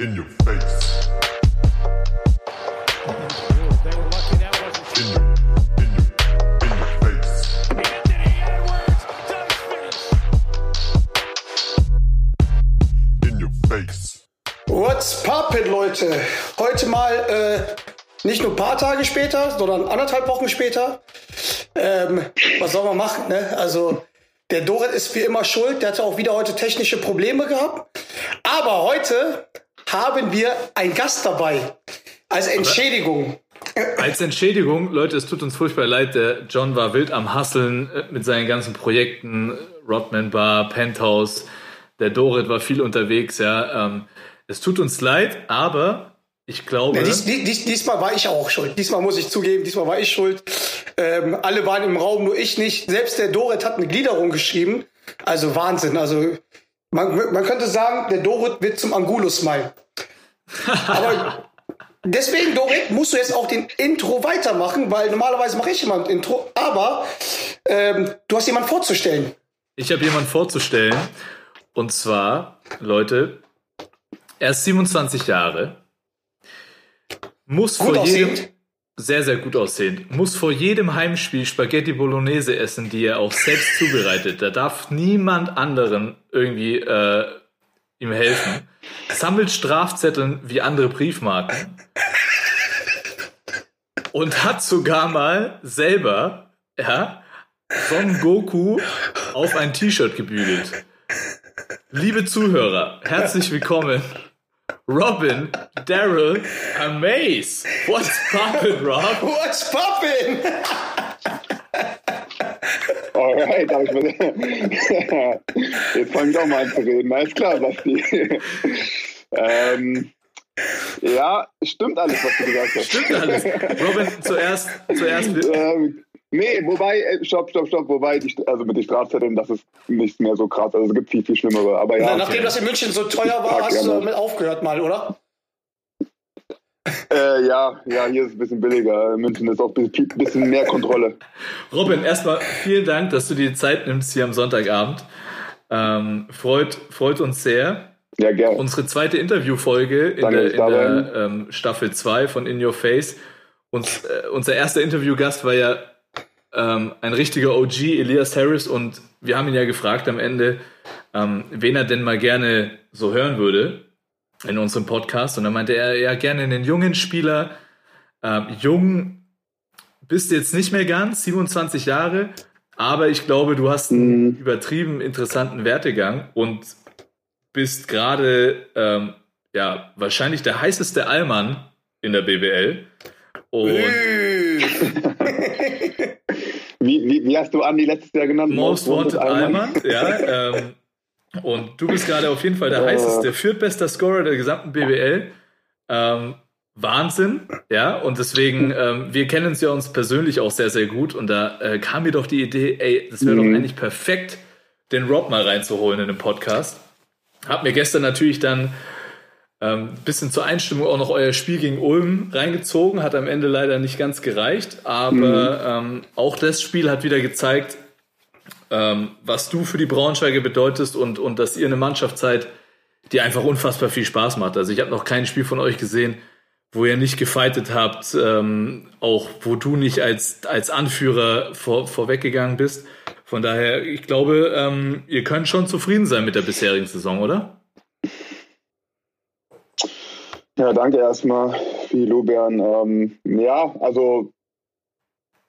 In your face. What's poppin', Leute? Heute mal äh, nicht nur ein paar Tage später, sondern anderthalb Wochen später. Ähm, was soll man machen, ne? Also, der Dorit ist wie immer schuld. Der hatte auch wieder heute technische Probleme gehabt. Aber heute haben wir einen Gast dabei. Als Entschädigung. Als Entschädigung, Leute, es tut uns furchtbar leid, der John war wild am Hasseln äh, mit seinen ganzen Projekten, äh, Rodman Bar, Penthouse, der Dorit war viel unterwegs, ja. Ähm, es tut uns leid, aber ich glaube, Ja, dies, dies, diesmal war ich auch schuld. Diesmal muss ich zugeben, diesmal war ich schuld. Ähm, alle waren im Raum, nur ich nicht. Selbst der Dorit hat eine Gliederung geschrieben. Also Wahnsinn. Also man, man könnte sagen, der Dorit wird zum Angulus-Smile. Aber deswegen, Dorit, musst du jetzt auch den Intro weitermachen, weil normalerweise mache ich immer ein Intro. Aber ähm, du hast jemanden vorzustellen. ich habe jemanden vorzustellen. Und zwar, Leute, er ist 27 Jahre, muss Gut vor jedem, aussehend. Sehr, sehr gut aussehend, muss vor jedem Heimspiel Spaghetti Bolognese essen, die er auch selbst zubereitet. Da darf niemand anderen irgendwie äh, ihm helfen. Sammelt Strafzetteln wie andere Briefmarken. Und hat sogar mal selber, ja, Son Goku auf ein T-Shirt gebügelt. Liebe Zuhörer, herzlich willkommen. Robin, Daryl, Amaze. What's poppin', Rob? What's poppin'? Alright, aber ich will, jetzt fange ich auch mal an zu reden. Alles klar, Basti. ähm, ja, stimmt alles, was du gesagt hast. Stimmt alles. Robin, zuerst, zuerst, Ähm, nee, wobei, äh, stopp, stopp, stopp, wobei, die, also mit den Strafzetteln, das ist nicht mehr so krass. Also es gibt viel, viel schlimmere. Aber ja, Na, nachdem das in München so teuer war, hast du gerne. damit aufgehört mal, oder? äh, ja, ja, hier ist es ein bisschen billiger. In München ist auch ein bisschen, mehr Kontrolle. Robin, erstmal vielen Dank, dass du dir die Zeit nimmst hier am Sonntagabend. Ähm, freut, freut uns sehr. Ja, gerne. Unsere zweite Interviewfolge in Danke, der, in der ähm, Staffel 2 von In Your Face. Uns, äh, unser erster Interviewgast war ja ähm, ein richtiger OG, Elias Harris, und wir haben ihn ja gefragt am Ende, ähm, wen er denn mal gerne so hören würde in unserem Podcast. Und dann meinte er, ja, gerne einen jungen Spieler. Ähm, jung bist du jetzt nicht mehr ganz, 27 Jahre, aber ich glaube, du hast einen Mhm. übertrieben interessanten Wertegang und bist gerade ähm, ja wahrscheinlich der heißeste Allmann in der BBL. Und Wie, wie, wie hast du Andi letztes Jahr genannt? Most Wanted Allmann, ja. Ähm, und du bist gerade auf jeden Fall der Äh. heißeste, der viertbester Scorer der gesamten BBL. Ähm, Wahnsinn, ja. Und deswegen, ähm, wir kennen uns ja uns persönlich auch sehr, sehr gut. Und da äh, kam mir doch die Idee, ey, das wäre Mhm. doch eigentlich perfekt, den Rob mal reinzuholen in den Podcast. Hab mir gestern natürlich dann ähm, bisschen zur Einstimmung auch noch euer Spiel gegen Ulm reingezogen, hat am Ende leider nicht ganz gereicht, aber ähm, auch das Spiel hat wieder gezeigt, ähm, was du für die Braunschweiger bedeutest und, und dass ihr eine Mannschaft seid, die einfach unfassbar viel Spaß macht. Also ich habe noch kein Spiel von euch gesehen, wo ihr nicht gefightet habt, ähm, auch wo du nicht als, als Anführer vor, vorweggegangen bist. Von daher, ich glaube, ähm, ihr könnt schon zufrieden sein mit der bisherigen Saison, oder? Ja, danke erstmal Lobären. Ähm, ja, also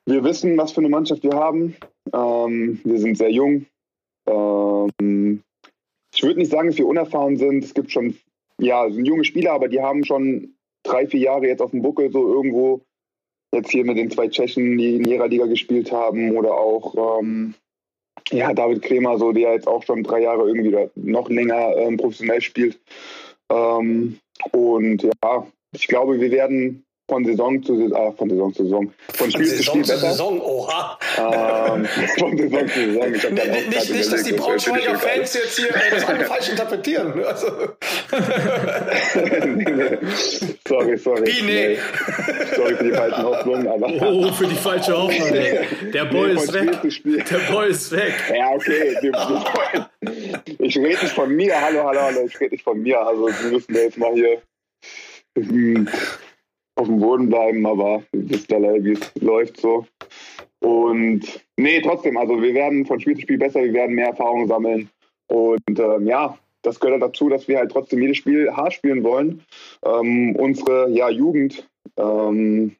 wir wissen, was für eine Mannschaft wir haben. Ähm, wir sind sehr jung. Ähm, ich würde nicht sagen, dass wir unerfahren sind. Es gibt schon, ja, sind junge Spieler, aber die haben schon drei, vier Jahre jetzt auf dem Buckel so irgendwo. Jetzt hier mit den zwei Tschechen, die in ihrer Liga gespielt haben oder auch ähm, ja, David Kremer, so, der jetzt auch schon drei Jahre irgendwie noch länger ähm, professionell spielt. Ähm, und ja, ich glaube, wir werden von Saison zu Saison, äh, von Saison zu Saison, von Spiel zu Saison Spiel zu besser. Saison, oha. Ähm, von Saison zu Saison. Ich auch Nicht, nicht, dass die Braunschweiger Fans jetzt hier äh, das alle falsch interpretieren. Also, sorry, sorry. Wie, nee. Sorry für die falschen Hoffnungen, aber. Oh, für die falsche Hoffnung. Der Boy Nee, ist weg. Der Boy ist weg. Ja, okay. Ich rede nicht von mir. Hallo, hallo, hallo. Ich rede nicht von mir. Also, wir müssen jetzt mal hier hm, auf dem Boden bleiben, aber wisst alle, wie es läuft so. Und nee, trotzdem, also wir werden von Spiel zu Spiel besser, wir werden mehr Erfahrung sammeln. Und ähm, ja, das gehört dazu, dass wir halt trotzdem jedes Spiel hart spielen wollen. Ähm, unsere ja, Jugend ähm,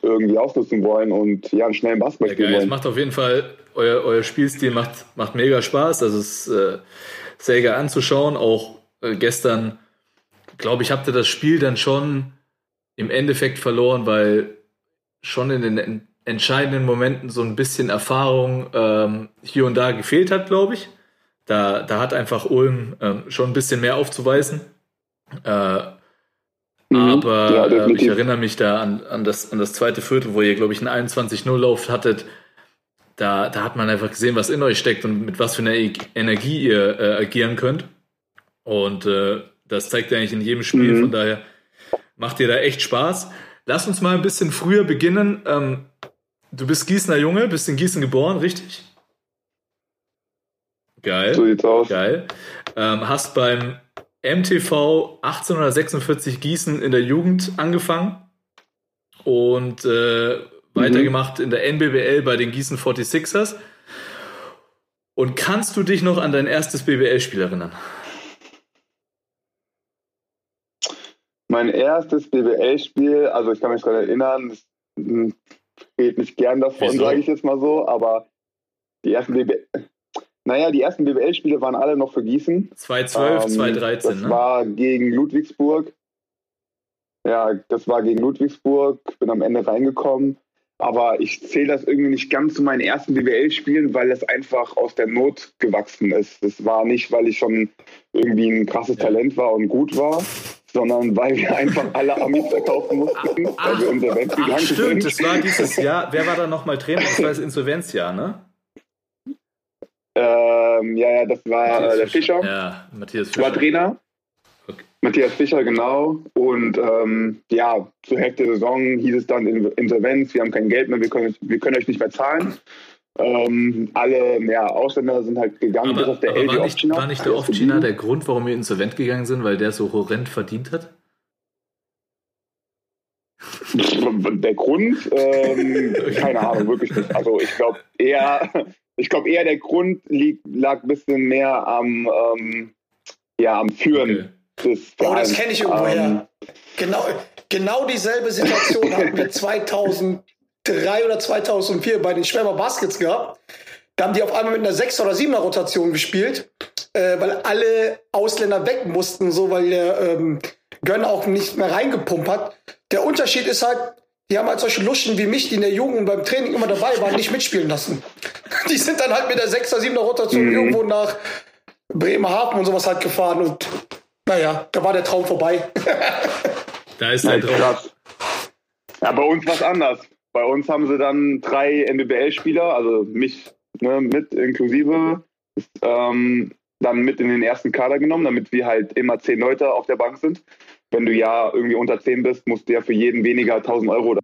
irgendwie ausnutzen wollen und ja, einen schnellen Basketball Ja, spielen geil. Es wollen. macht auf jeden Fall, euer, euer Spielstil macht, macht mega Spaß. Also es ist äh, sehr geil anzuschauen. Auch äh, gestern, glaube ich, habt ihr das Spiel dann schon im Endeffekt verloren, weil schon in den en entscheidenden Momenten so ein bisschen Erfahrung ähm, hier und da gefehlt hat, glaube ich. Da, da hat einfach Ulm ähm, schon ein bisschen mehr aufzuweisen. Äh, Mhm. aber Ja, äh, ich erinnere mich da an, an, das, an das zweite Viertel, wo ihr, glaube ich, einen 21-0-Lauf hattet. Da, da hat man einfach gesehen, was in euch steckt und mit was für einer E- Energie ihr äh, agieren könnt. Und äh, das zeigt ihr eigentlich in jedem Spiel. Mhm. Von daher macht ihr da echt Spaß. Lass uns mal ein bisschen früher beginnen. Ähm, du bist Gießener Junge, bist in Gießen geboren, richtig? Geil. So sieht's aus. Geil. Ähm, hast beim MTV 1846 Gießen in der Jugend angefangen und äh, weitergemacht in der NBBL bei den Gießen 46ers. Und kannst du dich noch an dein erstes BBL-Spiel erinnern? Mein erstes BBL-Spiel, also ich kann mich daran erinnern, es hm, redet nicht gern davon, sage ich jetzt mal so, aber die ersten BBL, naja, die ersten BBL-Spiele waren alle noch für Gießen. 2012, Ähm, 2013, Das ne? war gegen Ludwigsburg. Ja, das war gegen Ludwigsburg, bin am Ende reingekommen. Aber ich zähle das irgendwie nicht ganz zu meinen ersten BWL-Spielen, weil das einfach aus der Not gewachsen ist. Das war nicht, weil ich schon irgendwie ein krasses Talent war und gut war, sondern weil wir einfach alle Amis verkaufen mussten, weil wir insolvent Ach, gegangen stimmt, sind. das war dieses Jahr. Wer war da nochmal Trainer? Das war das Insolvenzjahr, ne? Ähm, ja, ja, das war äh, der Fischer. Ja, Matthias war Fischer. Trainer. Okay. Matthias Fischer, genau. Und ähm, ja, zur Hälfte der Saison hieß es dann in- Insolvenz, wir haben kein Geld mehr, wir können, wir können euch nicht mehr zahlen. Ähm, alle ja, Ausländer sind halt gegangen, bis Aber, auf der aber LG war, nicht, war nicht der Ovcina der Grund, warum wir insolvent gegangen sind, weil der so horrend verdient hat? Der Grund, ähm, keine Ahnung, wirklich nicht. Also ich glaube eher, ich glaube eher der Grund liegt, lag ein bisschen mehr am, ähm, ja, am Führen Okay. des Oh, das kenne ich irgendwoher. Ähm, Genau, genau dieselbe Situation hatten wir 2003 oder 2004 bei den Schwäber Baskets gehabt. Da haben die auf einmal mit einer 6 oder 7er Rotation gespielt, äh, weil alle Ausländer weg mussten, so weil der ähm, Gönn auch nicht mehr reingepumpt hat. Der Unterschied ist halt, die haben halt solche Luschen wie mich, die in der Jugend und beim Training immer dabei waren, nicht mitspielen lassen. Die sind dann halt mit der 6er, 7er Rotation Mhm. irgendwo nach Bremerhaven und sowas halt gefahren und naja, da war der Traum vorbei. Da ist der Halt Traum. krass. Ja, bei uns war es anders. Bei uns haben sie dann drei NBBL-Spieler, also mich ne, mit inklusive, ähm, dann mit in den ersten Kader genommen, damit wir halt immer zehn Leute auf der Bank sind. Wenn du ja irgendwie unter zehn bist, musst du ja für jeden weniger 1000 Euro oder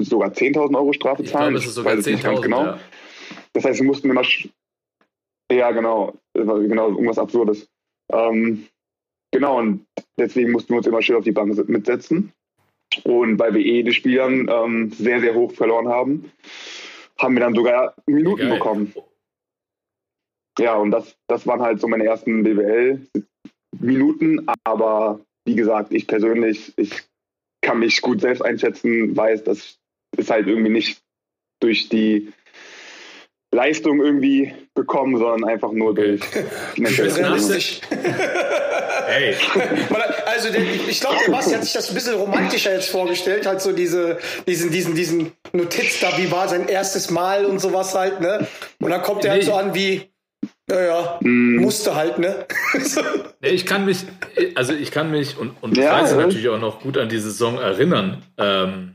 sogar 10.000 Euro Strafe Ich zahlen. glaube, es ist sogar weiß es nicht ganz 10.000. genau. Ja. Das heißt, wir mussten immer. Ja, genau. Das Genau, irgendwas Absurdes. Ähm, genau, und deswegen mussten wir uns immer schön auf die Bank mitsetzen. Und weil wir eh die Spielern ähm, sehr, sehr hoch verloren haben, haben wir dann sogar Minuten Geil. bekommen. Ja, und das, das waren halt so meine ersten BWL-Minuten. Aber wie gesagt, ich persönlich, ich kann mich gut selbst einschätzen, weiß, das ist halt irgendwie nicht durch die Leistung irgendwie bekommen, sondern einfach nur durch finanzielle bist nach- Probleme. Realistisch. Hey, Weil, Also der, ich glaube, der Basti hat sich das ein bisschen romantischer jetzt vorgestellt, halt so diese, diesen, diesen, diesen Notiz da, wie war sein erstes Mal und sowas halt, ne? Und dann kommt der halt Nee. so an wie, naja, Mhm. musste halt, ne? nee, ich kann mich, also ich kann mich und, und Ja, ich weiß ja. natürlich auch noch gut an die Saison erinnern, ähm,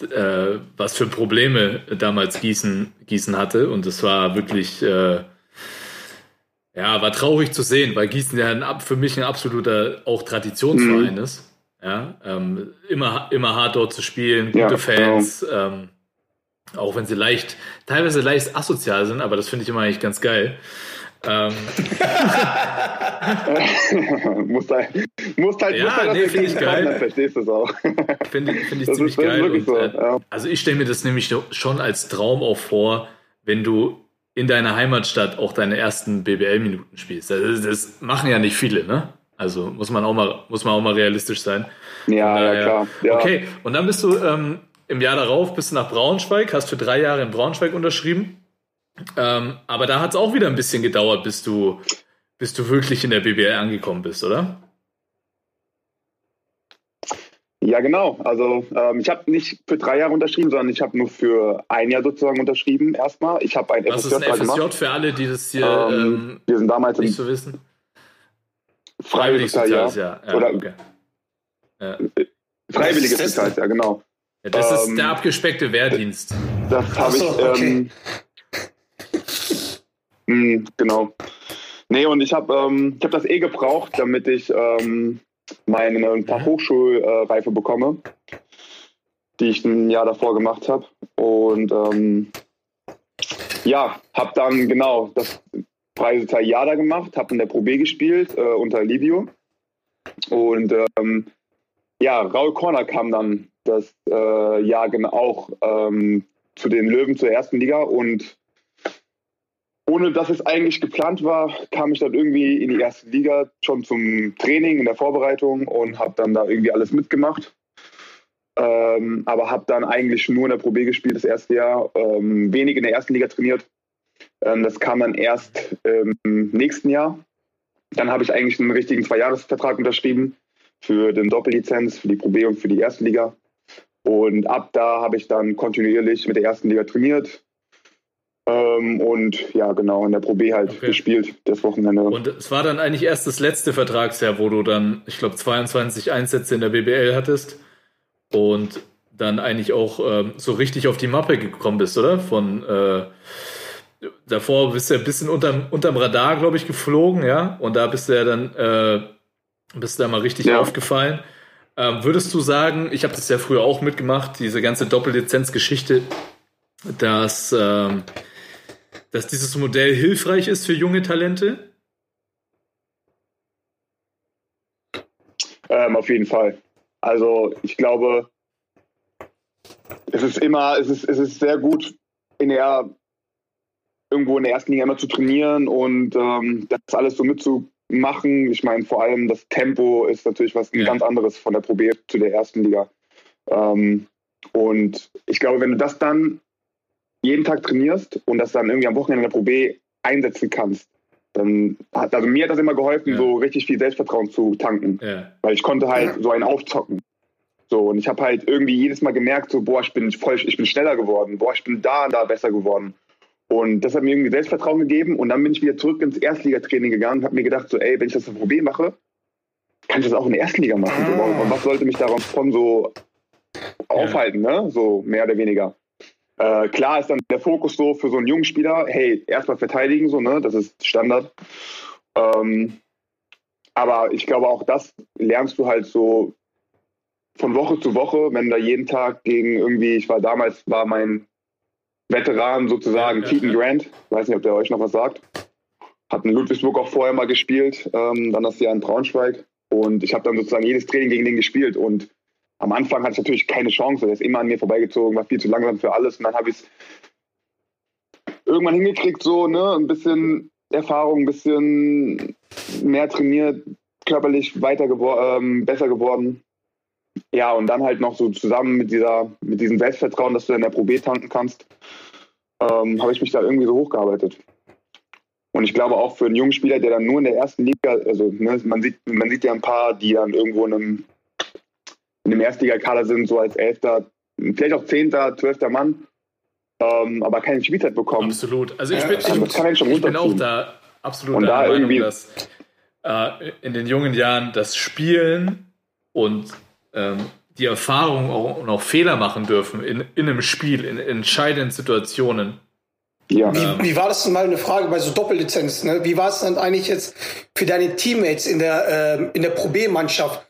äh, was für Probleme damals Gießen, Gießen hatte. Und es war wirklich, äh, ja, war traurig zu sehen, weil Gießen ja ein, für mich ein absoluter auch Traditionsverein Mhm. ist. Ja, ähm, immer, immer hart dort zu spielen, gute Ja, Fans, ähm, auch wenn sie leicht, teilweise leicht asozial sind, aber das finde ich immer eigentlich ganz geil. Ähm, muss halt, muss halt, Ja, muss halt nee, das find ich geil. dann verstehst du es auch. Finde find ich Das ziemlich ist- geil. Und, so, äh, ja. Also ich stelle mir das nämlich schon als Traum auch vor, wenn du in deiner Heimatstadt auch deine ersten BBL-Minuten spielst. Das, das machen ja nicht viele, ne? Also muss man auch mal, muss man auch mal realistisch sein. Ja, Von ja, daher- klar. Ja. Okay, und dann bist du ähm, im Jahr darauf bist du nach Braunschweig, hast für drei Jahre in Braunschweig unterschrieben. Ähm, aber da hat es auch wieder ein bisschen gedauert, bis du, bis du wirklich in der BBL angekommen bist, oder? Ja, genau. Also ähm, ich habe nicht für drei Jahre unterschrieben, sondern ich habe nur für ein Jahr sozusagen unterschrieben erstmal. Ich habe ein Was FSJ, ist ein FSJ gemacht. für alle, die das hier Ähm, ähm, wir sind damals nicht so wissen? freiwilliges soziales Jahr. Ja, Oder- okay. ja. Freiwilliges ist das Soziales Jahr, genau. Ja, das ist Ähm, der abgespeckte Wehrdienst. Das habe so, ich. Ähm, mh, genau. Nee, und ich habe ähm, ich hab das eh gebraucht, damit ich ähm, meine Fachhochschulreife bekomme, die ich ein Jahr davor gemacht habe. Und ähm, ja, habe dann genau das soziale Jahr da gemacht, habe in der Pro B gespielt äh, unter Livio. Und ähm, ja, Raul Corner kam dann das äh, Jahr genau auch ähm, zu den Löwen zur ersten Liga und ohne dass es eigentlich geplant war, kam ich dann irgendwie in die erste Liga schon zum Training in der Vorbereitung und habe dann da irgendwie alles mitgemacht. Ähm, aber habe dann eigentlich nur in der Pro B gespielt das erste Jahr, ähm, wenig in der ersten Liga trainiert. Ähm, das kam dann erst im nächsten Jahr. Dann habe ich eigentlich einen richtigen Zweijahresvertrag unterschrieben für den Doppellizenz, für die Pro B und für die erste Liga. Und ab da habe ich dann kontinuierlich mit der ersten Liga trainiert. Ähm, und ja, genau, in der Pro B halt Okay. gespielt, das Wochenende. Und es war dann eigentlich erst das letzte Vertragsjahr, wo du dann, ich glaube, 22 Einsätze in der BBL hattest und dann eigentlich auch ähm, so richtig auf die Mappe gekommen bist, oder? Von äh, davor bist du ja ein bisschen unterm, unterm Radar, glaube ich, geflogen, ja. Und da bist du ja dann, äh, bist du da mal richtig Ja. aufgefallen. Ähm, würdest du sagen, ich habe das ja früher auch mitgemacht, diese ganze Doppellizenz-Geschichte, dass, ähm, dass dieses Modell hilfreich ist für junge Talente? Ähm, auf jeden Fall. Also ich glaube, es ist immer, es ist, es ist sehr gut, in der irgendwo in der ersten Liga immer zu trainieren und ähm, das alles so mitzumachen. Ich meine, vor allem das Tempo ist natürlich was Ja. ganz anderes von der Pro B zu der ersten Liga. Ähm, und ich glaube, wenn du das dann jeden Tag trainierst und das dann irgendwie am Wochenende in der Pro B einsetzen kannst, dann hat, also mir hat das immer geholfen, Ja. so richtig viel Selbstvertrauen zu tanken. Ja. Weil ich konnte halt Ja. so einen aufzocken. So, und ich habe halt irgendwie jedes Mal gemerkt, so, boah, ich bin voll, ich bin schneller geworden, boah, ich bin da und da besser geworden. Und das hat mir irgendwie Selbstvertrauen gegeben und dann bin ich wieder zurück ins Erstligatraining gegangen und habe mir gedacht, so, ey, wenn ich das auf Pro B mache, kann ich das auch in der ersten Liga machen. So, und was sollte mich davon so aufhalten, ne? So mehr oder weniger. Äh, klar ist dann der Fokus so für so einen jungen Spieler, hey, erstmal verteidigen, so, ne? Das ist Standard. Ähm, aber ich glaube, auch das lernst du halt so von Woche zu Woche, wenn da jeden Tag gegen irgendwie, ich war damals, war mein Veteran sozusagen, ja, Keaton ja. Grant, weiß nicht, ob der euch noch was sagt. Hat in Ludwigsburg auch vorher mal gespielt, ähm, dann das Jahr in Braunschweig. Und ich habe dann sozusagen jedes Training gegen den gespielt. Und am Anfang hatte ich natürlich keine Chance. Er ist immer an mir vorbeigezogen, war viel zu langsam für alles. Und dann habe ich es irgendwann hingekriegt, so, ne, ein bisschen Erfahrung, ein bisschen mehr trainiert, körperlich weiter gewor ähm, besser geworden. Ja, und dann halt noch so zusammen mit dieser, mit diesem Selbstvertrauen, dass du in der Pro B tanken kannst, ähm, habe ich mich da irgendwie so hochgearbeitet. Und ich glaube auch für einen jungen Spieler, der dann nur in der ersten Liga, also ne, man sieht, man sieht ja ein paar, die dann irgendwo in einem, in einem Erstligakader sind, so als Elfter, vielleicht auch Zehnter, Zwölfter Mann, ähm, aber keine Spielzeit bekommen. Absolut. Also ich Ja, bin, absolut. ich, Das kann einen schon ich bin auch da absolut Und der da Meinung, irgendwie- dass äh, in den jungen Jahren das Spielen und ähm, die Erfahrung auch, und auch Fehler machen dürfen in, in einem Spiel, in entscheidenden Situationen. Ja. Wie, wie war das denn mal eine Frage bei so Doppellizenz? Ne? Wie war es dann eigentlich jetzt für deine Teammates in der, ähm, in der Pro B-Mannschaft?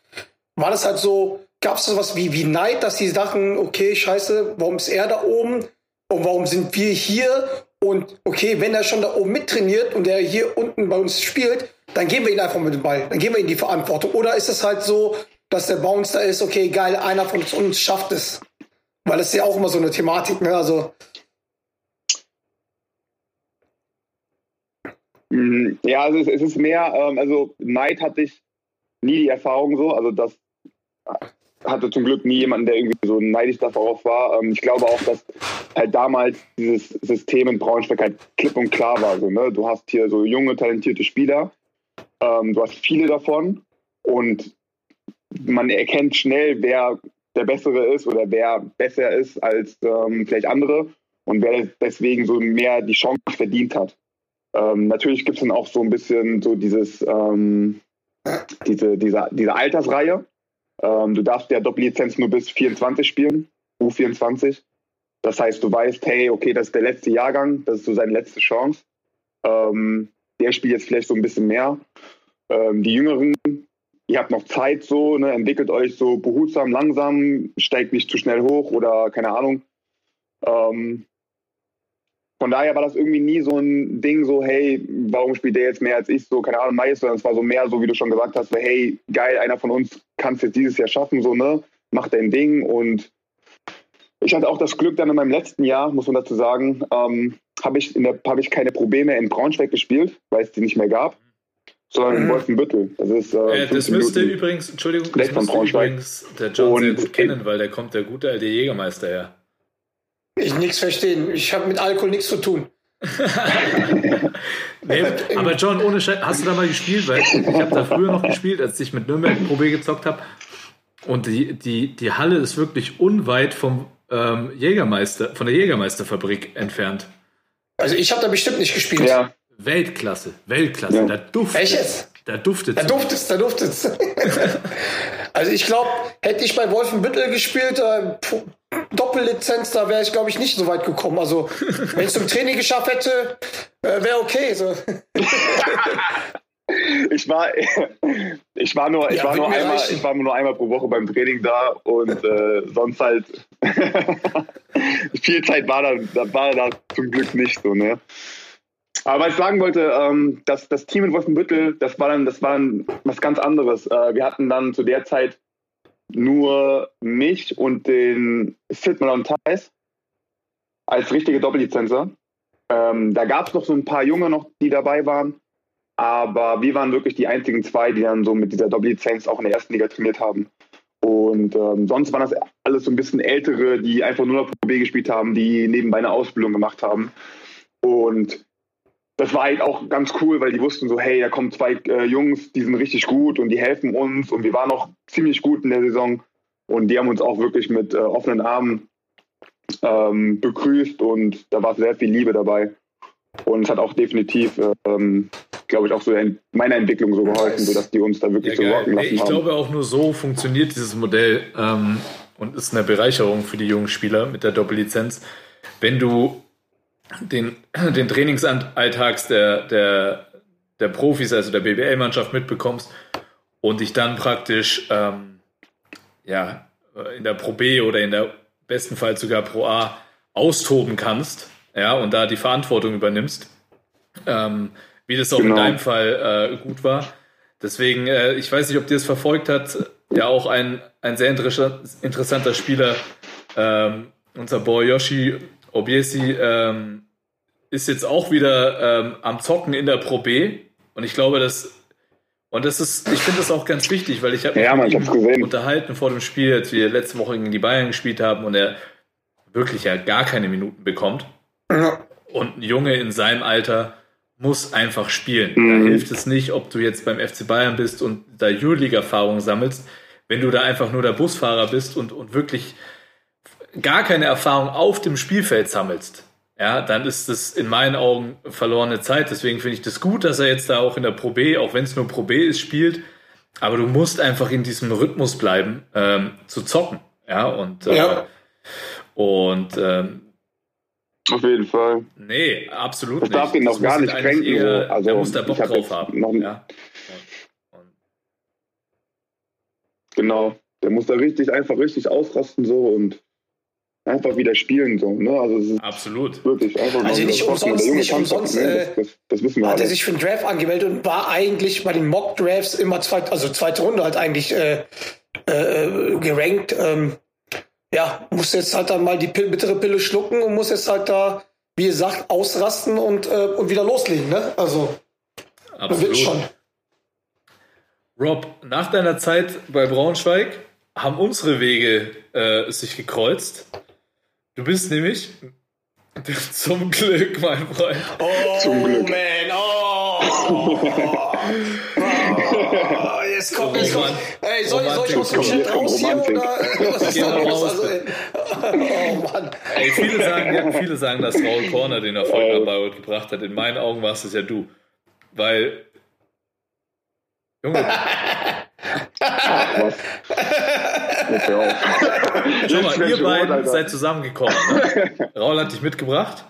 War das halt so, gab es sowas wie, wie Neid, dass die dachten, okay, scheiße, warum ist er da oben? Und warum sind wir hier? Und okay, wenn er schon da oben mittrainiert und er hier unten bei uns spielt, dann geben wir ihn einfach mit dem Ball. Dann geben wir ihm die Verantwortung. Oder ist es halt so, dass der Bounce da ist, okay, geil, einer von uns schafft es. Weil das ist ja auch immer so eine Thematik, ne? Also, Mhm. Ja, also es, es ist mehr, ähm, also Neid hatte ich nie die Erfahrung so, also das hatte zum Glück nie jemanden, der irgendwie so neidisch darauf war. Ähm, ich glaube auch, dass halt damals dieses System in Braunschweig halt klipp und klar war. So, ne? Du hast hier so junge, talentierte Spieler, ähm, du hast viele davon und man erkennt schnell, wer der Bessere ist oder wer besser ist als ähm, vielleicht andere und wer deswegen so mehr die Chance verdient hat. Natürlich gibt es dann auch so ein bisschen so dieses, diese, diese, diese Altersreihe. Ähm, du darfst ja Doppellizenz nur bis 24 spielen, U24. Das heißt, du weißt, hey, okay, das ist der letzte Jahrgang, das ist so seine letzte Chance. Ähm, der spielt jetzt vielleicht so ein bisschen mehr. Ähm, die Jüngeren, ihr habt noch Zeit so, ne, entwickelt euch so behutsam, langsam, steigt nicht zu schnell hoch oder keine Ahnung. Ähm, von daher war das irgendwie nie so ein Ding, so, hey, warum spielt der jetzt mehr als ich, so, keine Ahnung, meist, sondern es war so mehr, so wie du schon gesagt hast, so, hey, geil, einer von uns kann es jetzt dieses Jahr schaffen, so, ne, macht dein Ding und ich hatte auch das Glück dann in meinem letzten Jahr, muss man dazu sagen, ähm, habe ich, in der- habe ich keine Probleme in Braunschweig gespielt, weil es die nicht mehr gab, sondern in Wolfenbüttel. Das ist, äh, Äh, das 15 müsste Minuten. übrigens, Entschuldigung, das müsste übrigens der John sehr Und- gut kennen, weil der kommt der gute alte Jägermeister her. Ich nichts verstehen. Ich habe mit Alkohol nichts zu tun. Nee, aber John, ohne Scheiß, hast du da mal gespielt? Weil ich habe da früher noch gespielt, als ich mit Nürnberg Pro B gezockt habe. Und die, die, die Halle ist wirklich unweit vom ähm, Jägermeister, von der Jägermeisterfabrik entfernt. Also ich habe da bestimmt nicht gespielt. Ja, Weltklasse, Weltklasse. Ja. Da duftet Echt jetzt? Da duftet Da duftet's, da duftet's. also ich glaube, hätte ich bei Wolfenbüttel gespielt, äh, Doppellizenz, da wäre ich, glaube ich, nicht so weit gekommen. Also wenn ich zum Training geschafft hätte, äh, wäre okay. So. ich war, ich war nur, ich Ja, war nur einmal, reichen. ich war nur einmal pro Woche beim Training da und äh, sonst halt viel Zeit war da, da war da zum Glück nicht so, ne? Aber was ich sagen wollte, ähm, das, das Team in Wolfenbüttel, das war dann, das war dann was ganz anderes. Äh, wir hatten dann zu der Zeit nur mich und den Sidman und Thais als richtige Doppellizenzer. Ähm, da gab es noch so ein paar Junge noch, die dabei waren. Aber wir waren wirklich die einzigen zwei, die dann so mit dieser Doppellizenz auch in der ersten Liga trainiert haben. Und ähm, sonst waren das alles so ein bisschen ältere, die einfach nur noch Pro B gespielt haben, die nebenbei eine Ausbildung gemacht haben. Und das war halt auch ganz cool, weil die wussten so, hey, da kommen zwei äh, Jungs, die sind richtig gut und die helfen uns. Und wir waren auch ziemlich gut in der Saison. Und die haben uns auch wirklich mit äh, offenen Armen ähm, begrüßt und da war sehr viel Liebe dabei. Und es hat auch definitiv, ähm, glaube ich, auch so in meiner Entwicklung so geholfen, sodass die uns da wirklich Ja, so rocken lassen ich haben. glaube auch nur so funktioniert dieses Modell ähm, und ist eine Bereicherung für die jungen Spieler mit der Doppellizenz. Wenn du den, den Trainingsalltags der, der, der Profis, also der BBL-Mannschaft mitbekommst und dich dann praktisch ähm, ja, in der Pro B oder in der besten Fall sogar Pro A austoben kannst ja, und da die Verantwortung übernimmst, ähm, wie das auch in Genau. deinem Fall äh, gut war. Deswegen, äh, ich weiß nicht, ob dir das verfolgt hat, ja auch ein, ein sehr interessa- interessanter Spieler, ähm, unser Boy Yoshi Obiesi, ähm, ist jetzt auch wieder ähm, am Zocken in der Pro B. Und ich glaube, dass und das ist, ich finde das auch ganz wichtig, weil ich habe mich Ja, mit gesehen. unterhalten vor dem Spiel, als wir letzte Woche gegen die Bayern gespielt haben und er wirklich ja gar keine Minuten bekommt. Und ein Junge in seinem Alter muss einfach spielen. Mhm. Da hilft es nicht, ob du jetzt beim FC Bayern bist und da Euroleague-Erfahrung sammelst, wenn du da einfach nur der Busfahrer bist und, und wirklich gar keine Erfahrung auf dem Spielfeld sammelst. Ja, dann ist das in meinen Augen verlorene Zeit. Deswegen finde ich das gut, dass er jetzt da auch in der Pro B, auch wenn es nur Pro B ist, spielt. Aber du musst einfach in diesem Rhythmus bleiben, ähm, zu zocken. Ja, und, äh, Ja. und ähm, Auf jeden Fall. Nee, absolut Das nicht. darf ihn Das noch gar nicht ihn kränken, Eher, so. Also, der muss da Bock hab drauf haben. noch- ja. Und, und, Genau. Der muss da richtig, einfach richtig ausrasten so und einfach wieder spielen. So, ne? Also es ist Absolut. wirklich einfach Also nicht umsonst- nicht umsonst, äh, das, das, das wissen wir Hat er sich für den Draft angemeldet und war eigentlich bei den Mock-Drafts immer zweit, also zweite Runde halt eigentlich äh, äh, gerankt. Ähm, ja, muss jetzt halt dann mal die Pil bittere Pille schlucken und muss jetzt halt da, wie ihr sagt, ausrasten und, äh, und wieder loslegen. Ne? Also, man wird Absolut. schon. Rob, nach deiner Zeit bei Braunschweig haben unsere Wege äh, sich gekreuzt. Du bist nämlich zum Glück, mein Freund. Oh, Zum Glück. man, oh. oh. Jetzt kommt, jetzt kommt. Ey, soll, soll ich aus dem. Chat raus hier oder was ist da los? raus, Also. Oh Mann. Ey, viele sagen, viele sagen, dass Raul Corner den Erfolg nach Bayreuth gebracht hat. In meinen Augen warst es ja du. Weil. Junge, Auf. schau mal, ihr beiden Alter. seid zusammengekommen. Ne? Raul hat dich mitgebracht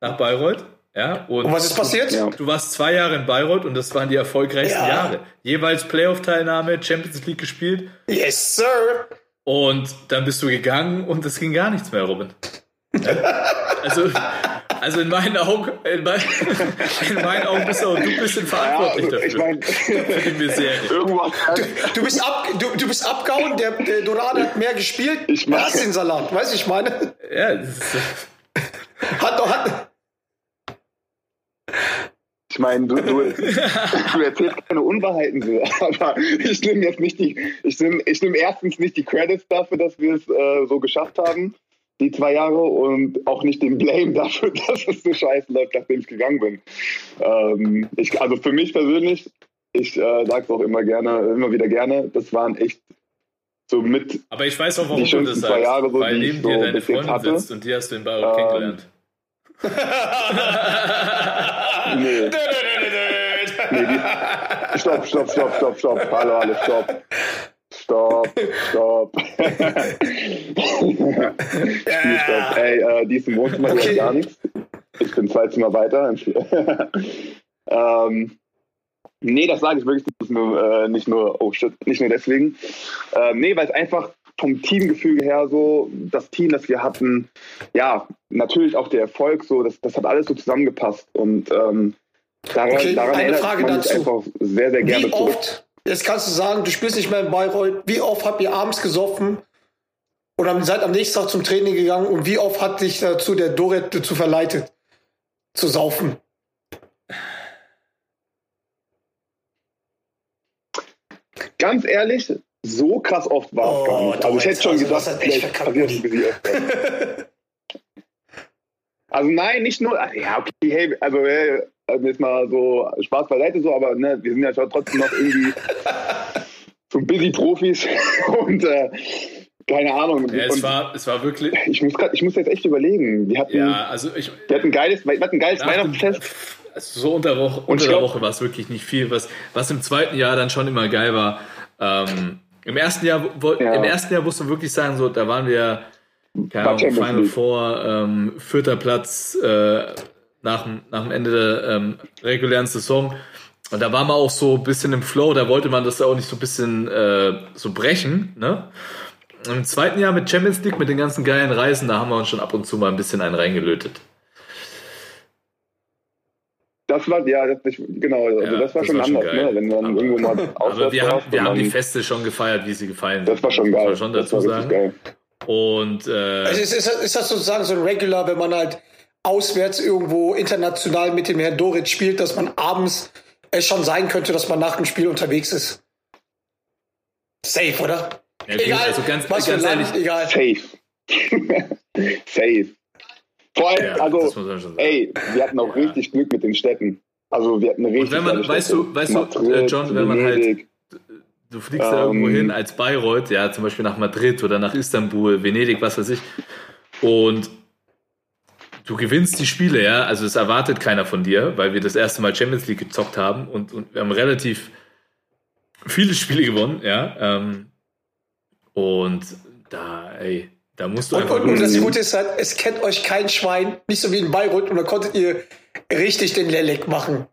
nach Bayreuth. Ja, und, Und was ist passiert? Ja. Du warst zwei Jahre in Bayreuth und das waren die erfolgreichsten Ja. Jahre. Jeweils Playoff-Teilnahme, Champions League gespielt Yes, sir. und dann bist du gegangen und es ging gar nichts mehr, Robin. Also, also in meinen Augen, in, mein, in meinen Augen bist auch du ein bisschen Ja, verantwortlich also, ich dafür. meine, für die Misere. irgendwas. Du bist, ab, du, du bist abgehauen, der, der Dorade hat mehr gespielt. Ich mach- Lass den Salat, weißt du, ich meine? Ja, ist, Hat doch, hat, Ich meine, du, du, du erzählst keine Unwahrheiten so, aber ich nehme jetzt nicht die, ich nehme ich nehm erstens nicht die Credits dafür, dass wir es äh, so geschafft haben, die zwei Jahre, und auch nicht den Blame dafür, dass es so scheiße läuft, nachdem ich gegangen bin. Ähm, ich, also für mich persönlich, ich äh, sage es auch immer gerne, immer wieder gerne, das waren echt so mit aber ich weiß auch, warum Die du das sagst. zwei Jahre, so, weil neben so dir deine Freundin hatte. sitzt und die hast du in Bayreuth Ähm, kennengelernt. nee, nee, die, stopp, stopp, stopp, stopp, stopp, hallo, hallo, stopp. Stopp, stopp. Spielstopp. Ey, äh, die ist im Wohnzimmer, Okay. gar nichts. Ich bin zwei Zimmer weiter. ähm, nee, das sage ich wirklich nicht nur, äh, nicht nur, oh shit, nicht nur deswegen. Ähm, nee, weil es einfach vom Teamgefüge her so, das Team, das wir hatten, ja, natürlich auch der Erfolg, so, das, das hat alles so zusammengepasst. Und ähm, daran, Okay, daran eine Frage dazu. einfach sehr, sehr gerne wie zurück. Jetzt kannst du sagen, du spielst nicht mehr in Bayreuth, wie oft habt ihr abends gesoffen oder seid am nächsten Tag zum Training gegangen und wie oft hat dich dazu der Doret dazu verleitet, zu saufen? Ganz ehrlich, so krass oft war es Oh, gar nicht. Also ich hätte schon also gedacht, das echt vielleicht passiert es ein Uli. bisschen öfter. Also nein, nicht nur, ja, okay, hey, also hey, also jetzt mal so Spaß beiseite so, aber ne, wir sind ja schon trotzdem noch irgendwie so busy Profis und äh, keine Ahnung. Ja, es und war, es war wirklich. ich muss grad, ich muss jetzt echt überlegen. Wir hatten, Ja, also ich. wir hatten ein geiles, wir hatten ein geiles Weihnachtsfest. Also so unter, Woche, unter der glaub- Woche war es wirklich nicht viel. Was, was im zweiten Jahr dann schon immer geil war. Ähm, Im ersten Jahr, wo, Ja. im ersten Jahr musst du wirklich sagen, so, da waren wir keine Ahnung, Final League. Four, ähm, vierter Platz äh, nach, dem- nach dem Ende der ähm, regulären Saison. Und da war man auch so ein bisschen im Flow, da wollte man das auch nicht so ein bisschen äh, so brechen. Ne? Im zweiten Jahr mit Champions League, mit den ganzen geilen Reisen, da haben wir uns schon ab und zu mal ein bisschen einen reingelötet. Das war, ja, das, ich, genau, also Ja, das war das schon war schon anders, geil. ne? wenn dann Aber- irgendwo mal Aber wir haben, wir haben die Feste schon gefeiert, wie sie gefallen sind. Das war schon geil. man schon das dazu war sagen. richtig geil. Und äh, Also ist, ist, ist das sozusagen so ein Regular, wenn man halt auswärts irgendwo international mit dem Herrn Dorit spielt, dass man abends es schon sein könnte, dass man nach dem Spiel unterwegs ist? Safe, oder? ja, Egal, also ganz, was für ganz Land, ehrlich, egal. Safe. Safe. Vor allem, ja, also, ey, wir hatten auch Ja. richtig Glück mit den Städten. Also, wir hatten richtig Und wenn man- geile weißt Städte. du- weißt du, Madrid, äh, John, wenn man halt-. Du fliegst ja irgendwo Ähm, hin als Bayreuth, ja, zum Beispiel nach Madrid oder nach Istanbul, Venedig, was weiß ich. Und du gewinnst die Spiele, ja. Also es erwartet keiner von dir, weil wir das erste Mal Champions League gezockt haben und, und wir haben relativ viele Spiele gewonnen, ja. Ähm, und da, ey, da musst du Und, einfach und, und das Gute ist halt, es kennt euch kein Schwein, nicht so wie in Bayreuth, und da konntet ihr richtig den Lelek machen.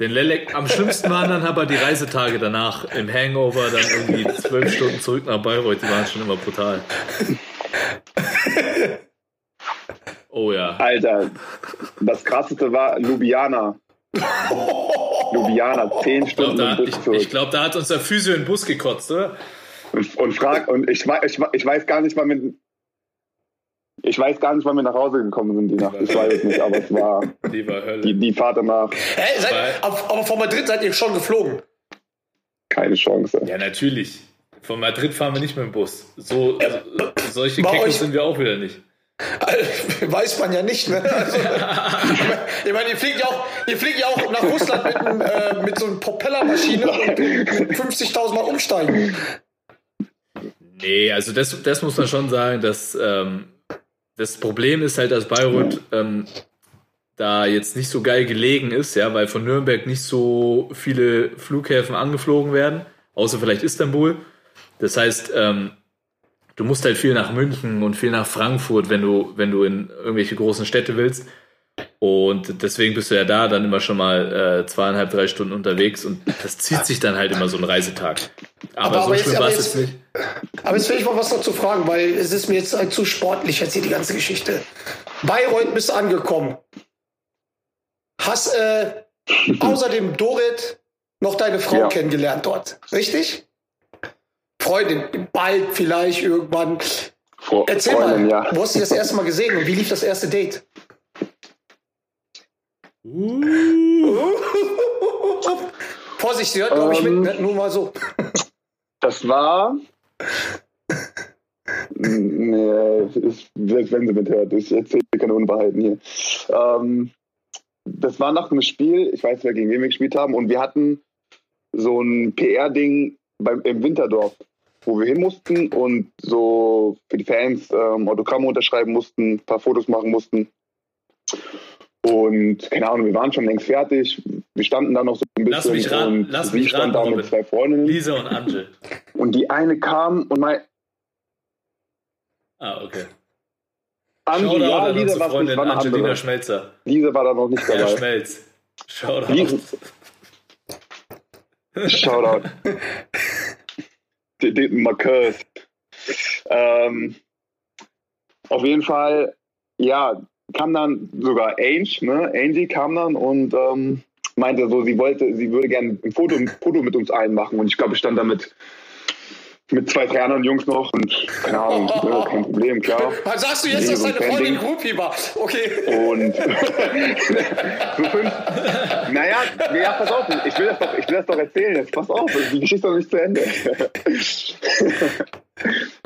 Den Lelek, am schlimmsten waren dann aber die Reisetage danach im Hangover, dann irgendwie zwölf Stunden zurück nach Bayreuth, die waren schon immer brutal. Oh ja. Alter, das krasseste war Ljubljana. Ljubljana, zehn glaube, Stunden da, im Bus ich, zurück. ich glaub, da hat uns der Physio in den Bus gekotzt, oder? und, und frag, und ich, ich, ich weiß gar nicht, wann wir, ich weiß gar nicht, wann wir nach Hause gekommen sind die Nacht. Ich weiß es nicht, aber es war Die die, die Fahrt danach Hä, seid, aber, von Madrid seid ihr schon geflogen. keine Chance. Ja, natürlich. Von Madrid fahren wir nicht mit dem Bus. So, also, solche Kekos sind wir auch wieder nicht. Also, Weiß man ja nicht, ne? Also, ich meine, ihr fliegt ja auch, ihr fliegt ja auch nach Russland mit, einem, äh, mit so einer Propellermaschine und 50.000 Mal umsteigen. Nee, also das, das muss man schon sagen, dass ähm, das Problem ist halt, dass Bayreuth ähm, da jetzt nicht so geil gelegen ist, ja, weil von Nürnberg nicht so viele Flughäfen angeflogen werden, außer vielleicht Istanbul. Das heißt, ähm, du musst halt viel nach München und viel nach Frankfurt, wenn du, wenn du in irgendwelche großen Städte willst. Und deswegen bist du ja da dann immer schon mal äh, zweieinhalb, drei Stunden unterwegs und das zieht sich dann halt immer so ein Reisetag. Aber, Aber- so aber schlimm war es jetzt- nicht. Aber jetzt will ich mal was dazu fragen, weil es ist mir jetzt halt zu sportlich jetzt hier die ganze Geschichte. Bayreuth bist du angekommen. Hast äh, außerdem Dorit noch deine Frau Ja. kennengelernt dort, richtig? Freundin, bald vielleicht irgendwann. Fro Erzähl Freundin, mal, ja. wo hast du das erste Mal gesehen und wie lief das erste Date? Vorsicht, sie hört, glaube ich, Ähm. mit, ne? nur mal so. Das war. Nee, selbst wenn sie mithört, ich erzähle keine Unwahrheiten hier. Ähm, das war nach einem Spiel, ich weiß nicht gegen wen wir gespielt haben, und wir hatten so ein PR-Ding im Winterdorf, wo wir hin mussten und so für die Fans ähm, Autogramme unterschreiben mussten, ein paar Fotos machen mussten. Und keine Ahnung, wir waren schon längst fertig. Wir standen da noch so ein bisschen. Lass mich und lass mich stand raten, da mit zwei Freundinnen. Lisa und Angel. Und die eine kam und mein Ah, okay. Angie, Shoutout ja, an Lisa war Freundin war eine Angelina andere. Schmelzer. Lisa war da noch nicht dabei. Schmelz. Shoutout. Lisa, Shoutout. Marcus. Ähm, auf jeden Fall, ja, kam dann sogar Ange, ne? Angie kam dann und ähm, meinte so, sie wollte, sie würde gerne ein Foto, ein Foto mit uns allen machen. Und ich glaube, ich stand da mit, mit zwei, drei anderen Jungs noch und keine Ahnung, kein Problem, klar. Sagst du jetzt, dass deine Freundin. Groupie war? Okay. Und so fünf. Naja, ja, pass auf, ich will das doch, ich will das doch erzählen. Jetzt pass auf, die Geschichte ist noch nicht zu Ende.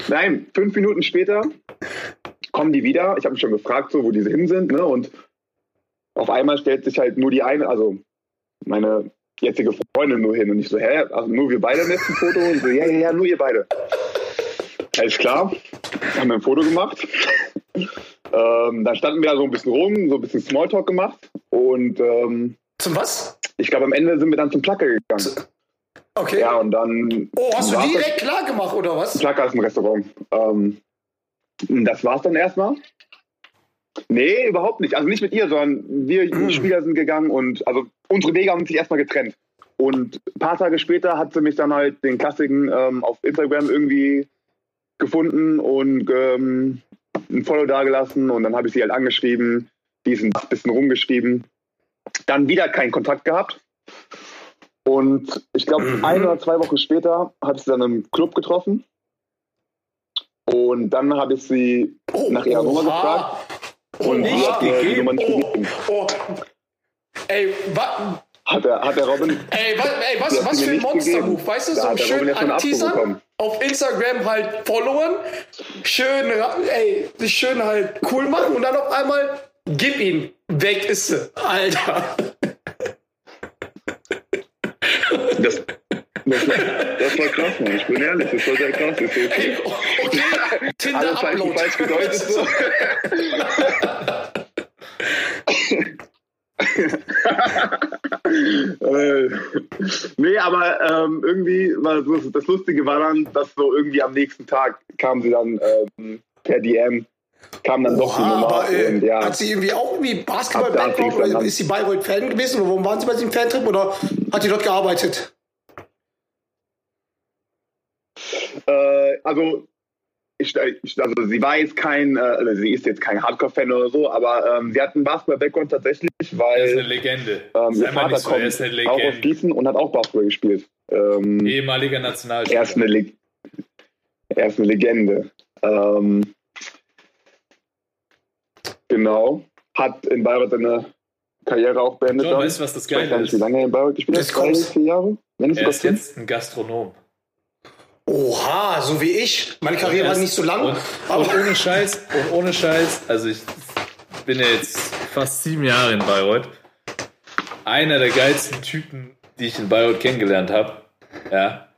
Nein, fünf Minuten später kommen die wieder. Ich habe mich schon gefragt, so, wo diese hin sind, ne? Und auf einmal stellt sich halt nur die eine, also meine jetzige Freundin nur hin und ich so, hä, also nur wir beide im letzten Foto und so, ja, ja, ja, nur ihr beide. Alles klar, haben wir ein Foto gemacht. Ähm, dann standen wir da so ein bisschen rum, so ein bisschen Smalltalk gemacht und ähm, Zum was? ich glaube, am Ende sind wir dann zum Placker gegangen. Okay. Ja, und dann. oh, hast du direkt klar gemacht, oder was? Placker ist ein Restaurant. Ähm, das war's dann erstmal. Nee, überhaupt nicht. Also nicht mit ihr, sondern wir die Spieler sind gegangen und also unsere Wege haben sich erstmal getrennt. Und ein paar Tage später hat sie mich dann halt den Klassiken ähm, auf Instagram irgendwie gefunden und ähm, ein Follow dagelassen und dann habe ich sie halt angeschrieben, diesen bisschen rumgeschrieben. Dann wieder keinen Kontakt gehabt. Und ich glaube, ein oder zwei Wochen später habe ich sie dann im Club getroffen. Und dann habe ich sie nach ihrer Nummer gefragt. Und hat gegeben. Nummer nicht Oh, gegeben. oh. Ey, wa, Hat der, hat der Robin. ey, wa, ey was, was für ein gegeben. weißt du? Da So hat der Robin schön anteasern, bekommen. auf Instagram halt followen, schön, ey, sich schön halt cool machen und dann auf einmal, gib ihn, weg ist sie. Alter. Das, das, war, das war krass, Mann. Ich bin ehrlich, das war sehr krass. Das ist okay. Okay, Alle Tinder-Upload. Zeichen falsch gedeutet. So. äh, nee, aber ähm, irgendwie war das, das Lustige war dann, dass so irgendwie am nächsten Tag kam sie dann ähm, per DM, kam dann doch die Oha, Nummer. aber äh, und, ja, hat sie irgendwie auch irgendwie fing's dann oder ist sie Bayreuth-Fan gewesen oder warum waren sie bei diesem Fantrip oder hat die dort gearbeitet? äh, also ich, ich, also sie war jetzt kein, äh, sie ist jetzt kein Hardcore-Fan oder so, aber ähm, sie hat einen Basketball-Background tatsächlich, Er ist eine weil Legende. ähm, ihr Vater nicht so, er ist kommt eine auch aus Legende. Gießen und hat auch Basketball gespielt. Ähm, Ehemaliger er, ist Nationalspieler. eine Le er ist eine Legende. Ähm, genau. Hat in Bayreuth seine Karriere auch beendet. John, weißt du, was das ich weiß gar Geile nicht, wie ist? lange er in Bayreuth gespielt hat. Drei, kommt. vier Jahre? Wenn Er ist jetzt ein Gastronom. Oha, so wie ich. Meine Karriere war nicht so lang. Und, aber und ohne Scheiß, und ohne Scheiß, also ich bin ja jetzt fast sieben Jahre in Bayreuth. Einer der geilsten Typen, die ich in Bayreuth kennengelernt habe, ja,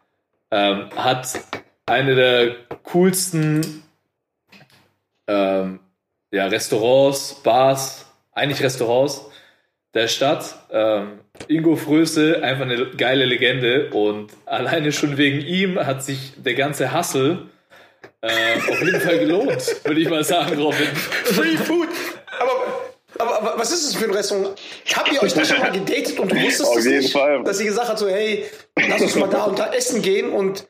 ähm, hat eine der coolsten ähm, ja, Restaurants, Bars, eigentlich Restaurants der Stadt. Ähm, Ingo Fröse, einfach eine geile Legende und alleine schon wegen ihm hat sich der ganze Hassel äh, auf jeden Fall gelohnt, würde ich mal sagen, Robin. Free Food. Aber, aber, aber was ist das für ein Restaurant? Habt ihr euch da schon mal gedatet und du wusstest Auf das jeden nicht? Fall. Dass sie gesagt hat so, hey, lass uns mal da und da essen gehen und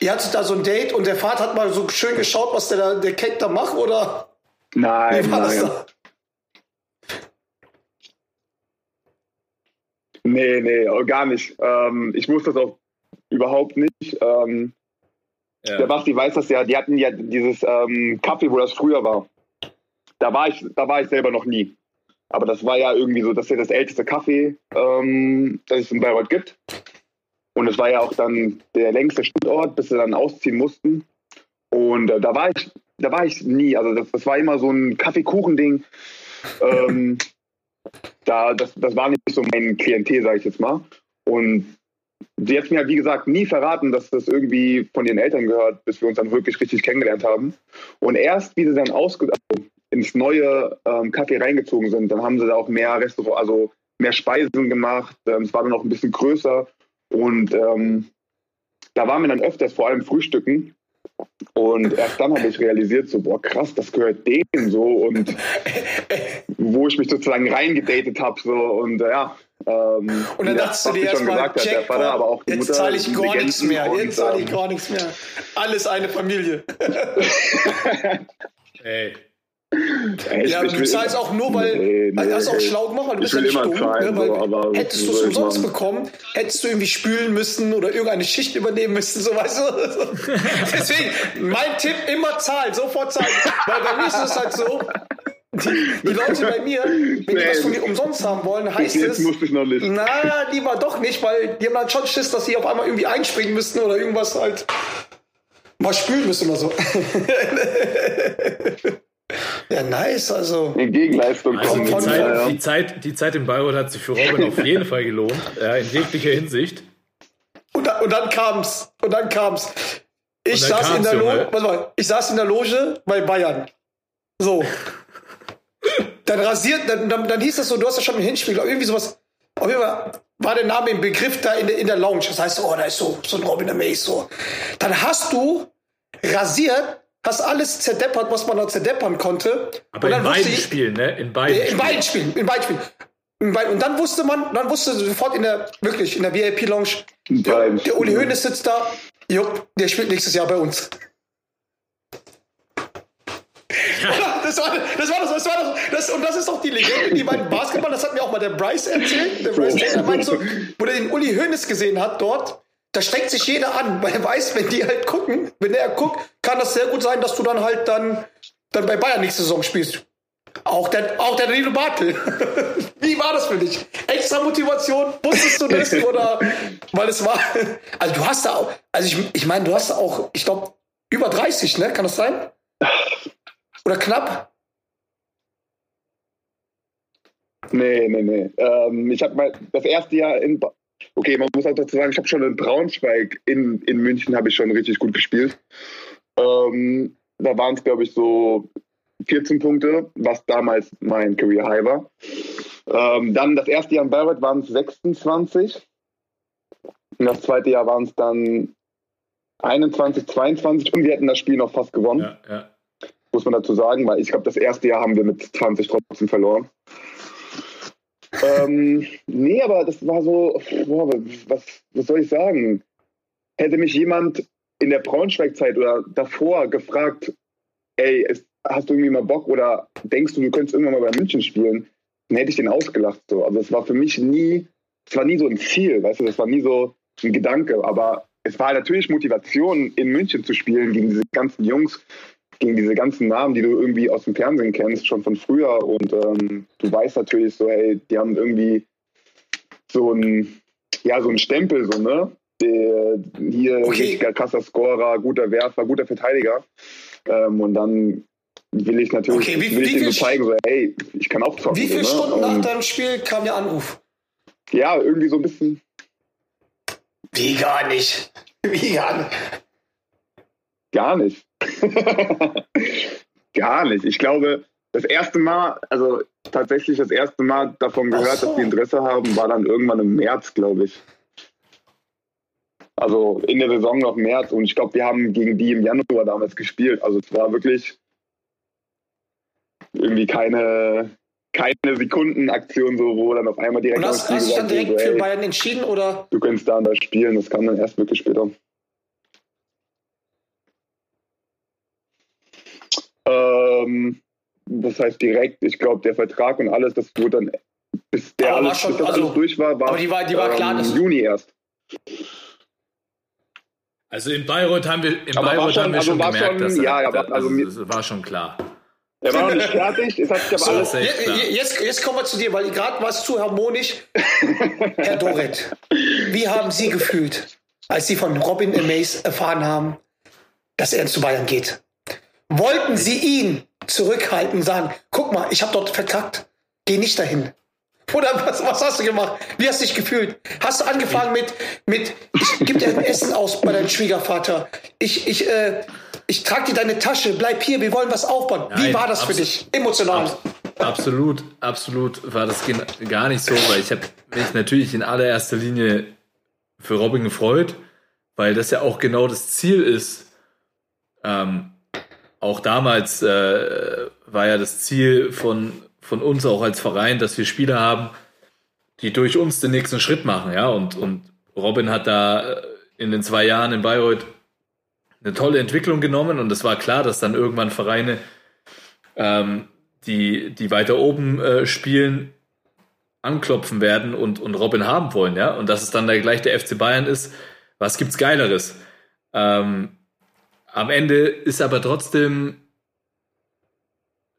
ihr hattet da so ein Date und der Vater hat mal so schön geschaut, was der, da, der Cake da macht oder Nein, wie war das nein. da? Nee, nee, gar nicht. Ähm, ich wusste das auch überhaupt nicht. Ähm, Der Ja. Basti weiß das ja, die hatten ja dieses ähm, Kaffee, wo das früher war. Da war ich, da war ich selber noch nie. Aber das war ja irgendwie so, das ist ja das älteste Kaffee, ähm, das es in Bayreuth gibt. Und es war ja auch dann der längste Standort, bis sie dann ausziehen mussten. Und äh, da war ich, da war ich nie. Also das, das war immer so ein Kaffeekuchending. ähm, da, das, das war nicht so mein Klientel, sage ich jetzt mal. Und sie hat mir wie gesagt, nie verraten, dass das irgendwie von ihren Eltern gehört, bis wir uns dann wirklich richtig kennengelernt haben. Und erst, wie sie dann ausge also ins neue ähm, Café reingezogen sind, dann haben sie da auch mehr Restaurant, also mehr Speisen gemacht. Ähm, es war dann auch ein bisschen größer. Und ähm, da waren wir dann öfters, vor allem Frühstücken. Und erst dann habe ich realisiert, so, boah, krass, das gehört denen so. Und wo ich mich sozusagen reingedatet habe, so. Und äh, ja. Ähm, Und dann dachtest du dir schon erstmal, gesagt hat, der Jackpot, Vater, aber auch die jetzt zahle ich gar nichts mehr. und, Jetzt zahle ich gar nichts mehr. Alles eine Familie. Ey. Ey, Ja, ich du zahlst auch nur, weil Nee, nee, hast du auch ey. schlau gemacht, weil du bist ja nicht immer dumm. zahlen, ne, weil so, aber hättest du es umsonst machen? bekommen, hättest du irgendwie spülen müssen oder irgendeine Schicht übernehmen müssen, so weißt du. Deswegen, mein Tipp, immer zahlen, sofort zahlen. Weil bei mir ist es halt so, die, die Leute bei mir, wenn die Nee. was von mir umsonst haben wollen, heißt Jetzt es, musste ich noch nicht. na, lieber doch nicht, weil die haben halt schon Schiss, dass sie auf einmal irgendwie einspringen müssten oder irgendwas halt mal spülen müssen oder so. ja, nice, also. In Gegenleistung Also kommen. die von- Zeit, ja, ja. die, Zeit, die Zeit in Bayreuth hat sich für Robin auf jeden Fall gelohnt, ja, in jeglicher Hinsicht. Und, da, und dann kam's. Und dann kam's. Ich Und dann saß in der Junge. ich saß in der Loge bei Bayern. So. dann rasiert, dann, dann, dann hieß das so, du hast ja schon ein Hinspiel, oder irgendwie sowas. Auf jeden Fall war der Name im Begriff da in der, in der Lounge. Das heißt, oh, da ist so, so ein Robin der Mace, so. Dann hast du rasiert, hast alles zerdeppert, was man da zerdeppern konnte. Aber und in beiden ich- Spielen, ne? In beiden In Spielen. beiden Spielen, in beiden Spielen. In beiden. Und dann wusste man, dann wusste sofort in der, wirklich, in der VIP-Lounge, der, der Uli. Hoeneß sitzt da, jupp, der spielt nächstes Jahr bei uns. Das war, das war das, das war das, das, und das ist auch die Legende, die beiden Basketball, das hat mir auch mal der Bryce erzählt, der Bryce Taylor meinte so, wo der den Uli Hoeneß gesehen hat dort, da strengt sich jeder an, weil er weiß, wenn die halt gucken, wenn er guckt, kann das sehr gut sein, dass du dann halt dann, dann bei Bayern nächste Saison spielst. Auch der, auch der Danilo Bartel. Wie war das für dich? Extra Motivation? Wusstest du das? Oder, weil es war, also du hast da auch, also ich, ich meine, du hast da auch, ich glaube, über 30, ne? Kann das sein? Oder knapp? Nee, nee, nee. Ähm, ich habe mal das erste Jahr in. Okay, man muss auch dazu sagen, ich habe schon in Braunschweig in, in München habe ich schon richtig gut gespielt. Ähm, da waren es, glaube ich, so 14 Punkte, was damals mein Career High war. Ähm, dann das erste Jahr in Bayreuth waren es 26. Und das zweite Jahr waren es dann 21, 22 und wir hätten das Spiel noch fast gewonnen Ja, ja. muss man dazu sagen, weil ich glaube, das erste Jahr haben wir mit 20 trotzdem verloren. Ähm, nee, aber das war so, boah, was, was soll ich sagen? Hätte mich jemand in der Braunschweig-Zeit oder davor gefragt, ey, hast du irgendwie mal Bock oder denkst du, du könntest irgendwann mal bei München spielen, dann hätte ich den ausgelacht. So. Also es war für mich nie, es war nie so ein Ziel, weißt du, das war nie so ein Gedanke, aber es war natürlich Motivation, in München zu spielen gegen diese ganzen Jungs, gegen diese ganzen Namen, die du irgendwie aus dem Fernsehen kennst, schon von früher. Und ähm, du weißt natürlich so, hey, die haben irgendwie so ein, ja, so Stempel, so, ne? Der, hier Okay. krasser Scorer, guter Werfer, guter Verteidiger. Ähm, und dann will ich natürlich Okay, wie- will ich wie so zeigen, so, hey, ich kann auch zocken. Wie viele so, ne? Stunden nach deinem Spiel kam der Anruf? Ja, irgendwie so ein bisschen, Wie gar nicht. Wie gar nicht. Gar nicht. Gar nicht. Ich glaube, das erste Mal, also tatsächlich das erste Mal davon gehört, so. dass die Interesse haben, war dann irgendwann im März, glaube ich. Also in der Saison noch März und ich glaube, wir haben gegen die im Januar damals gespielt. Also es war wirklich irgendwie keine, keine Sekundenaktion, so, wo dann auf einmal direkt Und hast, du dich dann direkt für so, ey, Bayern entschieden oder? du könntest da und da spielen. Das kam dann erst wirklich später. Ähm, das heißt direkt, ich glaube, der Vertrag und alles, das wurde dann, bis der Aber war alles, schon- bis das also- alles durch war, war aber die war- die war klar, ähm, dass- Juni erst. Also in Bayreuth haben wir, in Aber war Bayreuth schon- haben wir also schon war gemerkt, schon- dass ja, er, ja, also mir- es war schon klar. Er war noch nicht fertig, es hat sich aber So, alles. safe, je- klar. je- jetzt, jetzt kommen wir zu dir, weil gerade warst du harmonisch. Herr Doret, wie haben Sie gefühlt, als Sie von Robin Amaze erfahren haben, dass er zu Bayern geht? Wollten Sie ihn zurückhalten, sagen, guck mal, ich habe dort verkackt, geh nicht dahin. Oder was, was hast du gemacht? Wie hast du dich gefühlt? Hast du angefangen mit, mit ich gebe dir ein Essen aus bei deinem Schwiegervater. Ich, ich, äh, ich trage dir deine Tasche, bleib hier, wir wollen was aufbauen. Wie Nein, war das für dich? Emotional. Abs- Absolut, absolut war das gar nicht so, weil ich habe mich natürlich in allererster Linie für Robin gefreut, weil das ja auch genau das Ziel ist. Ähm, auch damals äh, war ja das Ziel von, von uns auch als Verein, dass wir Spieler haben, die durch uns den nächsten Schritt machen, ja. Und, und Robin hat da äh, in den zwei Jahren in Bayreuth eine tolle Entwicklung genommen und es war klar, dass dann irgendwann Vereine ähm, die, die weiter oben äh, spielen, anklopfen werden und, und Robin haben wollen, ja. Und dass es dann da gleich der FC Bayern ist, was gibt's Geileres? Ähm, am Ende ist aber trotzdem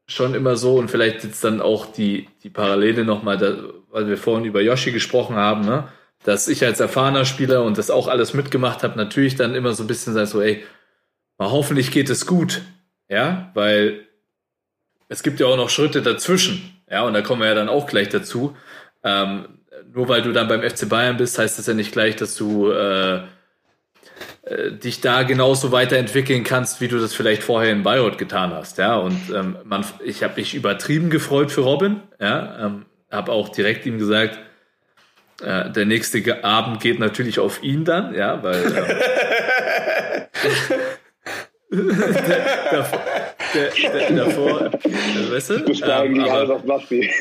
schon immer so und vielleicht jetzt dann auch die, die Parallele nochmal, da, weil wir vorhin über Yoshi gesprochen haben, ne? dass ich als erfahrener Spieler und das auch alles mitgemacht habe, natürlich dann immer so ein bisschen sei so, ey, mal hoffentlich geht es gut, ja, weil es gibt ja auch noch Schritte dazwischen, ja, und da kommen wir ja dann auch gleich dazu. Ähm, nur weil du dann beim FC Bayern bist, heißt das ja nicht gleich, dass du äh, äh, dich da genauso weiterentwickeln kannst, wie du das vielleicht vorher in Bayreuth getan hast, ja. Und ähm, man, ich habe mich übertrieben gefreut für Robin, ja, ähm, habe auch direkt ihm gesagt, äh, der nächste Abend geht natürlich auf ihn dann, ja, weil ähm, davor, der, der, davor, äh, weißt du, ähm, aber-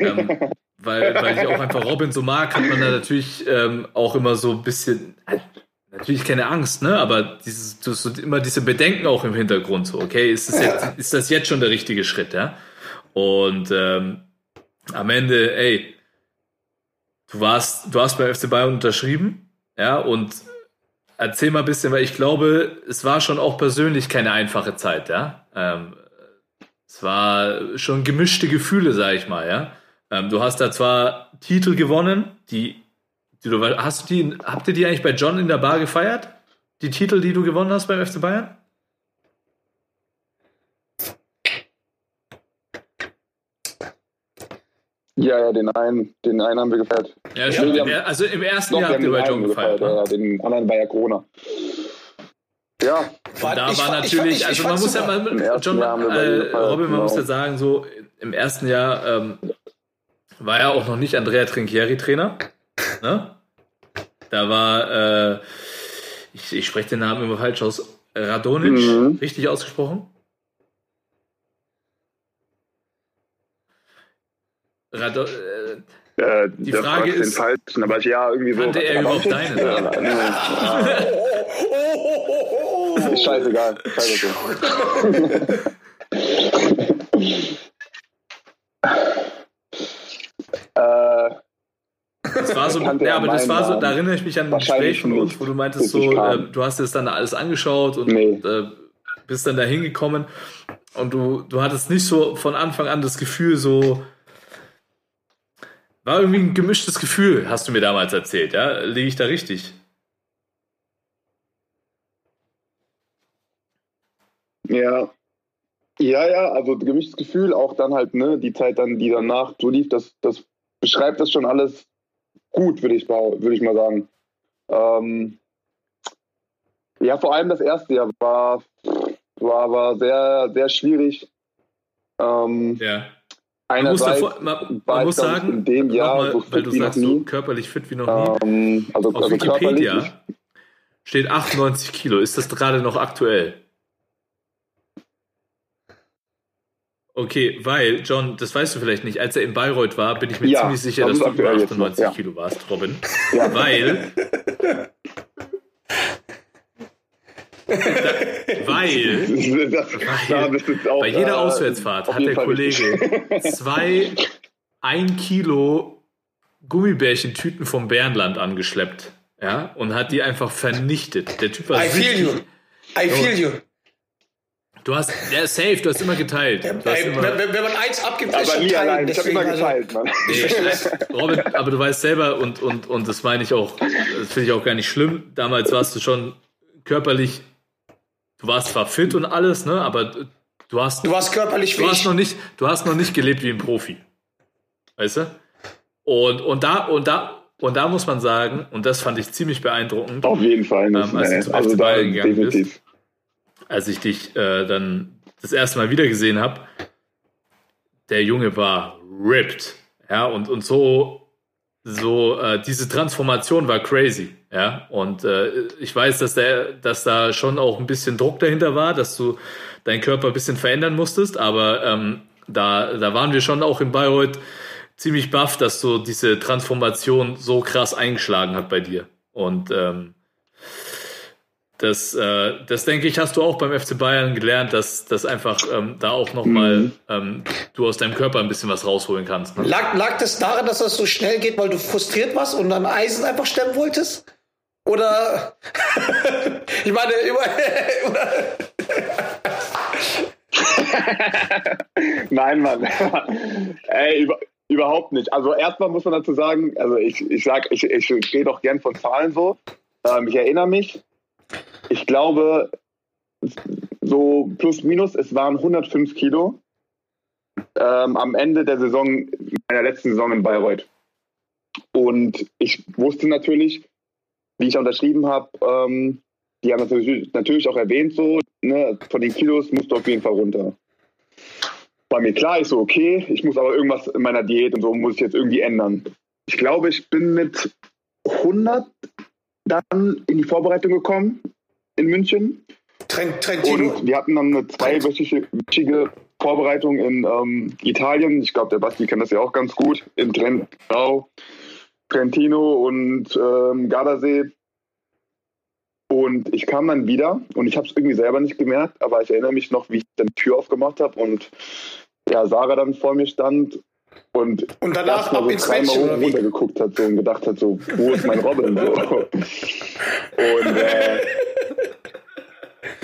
ähm, weil, weil ich auch einfach Robin so mag, hat man da natürlich ähm, auch immer so ein bisschen, natürlich keine Angst, ne? Aber dieses, du hast immer diese Bedenken auch im Hintergrund, so, okay, ist das jetzt, ist das jetzt schon der richtige Schritt, ja? Und ähm, am Ende, ey, du warst, du hast beim FC Bayern unterschrieben, ja, und erzähl mal ein bisschen, weil ich glaube, es war schon auch persönlich keine einfache Zeit, ja. Ähm, es war schon gemischte Gefühle, sag ich mal, ja. Ähm, du hast da zwar Titel gewonnen, die, die du, hast du die, habt ihr die eigentlich bei John in der Bar gefeiert? Die Titel, die du gewonnen hast beim FC Bayern? Ja, ja, den einen, den einen haben wir gefeiert. Ja, stimmt. also im ersten Jahr habt ihr den bei John gefeiert. gefeiert, ne? ja, den anderen war ja Corona. Ja, War- da ich war ich natürlich, fand- ich also man muss ja mal, John, äh, Robin, man muss genau. ja sagen, so im ersten Jahr ähm, war ja auch noch nicht Andrea Trinchieri Trainer. Ne? Da war, äh, ich, ich spreche den Namen immer falsch aus, Radonic, Mhm. richtig ausgesprochen? Rado, äh, äh, Die Frage ist, falschen, aber ja, irgendwie so. kannte er überhaupt oh, oh, oh, oh. Ist scheißegal. Scheiße. äh, Das war so, ja, er aber das war so, da erinnere ich mich an ein Gespräch von uns, wo du meintest so, äh, du hast es dann alles angeschaut und Nee. äh, bist dann da hingekommen und du, du hattest nicht so von Anfang an das Gefühl so, war irgendwie ein gemischtes Gefühl, hast du mir damals erzählt, ja? Liege ich da richtig? Ja. Ja, ja, also gemischtes Gefühl, auch dann halt, ne, die Zeit dann, die danach so lief, das, das beschreibt das schon alles gut, würde ich, mal- würde ich mal sagen. Ähm, ja, vor allem das erste Jahr war, war, war sehr, sehr schwierig. Ähm, Ja. Man muss, davor, man, man muss sagen, in dem Jahr so weil du sagst, so körperlich fit wie noch nie. Ähm, also, Auf also. Wikipedia steht 98 Kilo. Ist das gerade noch aktuell? Okay, weil, John, das weißt du vielleicht nicht, als er in Bayreuth war, bin ich mir Ja, ziemlich sicher, das dass du über aktuell jetzt noch, 98 ja. Kilo warst, Robin. Ja. Weil. da, weil das, da bist du auch, bei jeder äh, Auswärtsfahrt hat der Fall. Kollege zwei ein Kilo Gummibärchentüten vom Bärenland angeschleppt. Ja, und hat die einfach vernichtet. Der Typ war I feel you. I feel you. Du hast, ja, safe, du hast immer geteilt. Du hast Ey, immer, wenn, wenn man eins abgibt, Aber ist nie teilen. allein. Ich habe Deswegen, immer also, geteilt, Mann. Nee, Robin, aber du weißt selber und, und, und das meine ich auch, das finde ich auch gar nicht schlimm. Damals warst du schon körperlich, du warst zwar fit und alles, ne, aber du hast, Du warst körperlich du hast noch nicht, du hast noch nicht gelebt wie ein Profi. Weißt du? Und, und da, und da, und da muss man sagen, und das fand ich ziemlich beeindruckend, Auf jeden Fall. nicht, Ähm, als du nee. zum also FC da Bayern gegangen bist. Als ich dich äh, dann das erste Mal wieder gesehen habe, der Junge war ripped. Ja, und, und so, so äh, diese Transformation war crazy. Ja, und äh, ich weiß, dass, der, dass da schon auch ein bisschen Druck dahinter war, dass du deinen Körper ein bisschen verändern musstest, aber ähm, da, da waren wir schon auch in Bayreuth ziemlich baff, dass so diese Transformation so krass eingeschlagen hat bei dir. Und ähm, das, äh, das denke ich, hast du auch beim FC Bayern gelernt, dass, dass einfach ähm, da auch nochmal Mhm. ähm, du aus deinem Körper ein bisschen was rausholen kannst. Ne? Lag, lag das daran, dass das so schnell geht, weil du frustriert warst und dann Eisen einfach stemmen wolltest? Oder ich meine, immer, oder, Nein, Mann. Ey, über, überhaupt nicht. Also erstmal muss man dazu sagen, also ich, ich sag, ich, ich rede auch gern von Zahlen so. Ähm, ich erinnere mich, ich glaube, so plus minus, es waren 105 Kilo ähm, am Ende der Saison, meiner letzten Saison in Bayreuth. Und ich wusste natürlich, wie ich unterschrieben habe, ähm, die haben natürlich, natürlich auch erwähnt, so, ne, von den Kilos musst du auf jeden Fall runter. War mir klar, ich so, okay, ich muss aber irgendwas in meiner Diät und so muss ich jetzt irgendwie ändern. Ich glaube, ich bin mit 100 dann in die Vorbereitung gekommen in München. Trent, Trentino. Und wir hatten dann eine zweiwöchige wöchige Vorbereitung in ähm, Italien. Ich glaube, der Basti kennt das ja auch ganz gut. In Trent, genau, Trentino und ähm, Gardasee. Und ich kam dann wieder und ich habe es irgendwie selber nicht gemerkt, aber ich erinnere mich noch, wie ich dann die Tür aufgemacht habe und ja, Sarah dann vor mir stand und Und danach ab so ins oder wie? runtergeguckt hat so, und gedacht hat, so, wo ist mein Robin? So. Und äh,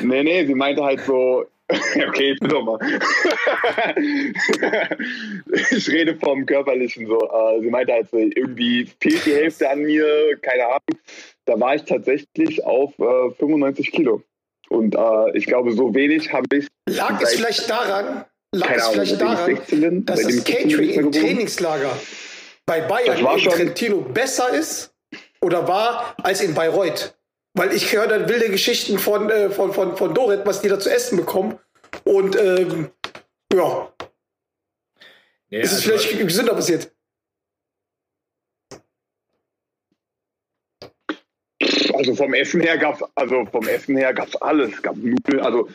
nee, nee, sie meinte halt so, okay, bitte doch mal. ich rede vom Körperlichen so. Äh, sie meinte halt so, irgendwie fehlt die Hälfte an mir, keine Ahnung. Da war ich tatsächlich auf äh, 95 Kilo. Und äh, ich glaube, so wenig habe ich. Lag es vielleicht daran, lag es vielleicht daran, 16 bin, dass das ich 16 bin, Catering im gewohnt. Trainingslager bei Bayern in schon- Trentino besser ist oder war als in Bayreuth? Weil ich höre dann wilde Geschichten von, äh, von, von, von Dorit, was die da zu essen bekommen. Und ähm, ja, Ja, ist es also- vielleicht gesünder passiert. Also vom Essen her gab's, also vom Essen her gab's alles. Es gab Nudeln, also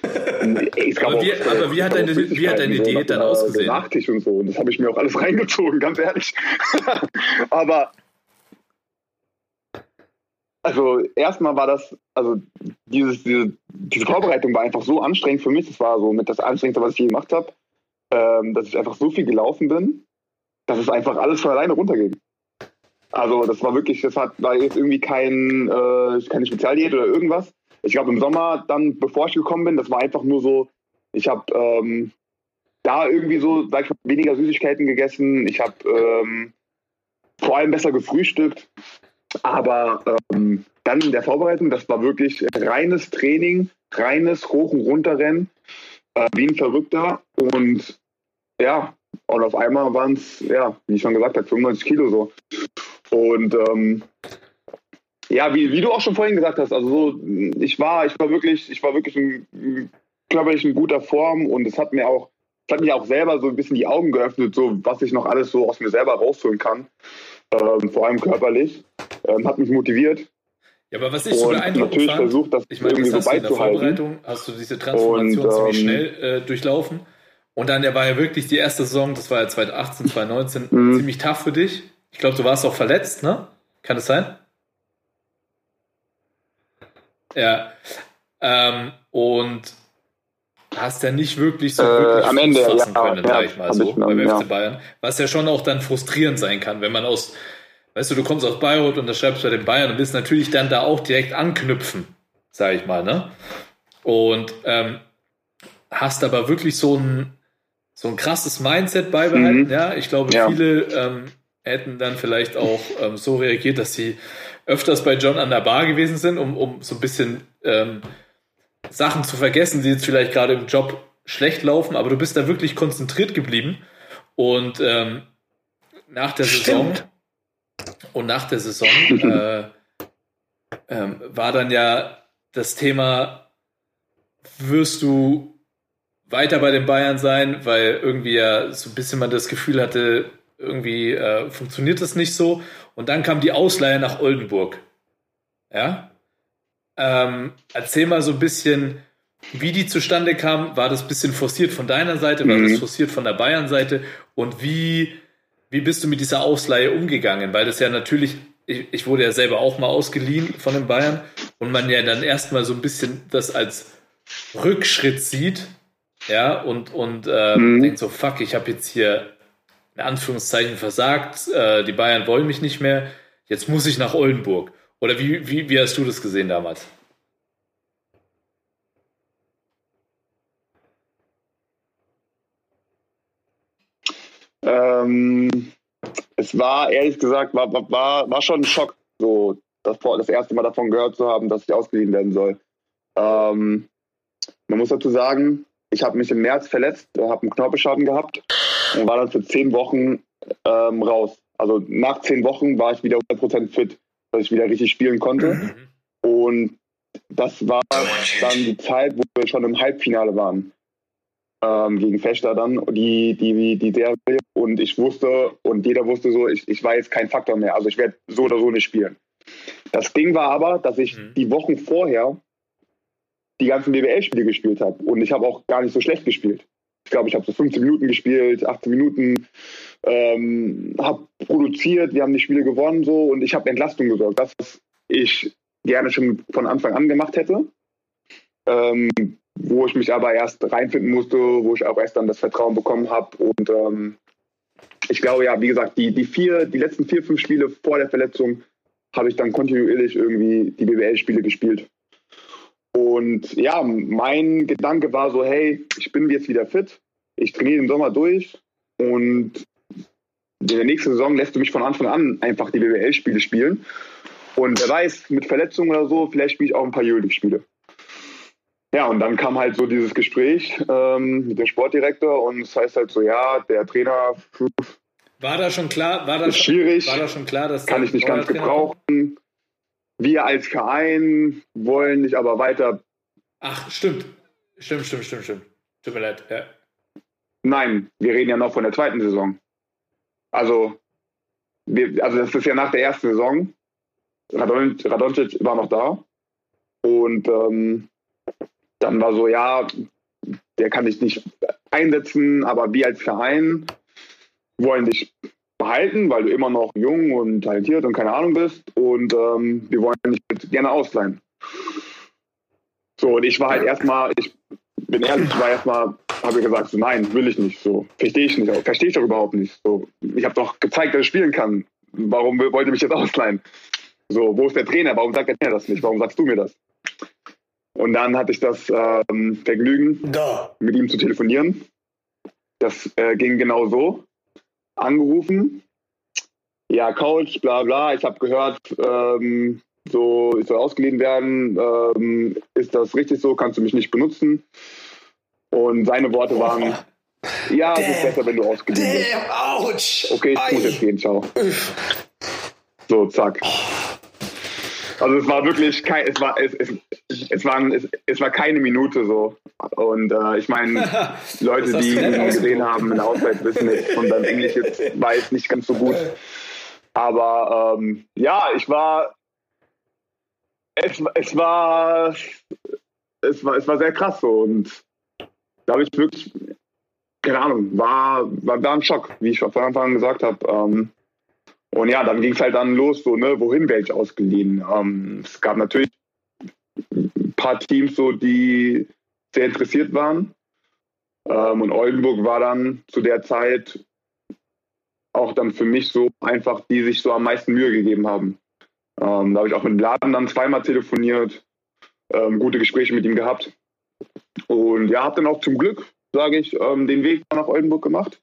ey, es gab Aber wie- auch, aber wie hat deine- wie hat deine Diät dann äh, ausgesehen? Nachtisch und so. Und das habe ich mir auch alles reingezogen, ganz ehrlich. aber also erstmal war das, also dieses, diese, diese Vorbereitung war einfach so anstrengend für mich. Das war so mit das Anstrengendste, was ich je gemacht habe, ähm, dass ich einfach so viel gelaufen bin, dass es einfach alles von alleine runterging. Also das war wirklich, das hat, war jetzt irgendwie kein, äh, keine Spezialdiät oder irgendwas. Ich glaube im Sommer dann, bevor ich gekommen bin, das war einfach nur so, ich habe ähm, da irgendwie so, sag ich mal, weniger Süßigkeiten gegessen. Ich habe ähm, vor allem besser gefrühstückt. Aber ähm, dann in der Vorbereitung, das war wirklich reines Training, reines Hoch- und Runterrennen, äh, wie ein Verrückter. Und ja, und auf einmal waren es, ja, wie ich schon gesagt habe, 95 Kilo so. Und ähm, ja, wie, wie du auch schon vorhin gesagt hast, also so, ich war, ich war wirklich, ich war wirklich in, körperlich in guter Form und es hat mir auch, es hat mir auch selber so ein bisschen die Augen geöffnet, so was ich noch alles so aus mir selber rausholen kann, ähm, vor allem körperlich, ähm, hat mich motiviert. Ja, aber was ich so beeindruckend natürlich fand, versucht, das ich meine, irgendwie das so du in der. Vorbereitung, hast du diese Transformation Und, ziemlich ähm, schnell äh, durchlaufen. Und dann, der war ja wirklich die erste Saison, das war ja 2018, 2019, Mhm. ziemlich tough für dich. Ich glaube, du warst auch verletzt, ne? Kann es sein? Ja. Ähm, und hast ja nicht wirklich so Äh, wirklich am Ende, fassen ja, können, ja, sag ich mal so, ich, beim ja. FC Bayern. Was ja schon auch dann frustrierend sein kann, wenn man aus, weißt du, du kommst aus Bayreuth und das schreibst bei den Bayern und willst natürlich dann da auch direkt anknüpfen, sag ich mal, ne? Und ähm, hast aber wirklich so ein, so ein krasses Mindset beibehalten, Mhm. ja. Ich glaube, Ja. viele ähm, hätten dann vielleicht auch ähm, so reagiert, dass sie öfters bei John an der Bar gewesen sind, um, um so ein bisschen ähm, Sachen zu vergessen, die jetzt vielleicht gerade im Job schlecht laufen, aber du bist da wirklich konzentriert geblieben. Und ähm, nach der Saison Stimmt. und nach der Saison äh, ähm, war dann ja das Thema, wirst du weiter bei den Bayern sein, weil irgendwie ja so ein bisschen man das Gefühl hatte, irgendwie äh, funktioniert das nicht so. Und dann kam die Ausleihe nach Oldenburg. Ja. Ähm, erzähl mal so ein bisschen, wie die zustande kam. War das ein bisschen forciert von deiner Seite? War Mhm. das forciert von der Bayern-Seite? Und wie, wie bist du mit dieser Ausleihe umgegangen? Weil das ja natürlich, ich, ich wurde ja selber auch mal ausgeliehen von den Bayern und man ja dann erstmal so ein bisschen das als Rückschritt sieht, ja, und, und äh, Mhm. denkt so, fuck, ich habe jetzt hier in Anführungszeichen versagt, äh, die Bayern wollen mich nicht mehr, jetzt muss ich nach Oldenburg. Oder wie, wie, wie hast du das gesehen damals? Ähm, es war ehrlich gesagt, war, war- war, schon ein Schock, so das, das erste Mal davon gehört zu haben, dass ich ausgeliehen werden soll. Ähm, man muss dazu sagen, ich habe mich im März verletzt, habe einen Knorpelschaden gehabt und war dann für zehn Wochen ähm, raus. Also nach zehn Wochen war ich wieder 100% fit, dass ich wieder richtig spielen konnte. Und das war dann die Zeit, wo wir schon im Halbfinale waren. Ähm, gegen Fechter dann, die, die, die Serie. Und ich wusste, und jeder wusste so, ich, ich war jetzt kein Faktor mehr. Also ich werde so oder so nicht spielen. Das Ding war aber, dass ich Mhm. die Wochen vorher die ganzen BWL-Spiele gespielt habe. Und ich habe auch gar nicht so schlecht gespielt. Ich glaube, ich habe so 15 Minuten gespielt, 18 Minuten, ähm, habe produziert, wir haben die Spiele gewonnen so und ich habe Entlastung gesorgt. Das, was ich gerne schon von Anfang an gemacht hätte. Ähm, wo ich mich aber erst reinfinden musste, wo ich auch erst dann das Vertrauen bekommen habe. Und ähm, ich glaube ja, wie gesagt, die, die vier, die letzten vier, fünf Spiele vor der Verletzung habe ich dann kontinuierlich irgendwie die BWL-Spiele gespielt. Und ja, mein Gedanke war so, hey, ich bin jetzt wieder fit, ich trainiere den Sommer durch und in der nächsten Saison lässt du mich von Anfang an einfach die BWL-Spiele spielen. Und wer weiß, mit Verletzungen oder so, vielleicht spiele ich auch ein paar Euroleague-Spiele. Ja, und dann kam halt so dieses Gespräch ähm, mit dem Sportdirektor und es heißt halt so, ja, der Trainer War da schon klar, war da ist schwierig, war da schon klar, dass kann ich nicht ganz gebrauchen. Wir als Verein wollen dich aber weiter. Ach, stimmt. Stimmt, stimmt, stimmt, stimmt. Tut mir leid. Ja. Nein, wir reden ja noch von der zweiten Saison. Also, wir, also das ist ja nach der ersten Saison. Radon, Radoncic war noch da. Und ähm, dann war so, ja, der kann dich nicht einsetzen, aber wir als Verein wollen dich behalten, weil du immer noch jung und talentiert und keine Ahnung bist. Und ähm, wir wollen dich gerne ausleihen. So, und ich war halt erstmal, ich bin ehrlich, ich war erstmal, habe ich gesagt, so, nein, will ich nicht. So, verstehe ich nicht, verstehe ich doch überhaupt nicht. So, ich habe doch gezeigt, dass ich spielen kann. Warum wollt ihr mich jetzt ausleihen? So, wo ist der Trainer? Warum sagt der Trainer das nicht? Warum sagst du mir das? Und dann hatte ich das ähm, Vergnügen, Da. mit ihm zu telefonieren. Das äh, ging genau so. Angerufen. Ja, Coach, bla bla. Ich habe gehört, ähm, so ich soll ausgeliehen werden. Ähm, ist das richtig so? Kannst du mich nicht benutzen? Und seine Worte waren: Ja, es ist besser, wenn du ausgeliehen. Damn, ouch. Okay, ich muss jetzt gehen, ciao. So, zack. Also es war wirklich kein, es war, es, es, es, war, es, es war keine Minute so. Und äh, ich meine, Leute, die ihn gesehen haben in der Auszeit, wissen es. Und dein Englisch jetzt war jetzt nicht ganz so gut. Aber ähm, ja, ich war, es, es war, es war, es war sehr krass so. Und da habe ich wirklich, keine Ahnung, war, war, war ein Schock, wie ich von Anfang an gesagt habe. Ähm, und ja, dann ging es halt dann los, so, ne, wohin wäre ich ausgeliehen? Ähm, es gab natürlich ein paar Teams, so, die sehr interessiert waren. Ähm, und Oldenburg war dann zu der Zeit auch dann für mich so einfach, die sich so am meisten Mühe gegeben haben. Ähm, da habe ich auch mit dem Laden dann zweimal telefoniert, ähm, gute Gespräche mit ihm gehabt. Und ja, habe dann auch zum Glück, sage ich, ähm, den Weg nach Oldenburg gemacht.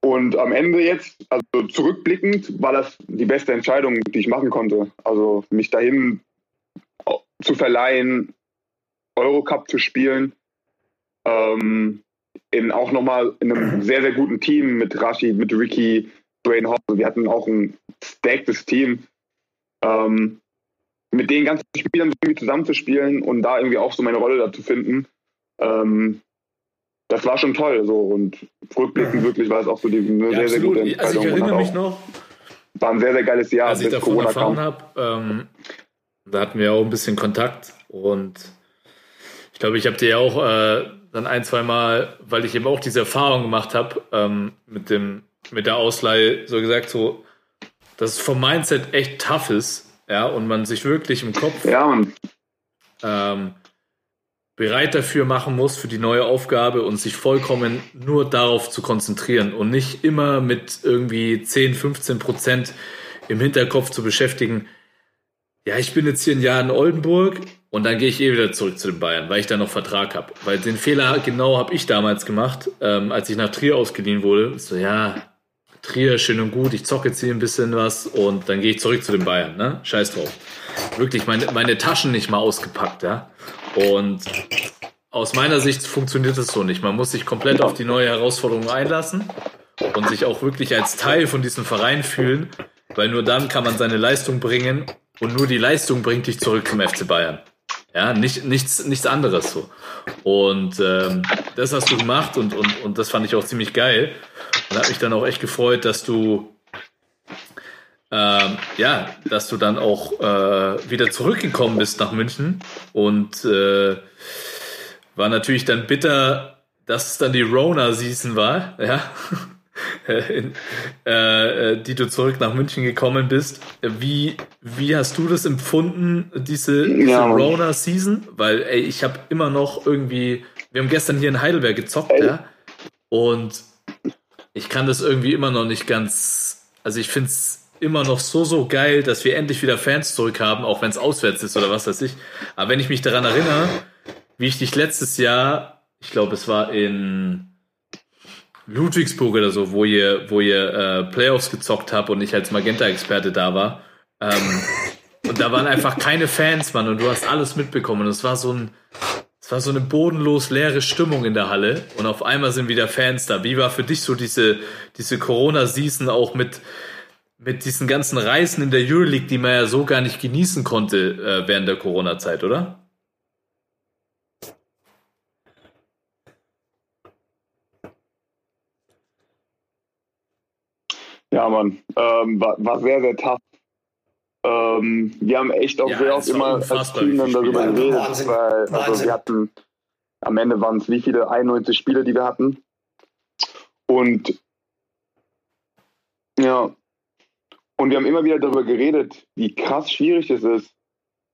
Und am Ende jetzt, also zurückblickend, war das die beste Entscheidung, die ich machen konnte. Also mich dahin zu verleihen, Eurocup zu spielen, ähm, in auch nochmal in einem sehr, sehr guten Team mit Rashid, mit Ricky, Dwayne Hobbs. Wir hatten auch ein stacktes Team. Ähm, mit den ganzen Spielern irgendwie zusammenzuspielen und da irgendwie auch so meine Rolle da zu finden, ähm, das war schon toll. So. Und rückblickend wirklich war es auch so die, eine Ja, sehr, sehr gute absolut. Also Entscheidung. ich erinnere mich noch, War ein sehr, sehr geiles Jahr, als ich davon Corona erfahren habe, ähm, da hatten wir auch ein bisschen Kontakt und ich glaube, ich habe dir ja auch äh, dann ein, zwei Mal, weil ich eben auch diese Erfahrung gemacht habe ähm, mit dem mit der Ausleihe, so gesagt, so, dass es vom Mindset echt tough ist, ja, und man sich wirklich im Kopf Ja, ähm, bereit dafür machen muss, für die neue Aufgabe und sich vollkommen nur darauf zu konzentrieren und nicht immer mit irgendwie 10, 15 Prozent im Hinterkopf zu beschäftigen. Ja, ich bin jetzt hier ein Jahr in Oldenburg und dann gehe ich eh wieder zurück zu den Bayern, weil ich da noch Vertrag habe. Weil den Fehler genau habe ich damals gemacht, ähm, als ich nach Trier ausgeliehen wurde. So, ja, Trier, schön und gut, ich zocke jetzt hier ein bisschen was und dann gehe ich zurück zu den Bayern, ne? Scheiß drauf. Wirklich meine, meine Taschen nicht mal ausgepackt, ja. Und aus meiner Sicht funktioniert es so nicht. Man muss sich komplett auf die neue Herausforderung einlassen und sich auch wirklich als Teil von diesem Verein fühlen, weil nur dann kann man seine Leistung bringen und nur die Leistung bringt dich zurück zum FC Bayern. Ja, nicht, nichts, nichts anderes so. Und ähm, das hast du gemacht und, und, und das fand ich auch ziemlich geil. Und hat mich dann auch echt gefreut, dass du ähm, ja, dass du dann auch äh, wieder zurückgekommen bist nach München und äh, war natürlich dann bitter, dass es dann die Rona-Season war, ja, in, äh, äh, die du zurück nach München gekommen bist. Wie, wie hast du das empfunden, diese, diese Ja. Rona-Season? Weil, ey, ich habe immer noch irgendwie, wir haben gestern hier in Heidelberg gezockt, Ey. ja, und ich kann das irgendwie immer noch nicht ganz, also ich finde es immer noch so, so geil, dass wir endlich wieder Fans zurückhaben, auch wenn es auswärts ist oder was weiß ich. Aber wenn ich mich daran erinnere, wie ich dich letztes Jahr, ich glaube, es war in Ludwigsburg oder so, wo ihr, wo ihr äh, Playoffs gezockt habt und ich als Magenta-Experte da war. Ähm, und da waren einfach keine Fans, Mann, und du hast alles mitbekommen. Und es war so ein, es war so eine bodenlos leere Stimmung in der Halle und auf einmal sind wieder Fans da. Wie war für dich so diese, diese Corona-Season auch mit, mit diesen ganzen Reisen in der Euroleague, die man ja so gar nicht genießen konnte äh, während der Corona-Zeit, oder? Ja, Mann, ähm, war, war sehr, sehr tough. Ähm, wir haben echt auch Ja, sehr oft immer als Team dann darüber geredet, Wahnsinn. weil also Wahnsinn. wir hatten, am Ende waren es wie viele? 91 Spiele, die wir hatten. Und Ja. Und wir haben immer wieder darüber geredet, wie krass schwierig es ist,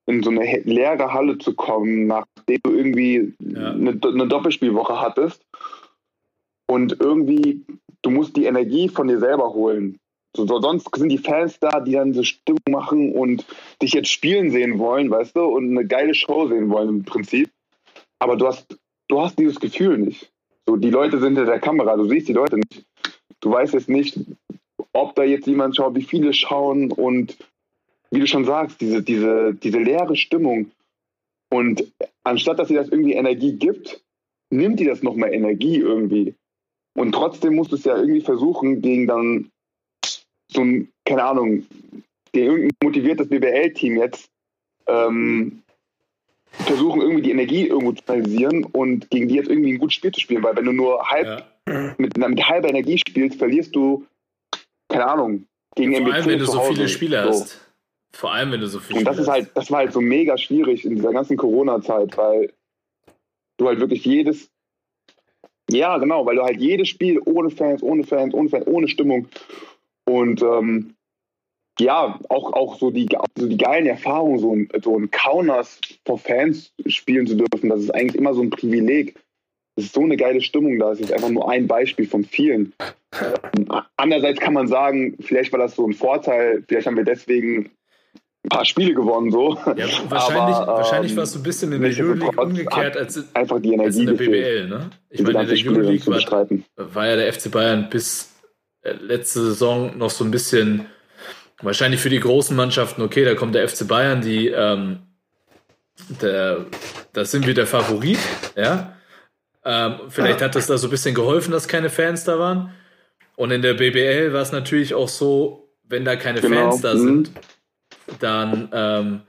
in so eine leere Halle zu kommen, nachdem du irgendwie Ja. eine, eine Doppelspielwoche hattest. Und irgendwie, du musst die Energie von dir selber holen. So, so, sonst sind die Fans da, die dann so Stimmung machen und dich jetzt spielen sehen wollen, weißt du, und eine geile Show sehen wollen im Prinzip. Aber du hast, du hast dieses Gefühl nicht. So, die Leute sind hinter der Kamera, du siehst die Leute nicht. Du weißt jetzt nicht, ob da jetzt jemand schaut, wie viele schauen und wie du schon sagst, diese, diese, diese leere Stimmung. Und anstatt dass sie das irgendwie Energie gibt, nimmt die das nochmal Energie irgendwie. Und trotzdem musst du es ja irgendwie versuchen, gegen dann so ein, keine Ahnung, gegen irgendein motiviertes BBL-Team jetzt ähm, versuchen, irgendwie die Energie irgendwo zu kanalisieren und gegen die jetzt irgendwie ein gutes Spiel zu spielen. Weil wenn du nur halb Ja. mit, mit halber Energie spielst, verlierst du, keine Ahnung, gegen Vor MBC allem, wenn du so Hause. viele Spiele So. hast. Vor allem, wenn du so viele Und das Spiele ist halt, das war halt so mega schwierig in dieser ganzen Corona-Zeit, weil du halt wirklich jedes, ja genau, weil du halt jedes Spiel ohne Fans, ohne Fans, ohne Fans, ohne Stimmung und ähm, ja, auch, auch so die, so die geilen Erfahrungen, so ein, so ein Kaunas vor Fans spielen zu dürfen, das ist eigentlich immer so ein Privileg. Das ist so eine geile Stimmung da. Das ist einfach nur ein Beispiel von vielen. Andererseits kann man sagen, vielleicht war das so ein Vorteil, vielleicht haben wir deswegen ein paar Spiele gewonnen, so. Ja, wahrscheinlich, Aber, wahrscheinlich ähm, warst du ein bisschen in der Euroleague umgekehrt als, Einfach die als Energie in der BBL. Ne? Ich meine, in der Euroleague war, war ja der FC Bayern bis äh, letzte Saison noch so ein bisschen wahrscheinlich für die großen Mannschaften, okay, da kommt der FC Bayern, die ähm, der, da sind wir der Favorit, ja. Ähm, vielleicht hat das da so ein bisschen geholfen, dass keine Fans da waren. Und in der BBL war es natürlich auch so, wenn da keine Genau, Fans da mhm. sind, dann ähm,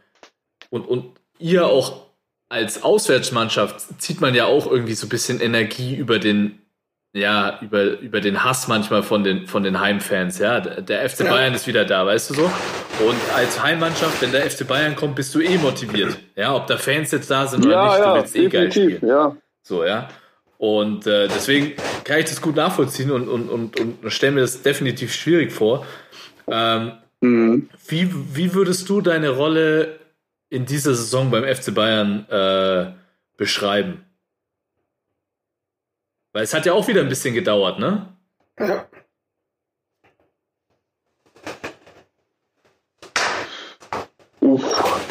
und, und ihr auch als Auswärtsmannschaft zieht man ja auch irgendwie so ein bisschen Energie über den ja, über, über den Hass manchmal von den, von den Heimfans, ja. Der FC Ja. Bayern ist wieder da, weißt du so? Und als Heimmannschaft, wenn der FC Bayern kommt, bist du eh motiviert. Ja, ob da Fans jetzt da sind oder Ja, nicht, du ja, willst eh geil spielen. ja. So, ja. Und äh, deswegen kann ich das gut nachvollziehen und, und, und, und stelle mir das definitiv schwierig vor. Ähm, Mhm. wie, wie würdest du deine Rolle in dieser Saison beim FC Bayern äh, beschreiben? Weil es hat ja auch wieder ein bisschen gedauert, ne? Ja. Uff.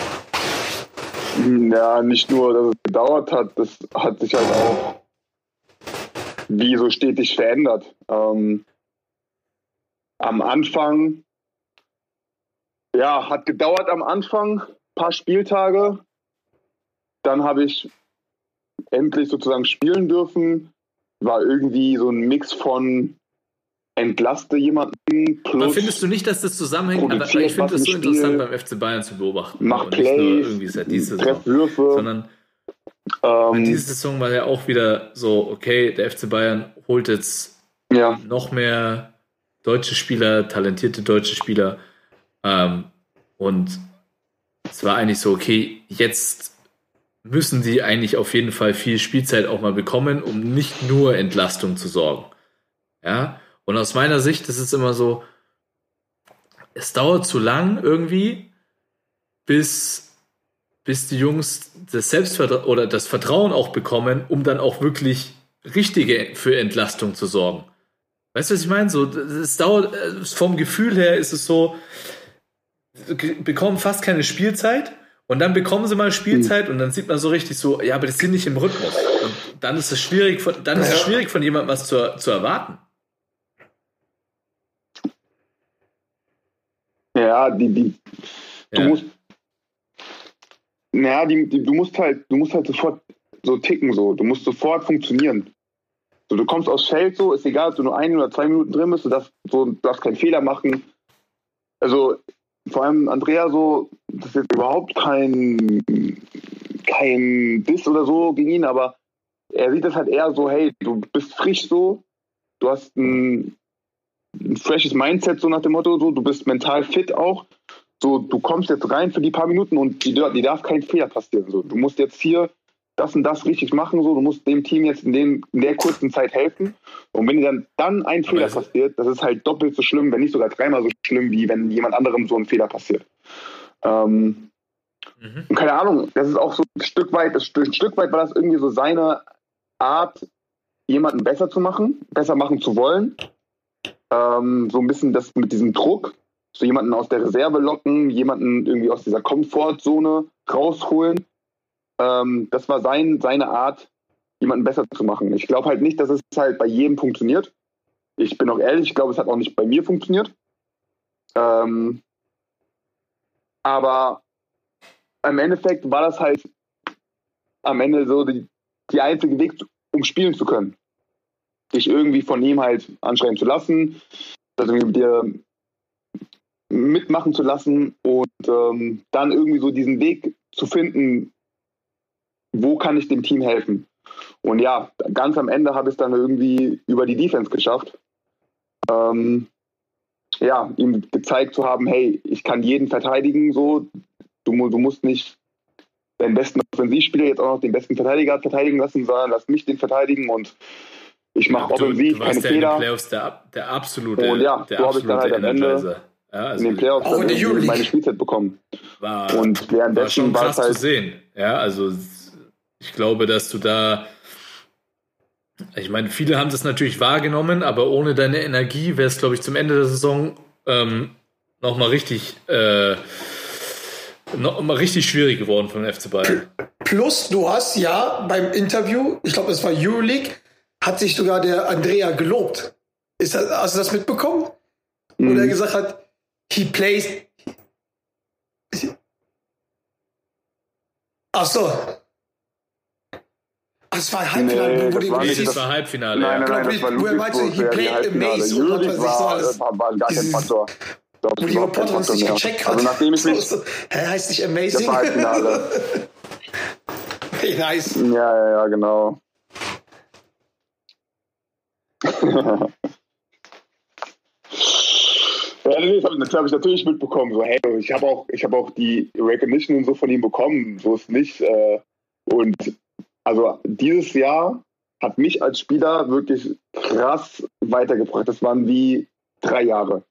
Ja, nicht nur, dass es gedauert hat, das hat sich halt auch wie so stetig verändert. Ähm, am Anfang, ja, hat gedauert am Anfang, paar Spieltage. Dann habe ich endlich sozusagen spielen dürfen. War irgendwie so ein Mix von entlaste jemanden Aber plus findest du nicht, dass das zusammenhängt? Aber ich finde das so interessant beim FC Bayern zu beobachten. Mach und nicht nur Plays, irgendwie seit dieser Saison. treff Würfe. Sondern ähm, dieser Saison war ja auch wieder so, okay, der FC Bayern holt jetzt ja, noch mehr deutsche Spieler, talentierte deutsche Spieler. Ähm, und es war eigentlich so, okay, jetzt müssen die eigentlich auf jeden Fall viel Spielzeit auch mal bekommen, um nicht nur Entlastung zu sorgen. Ja, und aus meiner Sicht ist es immer so, es dauert zu lang irgendwie, bis, bis die Jungs das Selbstvertrauen oder das Vertrauen auch bekommen, um dann auch wirklich richtige für Entlastung zu sorgen. Weißt du, was ich meine? So, es dauert, vom Gefühl her ist es so, bekommen fast keine Spielzeit und dann bekommen sie mal Spielzeit und dann sieht man so richtig so, ja, aber das sind nicht im Rhythmus. Und dann ist es schwierig, von, dann ist es schwierig von jemandem was zu, zu erwarten. ja, die, die, du Ja. musst, naja, die, die, du musst halt, du musst halt sofort so ticken, so. Du musst sofort funktionieren. So, du kommst aufs Feld so, ist egal, ob du nur ein oder zwei Minuten drin bist, du darfst, so, du darfst keinen Fehler machen. Also, vor allem Andrea so, das ist jetzt überhaupt kein, kein Diss oder so gegen ihn, aber er sieht das halt eher so, hey, du bist frisch so, du hast ein, ein freshes Mindset, so nach dem Motto, so, du bist mental fit auch. So, du kommst jetzt rein für die paar Minuten und die, die darf kein Fehler passieren. So. Du musst jetzt hier das und das richtig machen, so, du musst dem Team jetzt in, dem, in der kurzen Zeit helfen. Und wenn dir dann, dann ein Fehler passiert, das ist halt doppelt so schlimm, wenn nicht sogar dreimal so schlimm, wie wenn jemand anderem so ein Fehler passiert. Ähm, Mhm. und keine Ahnung, das ist auch so ein Stück weit, das, ein Stück weit war das irgendwie so seine Art, jemanden besser zu machen, besser machen zu wollen. Ähm, so ein bisschen das mit diesem Druck, so jemanden aus der Reserve locken, jemanden irgendwie aus dieser Komfortzone rausholen. Ähm, das war sein, seine Art, jemanden besser zu machen. Ich glaube halt nicht, dass es halt bei jedem funktioniert. Ich bin auch ehrlich, ich glaube, es hat auch nicht bei mir funktioniert. Ähm, aber im Endeffekt war das halt am Ende so die, die einzige Weg, um spielen zu können. Dich irgendwie von ihm halt anschreiben zu lassen, das irgendwie mit dir mitmachen zu lassen und ähm, dann irgendwie so diesen Weg zu finden, wo kann ich dem Team helfen. Und ja, ganz am Ende habe ich es dann irgendwie über die Defense geschafft. Ähm, ja, ihm gezeigt zu haben, hey, ich kann jeden verteidigen, so, du, du musst nicht deinen besten Offensivspieler jetzt auch noch den besten Verteidiger verteidigen lassen, sondern lass mich den verteidigen und ich mache Du, offensiv du keine warst ja in den Fehler. Playoffs der, der absolute, Und ja, der so habe ich dann absolute halt am Ende. Ja, also in den Playoffs Auch in der Euroleague. meine Spielzeit bekommen. war, Und währenddessen schon war es halt zu sehen. Ja, also ich glaube, dass du da, ich meine, viele haben das natürlich wahrgenommen, aber ohne deine Energie wäre es, glaube ich, zum Ende der Saison ähm, nochmal richtig, äh, noch mal richtig schwierig geworden für den FC Bayern. Plus, du hast ja beim Interview, ich glaube, es war Euroleague, hat sich sogar der Andrea gelobt. Ist das, hast du das mitbekommen? Wo Mhm. er gesagt hat, he plays. Ach so. Ach, es war Halbfinale, Nee, wo das die war nicht das war Halbfinale. Nein, nein, nein, Glaub das war Ludwigsburg, meinst du, he played Euroleague was weiß ich so war, alles. war, war gar kein Faktor. Da wo die Reporterin es nicht gecheckt hat. Also nachdem ich so, mich, so, hä, heißt nicht das amazing? war Halbfinale. Hey, nice. Ja, ja, ja, genau. Ja, das habe hab ich natürlich mitbekommen. So, hey, ich habe auch, habe auch die Recognition und so von ihm bekommen, so ist nicht. Äh, und also dieses Jahr hat mich als Spieler wirklich krass weitergebracht. Das waren wie drei Jahre.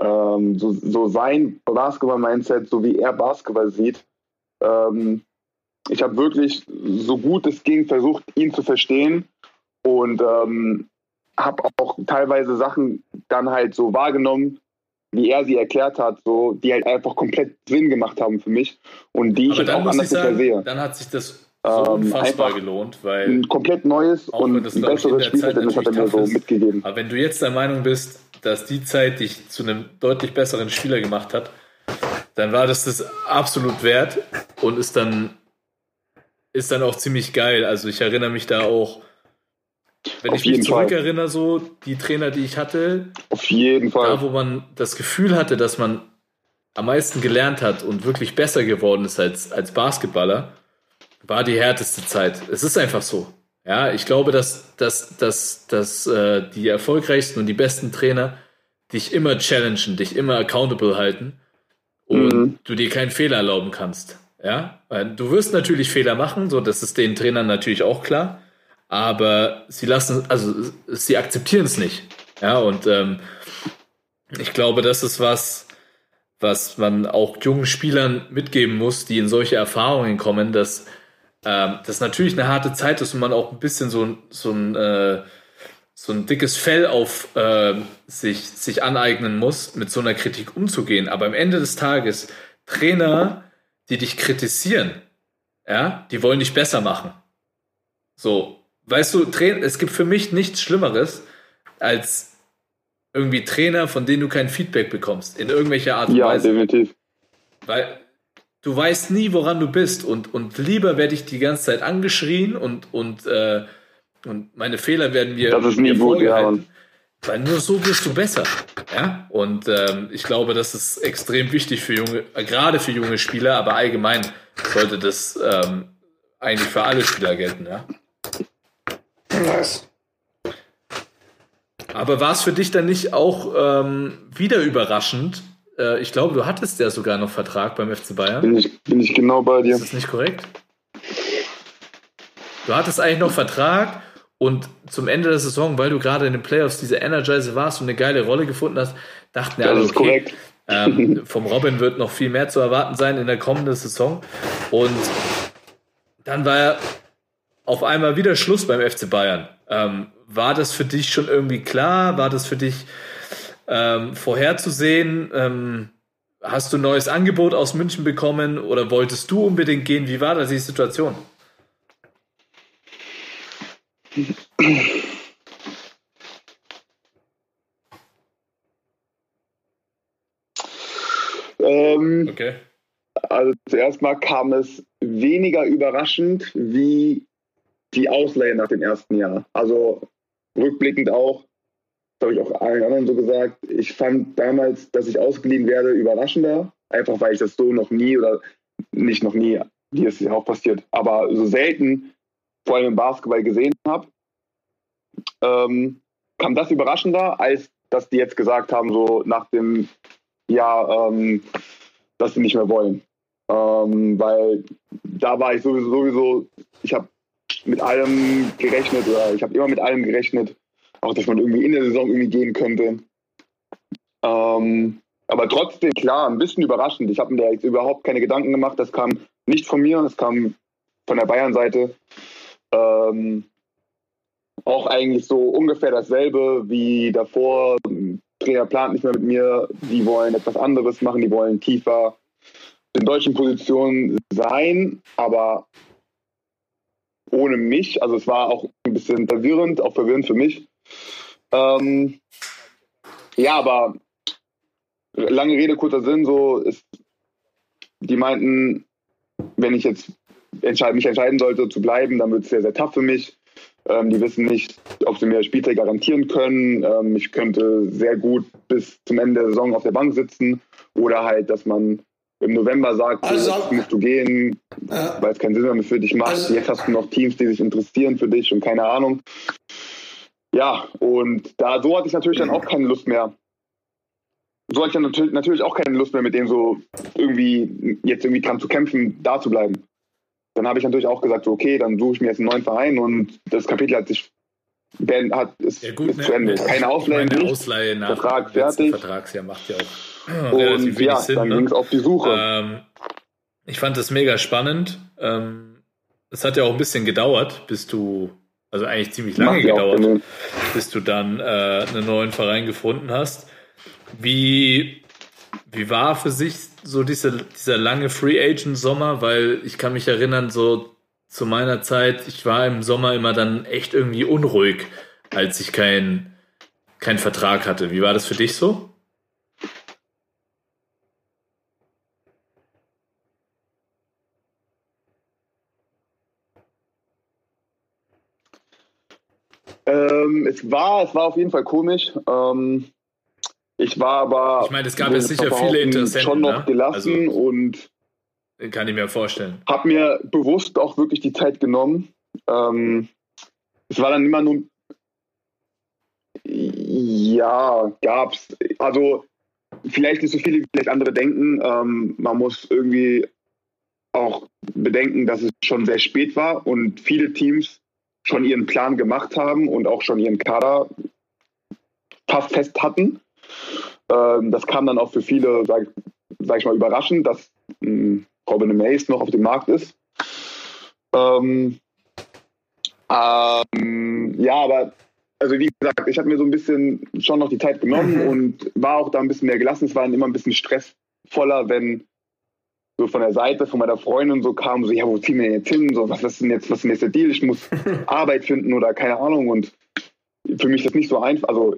Ähm, so, so sein Basketball-Mindset, so wie er Basketball sieht. Ähm, ich habe wirklich so gut es ging versucht, ihn zu verstehen und ähm, habe auch teilweise Sachen dann halt so wahrgenommen, wie er sie erklärt hat, so die halt einfach komplett Sinn gemacht haben für mich und die ich jetzt dann auch anders nicht mehr sagen, sehe. dann hat sich das so Ähm, unfassbar einfach gelohnt, weil Ein komplett neues und das, ein besseres Spielverständnis hat er mir so ist. mitgegeben. Aber wenn du jetzt der Meinung bist, dass die Zeit dich zu einem deutlich besseren Spieler gemacht hat, dann war das das absolut wert und ist dann ist dann auch ziemlich geil. Also ich erinnere mich da auch, wenn Auf ich mich zurückerinnere, so die Trainer, die ich hatte, Auf jeden Fall. da wo man das Gefühl hatte, dass man am meisten gelernt hat und wirklich besser geworden ist als, als Basketballer, war die härteste Zeit. Es ist einfach so. Ja, ich glaube, dass, dass, dass, dass äh, die erfolgreichsten und die besten Trainer dich immer challengen, dich immer accountable halten und Mhm. du dir keinen Fehler erlauben kannst. Ja, du wirst natürlich Fehler machen, so das ist den Trainern natürlich auch klar, aber sie lassen, also sie akzeptieren es nicht. Ja, und ähm, ich glaube, das ist was, was man auch jungen Spielern mitgeben muss, die in solche Erfahrungen kommen, dass ähm, das natürlich eine harte Zeit ist und man auch ein bisschen so, so ein äh, so ein dickes Fell auf äh, sich, sich aneignen muss, mit so einer Kritik umzugehen. Aber am Ende des Tages, Trainer, die dich kritisieren, ja, die wollen dich besser machen. So, weißt du, es gibt für mich nichts Schlimmeres, als irgendwie Trainer, von denen du kein Feedback bekommst, in irgendwelcher Art und Ja, Weise. definitiv. Weil du weißt nie, woran du bist. Und, und lieber werde ich die ganze Zeit angeschrien und, und, äh, und meine Fehler werden mir, Das ist nie gut, ja. vorgehalten. Weil nur so wirst du besser. Ja? Und ähm, ich glaube, das ist extrem wichtig für junge, gerade für junge Spieler, aber allgemein sollte das ähm, eigentlich für alle Spieler gelten. Ja? Nice. Aber war es für dich dann nicht auch ähm, wieder überraschend? Äh, ich glaube, du hattest ja sogar noch Vertrag beim FC Bayern. Bin ich, bin ich genau bei dir. Ist das nicht korrekt? du hattest eigentlich noch Vertrag und zum Ende der Saison, weil du gerade in den Playoffs diese Energizer warst und eine geile Rolle gefunden hast, dachten wir Das alle, ist okay, korrekt. ähm, vom Robin wird noch viel mehr zu erwarten sein in der kommenden Saison. Und dann war ja auf einmal wieder Schluss beim FC Bayern. Ähm, war das für dich schon irgendwie klar? War das für dich ähm, vorherzusehen? Ähm, hast du ein neues Angebot aus München bekommen oder wolltest du unbedingt gehen? Wie war da die Situation? Ähm, Okay. Also zuerst mal kam es weniger überraschend wie die Ausleihe nach dem ersten Jahr. Also rückblickend auch, das habe ich auch allen anderen so gesagt, ich fand damals, dass ich ausgeliehen werde, überraschender. Einfach weil ich das so noch nie oder nicht noch nie, wie es ja auch passiert, aber so selten, vor allem im Basketball gesehen habe. Ähm, kam das überraschender, als dass die jetzt gesagt haben, so nach dem Jahr, ähm, dass sie nicht mehr wollen. Ähm, weil da war ich sowieso, sowieso ich habe mit allem gerechnet oder ich habe immer mit allem gerechnet, auch dass man irgendwie in der Saison irgendwie gehen könnte. Ähm, aber trotzdem, klar, ein bisschen überraschend. Ich habe mir da jetzt überhaupt keine Gedanken gemacht. Das kam nicht von mir, das kam von der Bayern-Seite. Ähm, auch eigentlich so ungefähr dasselbe wie davor. Trainer plant nicht mehr mit mir. Die wollen etwas anderes machen. Die wollen tiefer in deutschen Positionen sein, aber ohne mich. Also es war auch ein bisschen verwirrend, auch verwirrend für mich. Ähm, ja, aber lange Rede, kurzer Sinn, so ist, die meinten, wenn ich jetzt entscheid, mich entscheiden sollte zu bleiben, dann wird es sehr, sehr tough für mich. Ähm, die wissen nicht, ob sie mir Spielzeit garantieren können. Ähm, ich könnte sehr gut bis zum Ende der Saison auf der Bank sitzen oder halt, dass man im November sagt, Also- jetzt musst du gehen, Ja. weil es keinen Sinn mehr für dich macht. Also- Jetzt hast du noch Teams, die sich interessieren für dich und keine Ahnung. Ja, und da so hatte ich natürlich dann auch keine Lust mehr. So hatte ich dann natürlich, auch keine Lust mehr, mit dem so irgendwie jetzt irgendwie dran zu kämpfen, da zu bleiben. Dann habe ich natürlich auch gesagt, so, okay, dann suche ich mir jetzt einen neuen Verein und das Kapitel hat sich hat, ist, Ja gut, ist ne, zu Ende. ne, Keine Ausleihe, ich meine, nichts. Ausleihe nach Vertrag fertig. Vertragsjahr macht ja auch Und wenig ja, Sinn. dann ne? ging es auf die Suche. Ähm, ich fand das mega spannend. Ähm, es hat ja auch ein bisschen gedauert, bis du, also eigentlich ziemlich lange auch gedauert, bis du dann äh, einen neuen Verein gefunden hast. Wie, wie war für sich so diese, dieser lange Free Agent Sommer? Weil ich kann mich erinnern, so zu meiner Zeit, ich war im Sommer immer dann echt irgendwie unruhig, als ich keinen keinen Vertrag hatte. Wie war das für dich so? Ähm, es war, es war auf jeden Fall komisch. Ähm, ich war aber Ich meine, es gab ich sicher viele Interessenten, schon noch ne? gelassen Also- und Kann ich mir vorstellen. habe mir bewusst auch wirklich die Zeit genommen. Ähm, es war dann immer nur ja, gab's. Also vielleicht nicht so viele, wie vielleicht andere denken. Ähm, man muss irgendwie auch bedenken, dass es schon sehr spät war und viele Teams schon ihren Plan gemacht haben und auch schon ihren Kader fast fest hatten. Ähm, das kam dann auch für viele, sag, sag ich mal, überraschend, dass mh, Robin Mace noch auf dem Markt ist. Ähm, ähm, ja, aber also wie gesagt, ich habe mir so ein bisschen schon noch die Zeit genommen Mhm. und war auch da ein bisschen mehr gelassen. Es war dann immer ein bisschen stressvoller, wenn so von der Seite von meiner Freundin so kam, so, ja, wo ziehen wir denn jetzt hin? So, was ist denn jetzt, was ist denn jetzt der Deal? Ich muss Arbeit finden oder keine Ahnung. Und für mich ist das nicht so einfach. Also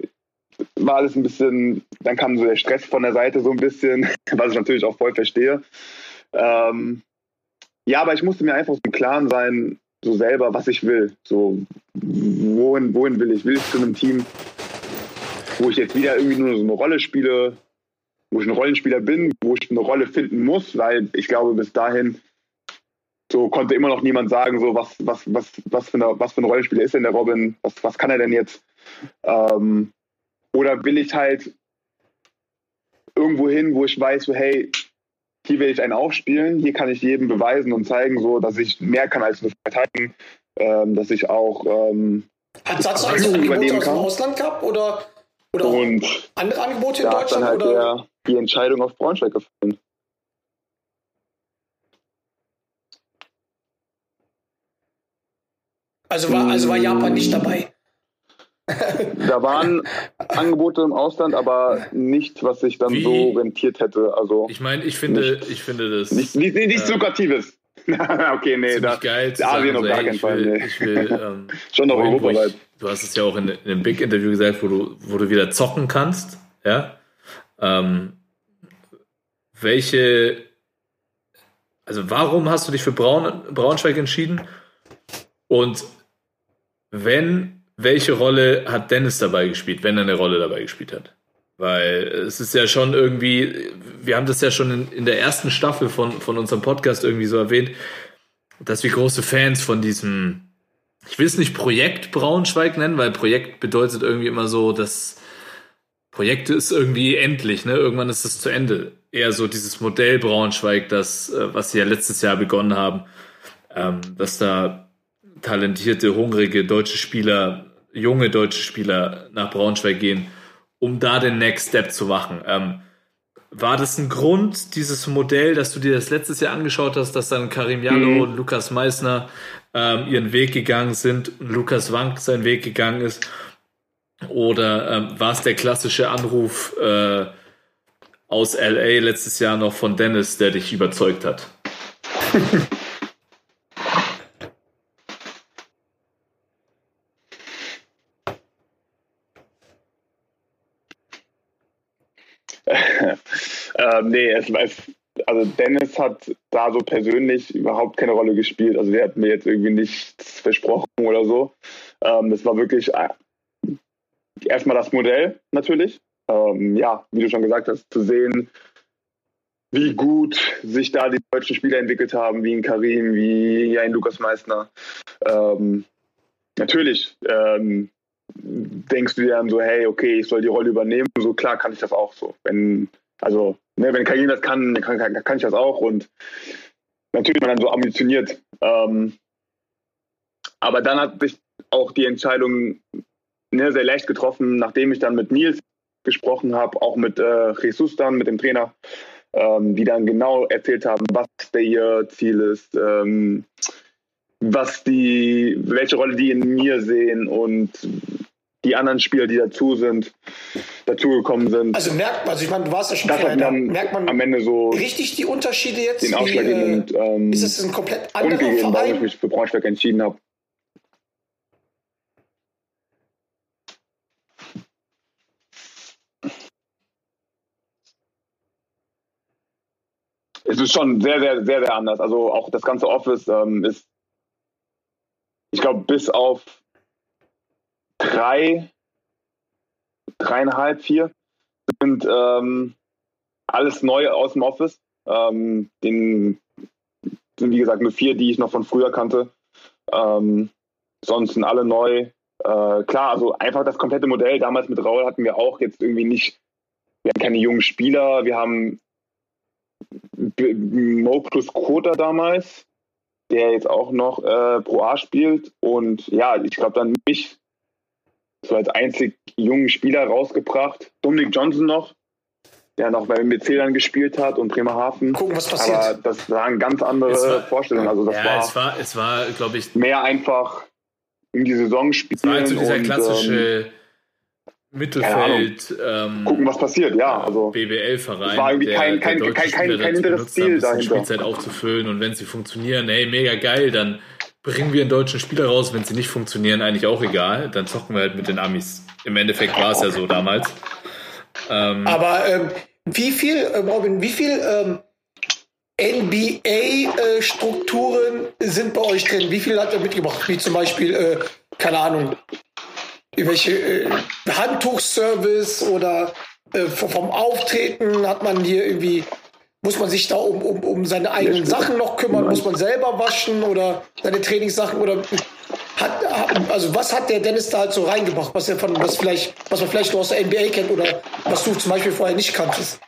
war alles ein bisschen, dann kam so der Stress von der Seite so ein bisschen, was ich natürlich auch voll verstehe. Ähm, ja, aber ich musste mir einfach so im Klaren sein, so selber, was ich will. So, wohin, wohin will ich? Will ich zu einem Team, wo ich jetzt wieder irgendwie nur so eine Rolle spiele, wo ich ein Rollenspieler bin, wo ich eine Rolle finden muss, weil ich glaube, bis dahin so konnte immer noch niemand sagen, so was, was, was, was, für, eine, was für ein Rollenspieler ist denn der Robin, was, was kann er denn jetzt? Ähm, oder will ich halt irgendwo hin, wo ich weiß, so, hey, hier will ich einen aufspielen, hier kann ich jedem beweisen und zeigen, so, dass ich mehr kann als nur verteidigen. ähm, dass ich auch ähm, Hat Satz also Angebote aus dem. Ausland gehabt oder, oder und andere Angebote in Deutschland? halt oder? der, die Entscheidung auf Braunschweig gefallen. Also war, also war Japan nicht dabei. Da waren Angebote im Ausland, aber nicht, was sich dann Wie- so rentiert hätte. Also Ich meine, ich finde, ich finde das nicht, nicht, nicht, nichts äh, Lukratives. okay, nee, da, geil zu Asien auf so, gar keinen ich Fall, will, nee. ich will ähm, schon noch europaweit. du hast es ja auch in, in einem Big-Interview gesagt, wo du, wo du wieder zocken kannst. Ja. Ähm, welche, also warum hast du dich für Braun, Braunschweig entschieden? Und wenn, welche Rolle hat Dennis dabei gespielt, wenn er eine Rolle dabei gespielt hat? Weil es ist ja schon irgendwie, wir haben das ja schon in, in der ersten Staffel von, von unserem Podcast irgendwie so erwähnt, dass wir große Fans von diesem, ich will es nicht Projekt Braunschweig nennen, weil Projekt bedeutet irgendwie immer so, dass Projekte ist irgendwie endlich, ne? Irgendwann ist es zu Ende. Eher so dieses Modell Braunschweig, das, äh, was sie ja letztes Jahr begonnen haben, ähm, dass da talentierte, hungrige deutsche Spieler, junge deutsche Spieler nach Braunschweig gehen, um da den Next Step zu machen. Ähm, war das ein Grund, dieses Modell, dass du dir das letztes Jahr angeschaut hast, dass dann Karim Jallo Mhm. und Lukas Meissner ähm, ihren Weg gegangen sind und Lukas Wank seinen Weg gegangen ist? Oder ähm, war es der klassische Anruf äh, aus LA letztes Jahr noch von Dennis, der dich überzeugt hat? ähm, nee, es, es, also Dennis hat da so persönlich überhaupt keine Rolle gespielt. Also der hat mir jetzt irgendwie nichts versprochen oder so. Ähm, das war wirklich äh, erstmal das Modell natürlich. Ähm, ja, wie du schon gesagt hast, zu sehen, wie gut sich da die deutschen Spieler entwickelt haben, wie ein Karim, wie ein Lukas Meissner. Ähm, natürlich ähm, denkst du dir dann so, hey, okay, ich soll die Rolle übernehmen. So klar kann ich das auch so. Wenn, also, ne, wenn Karim das kann, kann, kann, kann ich das auch. Und natürlich man dann so ambitioniert. Ähm, aber dann hat sich auch die Entscheidung ne, sehr leicht getroffen, nachdem ich dann mit Nils gesprochen habe, auch mit äh, Jesus dann, mit dem Trainer, ähm, die dann genau erzählt haben, was der ihr Ziel ist, ähm, was die, welche Rolle die in mir sehen und die anderen Spieler, die dazu sind, dazugekommen sind. Also merkt man, also ich meine, du warst ja schon da. dann Merkt man am Ende so richtig die Unterschiede jetzt? den Wie, ausschlaggebenden äh, ähm, ist es ein komplett anderer gegeben, warum ich Verein? mich für Braunschweig entschieden habe. Es ist schon sehr, sehr, sehr, sehr anders. Also auch das ganze Office ähm, ist, ich glaube, bis auf drei, dreieinhalb, vier sind ähm, alles neu aus dem Office. Ähm, den sind, wie gesagt, nur vier, die ich noch von früher kannte. Ähm, sonst sind alle neu. Äh, klar, also einfach das komplette Modell. Damals mit Raul hatten wir auch jetzt irgendwie nicht, wir hatten keine jungen Spieler. Wir haben B- Mo plus Kota damals, der jetzt auch noch äh, Pro A spielt. Und ja, ich glaube dann mich so als einzig jungen Spieler rausgebracht. Dominik Johnson noch, der noch bei MBC dann gespielt hat und Bremerhaven. Gucken, was passiert. Aber das waren ganz andere Es war- Vorstellungen. Also das ja, war, es war, es war, glaube ich, mehr einfach in die Saison spielen es war halt so dieser und ähm, klassische Mittelfeld, ähm, gucken, was passiert. Ja, also BBL-Verein. Es war irgendwie kein- kein- deutsche kein- kein- kein inneres benutzt, Ziel dahinter. Spielzeit aufzufüllen und wenn sie funktionieren, hey, mega geil, dann bringen wir einen deutschen Spieler raus. Wenn sie nicht funktionieren, eigentlich auch egal. Dann zocken wir halt mit den Amis. Im Endeffekt war es ja so damals. Ähm, Aber ähm, wie viel, äh, Robin, wie viel ähm, NBA-Strukturen äh, sind bei euch drin? Wie viel hat er mitgebracht? Wie zum Beispiel, äh, keine Ahnung, irgendwelche äh, Handtuchservice oder äh, vom Auftreten hat man hier irgendwie, muss man sich da um, um, um seine eigenen Sachen noch kümmern? Muss man selber waschen oder seine Trainingssachen oder hat, also was hat der Dennis da halt so reingebracht, was er von, was vielleicht, was man vielleicht nur aus der NBA kennt oder was du zum Beispiel vorher nicht kanntest?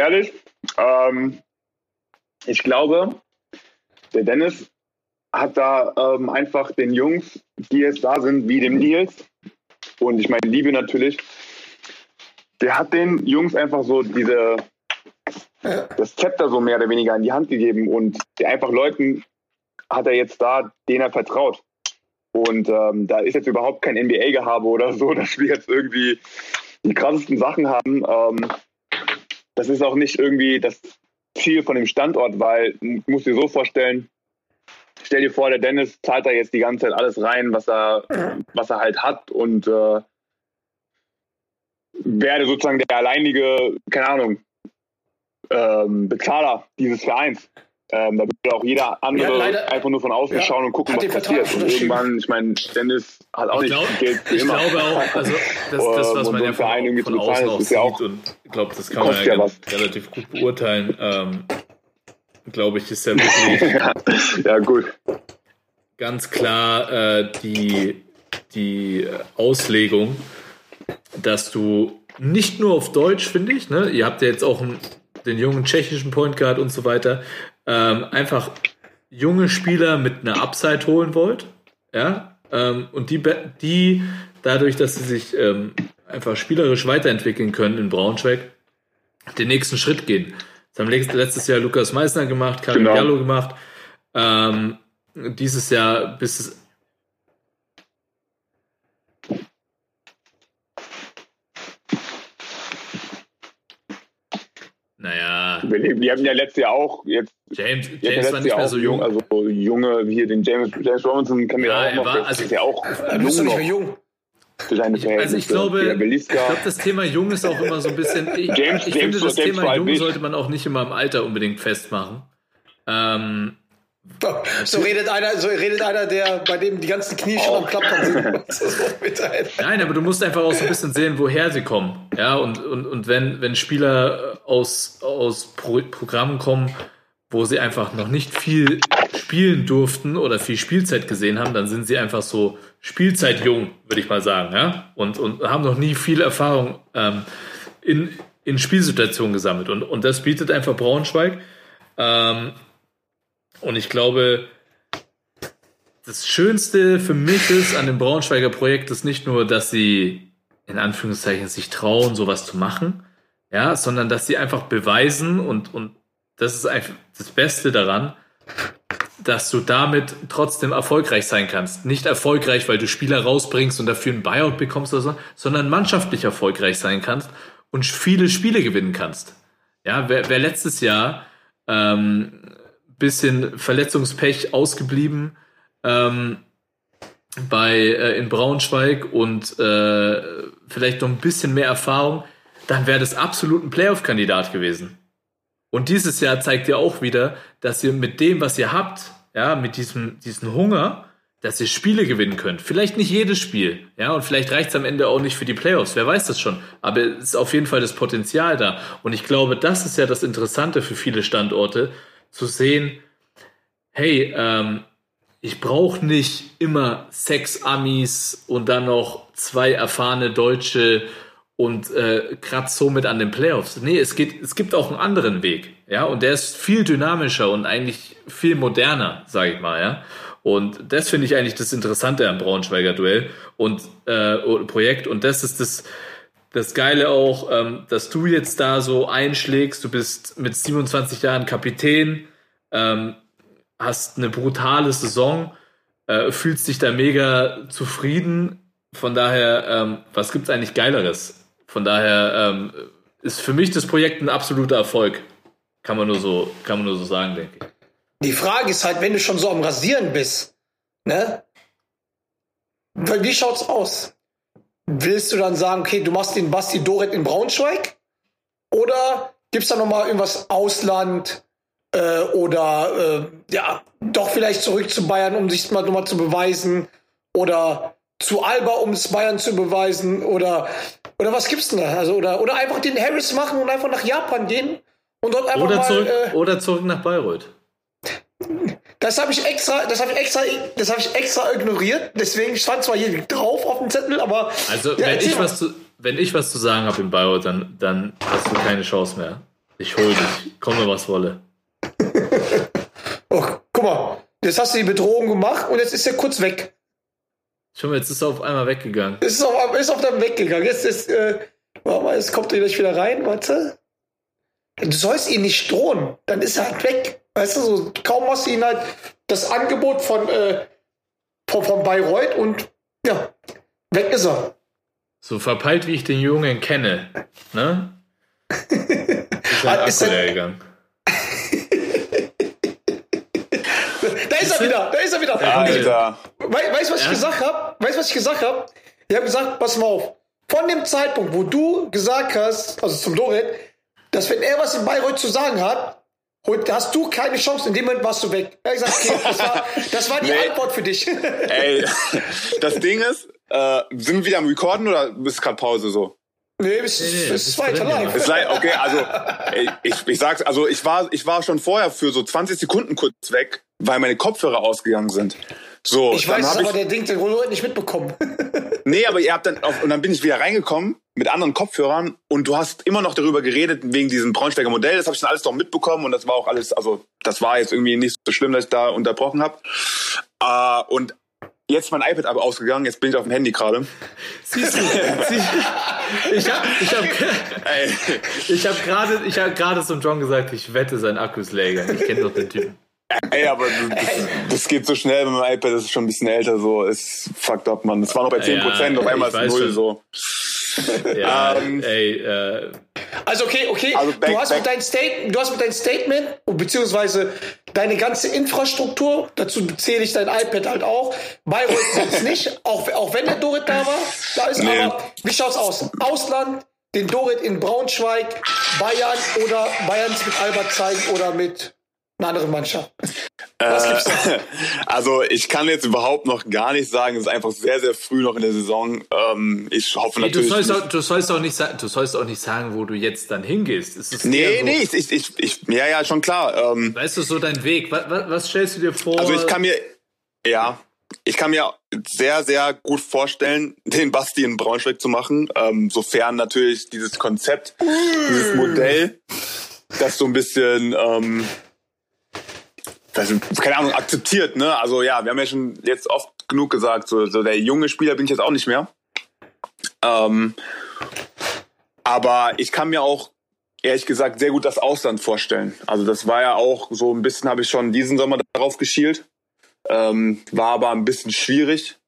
Ganz ehrlich, ähm, ich glaube, der Dennis hat da ähm, einfach den Jungs, die jetzt da sind, wie dem Nils, und ich meine Liebe natürlich, der hat den Jungs einfach so diese, das Zepter so mehr oder weniger in die Hand gegeben und einfach Leuten hat er jetzt da, denen er vertraut. Und ähm, da ist jetzt überhaupt kein NBA-Gehabe oder so, dass wir jetzt irgendwie die krassesten Sachen haben. Ähm, das ist auch nicht irgendwie das Ziel von dem Standort, weil du musst dir so vorstellen, stell dir vor, der Dennis zahlt da jetzt die ganze Zeit alles rein, was er, was er halt hat und äh, werde sozusagen der alleinige, keine Ahnung, ähm, Bezahler dieses Vereins. Ähm, da würde auch jeder andere Ja, leider- einfach nur von außen ja, schauen und gucken, was passiert. Und irgendwann, ich meine, Dennis hat auch Ich, nicht glaub, viel Geld für ich immer. glaube auch, also das, das was man ja von, von bezahlen, außen auch ist ja sieht auch- und ich glaube, das kann man ja ganz- relativ gut beurteilen. Ähm, glaube ich, ist ja wirklich ja, gut. ganz klar äh, die, die Auslegung, dass du nicht nur auf Deutsch, finde ich, ne, ihr habt ja jetzt auch einen, den jungen tschechischen Point Guard und so weiter, ähm, einfach junge Spieler mit einer Upside holen wollt, ja, ähm, und die, die dadurch, dass sie sich ähm, einfach spielerisch weiterentwickeln können in Braunschweig, den nächsten Schritt gehen. Das haben letzt- letztes Jahr Lukas Meissner gemacht, Karim Genau. Gallo gemacht. Ähm, dieses Jahr bis es Naja, Wir leben- Die haben ja letztes Jahr auch jetzt James, James war nicht Jahr mehr so jung. Also junge, wie hier den James, James Robinson kennen wir Ja, er auch noch. war- also- ist ja auch Du bist doch jung nicht mehr jung. Ich, also ich glaube, ich glaube, das Thema Jung ist auch immer so ein bisschen. Ich, James- ich James- finde, das James Thema war Jung sollte man auch nicht immer im Alter unbedingt festmachen. Ähm, So redet einer, so redet einer, der bei dem die ganzen Knie schon am Klappern sind. Ey. Nein, aber du musst einfach auch so ein bisschen sehen, woher sie kommen. Ja, und, und, und wenn, wenn Spieler aus, aus Pro Programmen kommen, wo sie einfach noch nicht viel spielen durften oder viel Spielzeit gesehen haben, dann sind sie einfach so Spielzeitjung, würde ich mal sagen, ja. Und, und haben noch nie viel Erfahrung ähm, in, in Spielsituationen gesammelt. Und, und das bietet einfach Braunschweig. Ähm, und ich glaube, das Schönste für mich ist an dem Braunschweiger Projekt ist nicht nur, dass sie in Anführungszeichen sich trauen, sowas zu machen, ja, sondern dass sie einfach beweisen und, und das ist einfach das Beste daran, dass du damit trotzdem erfolgreich sein kannst. Nicht erfolgreich, weil du Spieler rausbringst und dafür einen Buyout bekommst oder so, sondern mannschaftlich erfolgreich sein kannst und viele Spiele gewinnen kannst. Ja, wer, wer letztes Jahr ähm, bisschen Verletzungspech ausgeblieben ähm, bei äh, in Braunschweig und äh, vielleicht noch ein bisschen mehr Erfahrung, dann wäre das absolut ein Playoff-Kandidat gewesen. Und dieses Jahr zeigt ihr auch wieder, dass ihr mit dem, was ihr habt, ja, mit diesem, diesem Hunger, dass ihr Spiele gewinnen könnt. Vielleicht nicht jedes Spiel, ja, und vielleicht reicht es am Ende auch nicht für die Playoffs, wer weiß das schon. Aber es ist auf jeden Fall das Potenzial da. Und ich glaube, das ist ja das Interessante für viele Standorte, zu sehen, hey, ähm, ich brauche nicht immer sechs Amis und dann noch zwei erfahrene Deutsche und äh, kratzt somit an den Playoffs. Nee, es, geht, es gibt auch einen anderen Weg. Ja, und der ist viel dynamischer und eigentlich viel moderner, sage ich mal, ja. Und das finde ich eigentlich das Interessante am Braunschweiger Duell und äh, Projekt. Und das ist das, das Geile auch, ähm, dass du jetzt da so einschlägst. Du bist mit 27 Jahren Kapitän, ähm, hast eine brutale Saison, äh, fühlst dich da mega zufrieden. Von daher, ähm, was gibt's eigentlich Geileres? Von daher ähm, ist für mich das Projekt ein absoluter Erfolg. Kann man nur so, kann man nur so sagen, denke ich. Die Frage ist halt, wenn du schon so am Rasieren bist, ne? Wie schaut's aus? Willst du dann sagen, okay, du machst den Basti Doret in Braunschweig? Oder gibt's da nochmal irgendwas Ausland? Äh, oder äh, ja, doch vielleicht zurück zu Bayern, um sich mal nochmal zu beweisen? Oder zu Alba, um es Bayern zu beweisen? Oder, oder was gibt's denn da? Also, oder, oder einfach den Harris machen und einfach nach Japan gehen und dort einfach Oder mal. zurück, äh, oder zurück nach Bayreuth. Das habe ich extra, das habe ich extra, das habe ich extra ignoriert. Deswegen stand zwar hier drauf auf dem Zettel, aber Also, Ja, wenn, ich mal. was zu, wenn ich was zu sagen habe in Bayreuth, dann, dann hast du keine Chance mehr. Ich hol dich. Komme, was wolle. Oh, guck mal, jetzt hast du die Bedrohung gemacht und jetzt ist er kurz weg. Schau mal, jetzt ist er auf einmal weggegangen. Es ist auf, ist auf deinem weggegangen. Jetzt ist, äh, warte mal, jetzt kommt er gleich wieder rein, warte. Du sollst ihn nicht drohen, dann ist er halt weg. Weißt du, so kaum hast du ihn halt das Angebot von, äh, von, von Bayreuth und ja, weg ist er. So verpeilt, wie ich den Jungen kenne. Ne? Ist sein Ah, ist Akku er- leer gegangen. Da ist er wieder, da ist er wieder. Alter. We weißt du, was ich Ja? gesagt habe? Weißt du, was ich gesagt habe? Ich habe gesagt, pass mal auf. Von dem Zeitpunkt, wo du gesagt hast, also zum Dorit, dass wenn er was in Bayreuth zu sagen hat, und hast du keine Chance, in dem Moment warst du weg. Er hat gesagt, okay, das war, das war die Nee. Antwort für dich. Ey, das Ding ist, äh, sind wir wieder am Recorden oder ist gerade Pause so? nee, es nee, ist, das es ist weiter live. Ist leid, okay, also ey, ich, ich sag's, also ich war, ich war schon vorher für so 20 Sekunden kurz weg, weil meine Kopfhörer ausgegangen sind. So, Ich weiß aber, ich, der Ding, den Rollo hat nicht mitbekommen. nee, aber ihr habt dann auf, und dann bin ich wieder reingekommen mit anderen Kopfhörern und du hast immer noch darüber geredet wegen diesem Braunschweiger Modell. Das habe ich dann alles noch mitbekommen und das war auch alles, also das war jetzt irgendwie nicht so schlimm, dass ich da unterbrochen habe. Äh, und jetzt ist mein iPad aber ausgegangen. Jetzt bin ich auf dem Handy gerade. Siehst du? Ich habe ich hab, ich hab gerade ich hab gerade zum John gesagt, ich wette, sein Akku ist leer. Ich kenne doch den Typen. ey, aber das, das geht so schnell mit meinem iPad. Das ist schon ein bisschen älter. So, ist fucked up, man. Das war noch bei 10 Prozent, Ja, auf einmal ist null. So. Ja, Ähm, ey, äh, Also okay, okay. Also back- du, hast back- mit dein State, du hast mit deinem Statement und beziehungsweise deine ganze Infrastruktur, dazu zähle ich dein iPad halt auch. Bayreuth sonst nicht, auch, auch wenn der Dorit da war. Da ist Nee. aber, wie schaut's aus? Ausland, den Dorit in Braunschweig, Bayern oder Bayerns mit Albert zeigen oder mit einer anderen Mannschaft. Da? Also ich kann jetzt überhaupt noch gar nicht sagen. Es ist einfach sehr, sehr früh noch in der Saison. Ähm, ich hoffe du, natürlich. sollst auch, du, sollst auch nicht, du sollst auch nicht sagen, wo du jetzt dann hingehst. Es ist nee, so, nee, ich, ich, ich, ich, ja, ja, schon klar. Ähm, Weißt du, so dein Weg. Was, was, was stellst du dir vor? also ich kann mir, ja, ich kann mir sehr, sehr gut vorstellen, den Basti in Braunschweig zu machen, ähm, sofern natürlich dieses Konzept, dieses Modell, das so ein bisschen, ähm, das, keine Ahnung, akzeptiert, ne? Also ja, wir haben ja schon jetzt oft genug gesagt, so, so der junge Spieler bin ich jetzt auch nicht mehr. Ähm, aber ich kann mir auch ehrlich gesagt sehr gut das Ausland vorstellen. Also das war ja auch so ein bisschen, habe ich schon diesen Sommer darauf geschielt. Ähm, war aber ein bisschen schwierig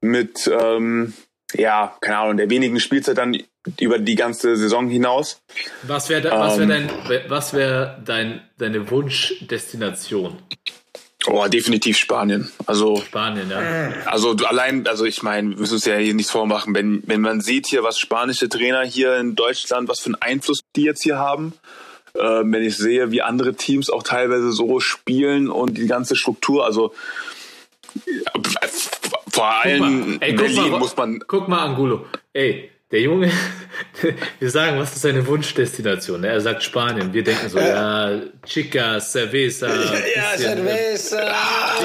mit, ähm, ja, keine Ahnung, der wenigen Spielzeit dann über die ganze Saison hinaus. was wäre was wär ähm, dein, was wär dein, deine Wunschdestination? Oh, definitiv Spanien. Also Spanien, ja. Also du allein, also ich meine, wir müssen uns ja hier nichts vormachen, wenn, wenn man sieht hier, was spanische Trainer hier in Deutschland, was für einen Einfluss die jetzt hier haben, äh, wenn ich sehe, wie andere Teams auch teilweise so spielen und die ganze Struktur, also äh, vor allem in Ey, guck Berlin mal, muss man, Guck mal, Angulo. Ey, der Junge, wir sagen, was ist seine Wunschdestination? Er sagt Spanien. Wir denken so, ja, Chica, Cerveza, Ja, bisschen, Cerveza.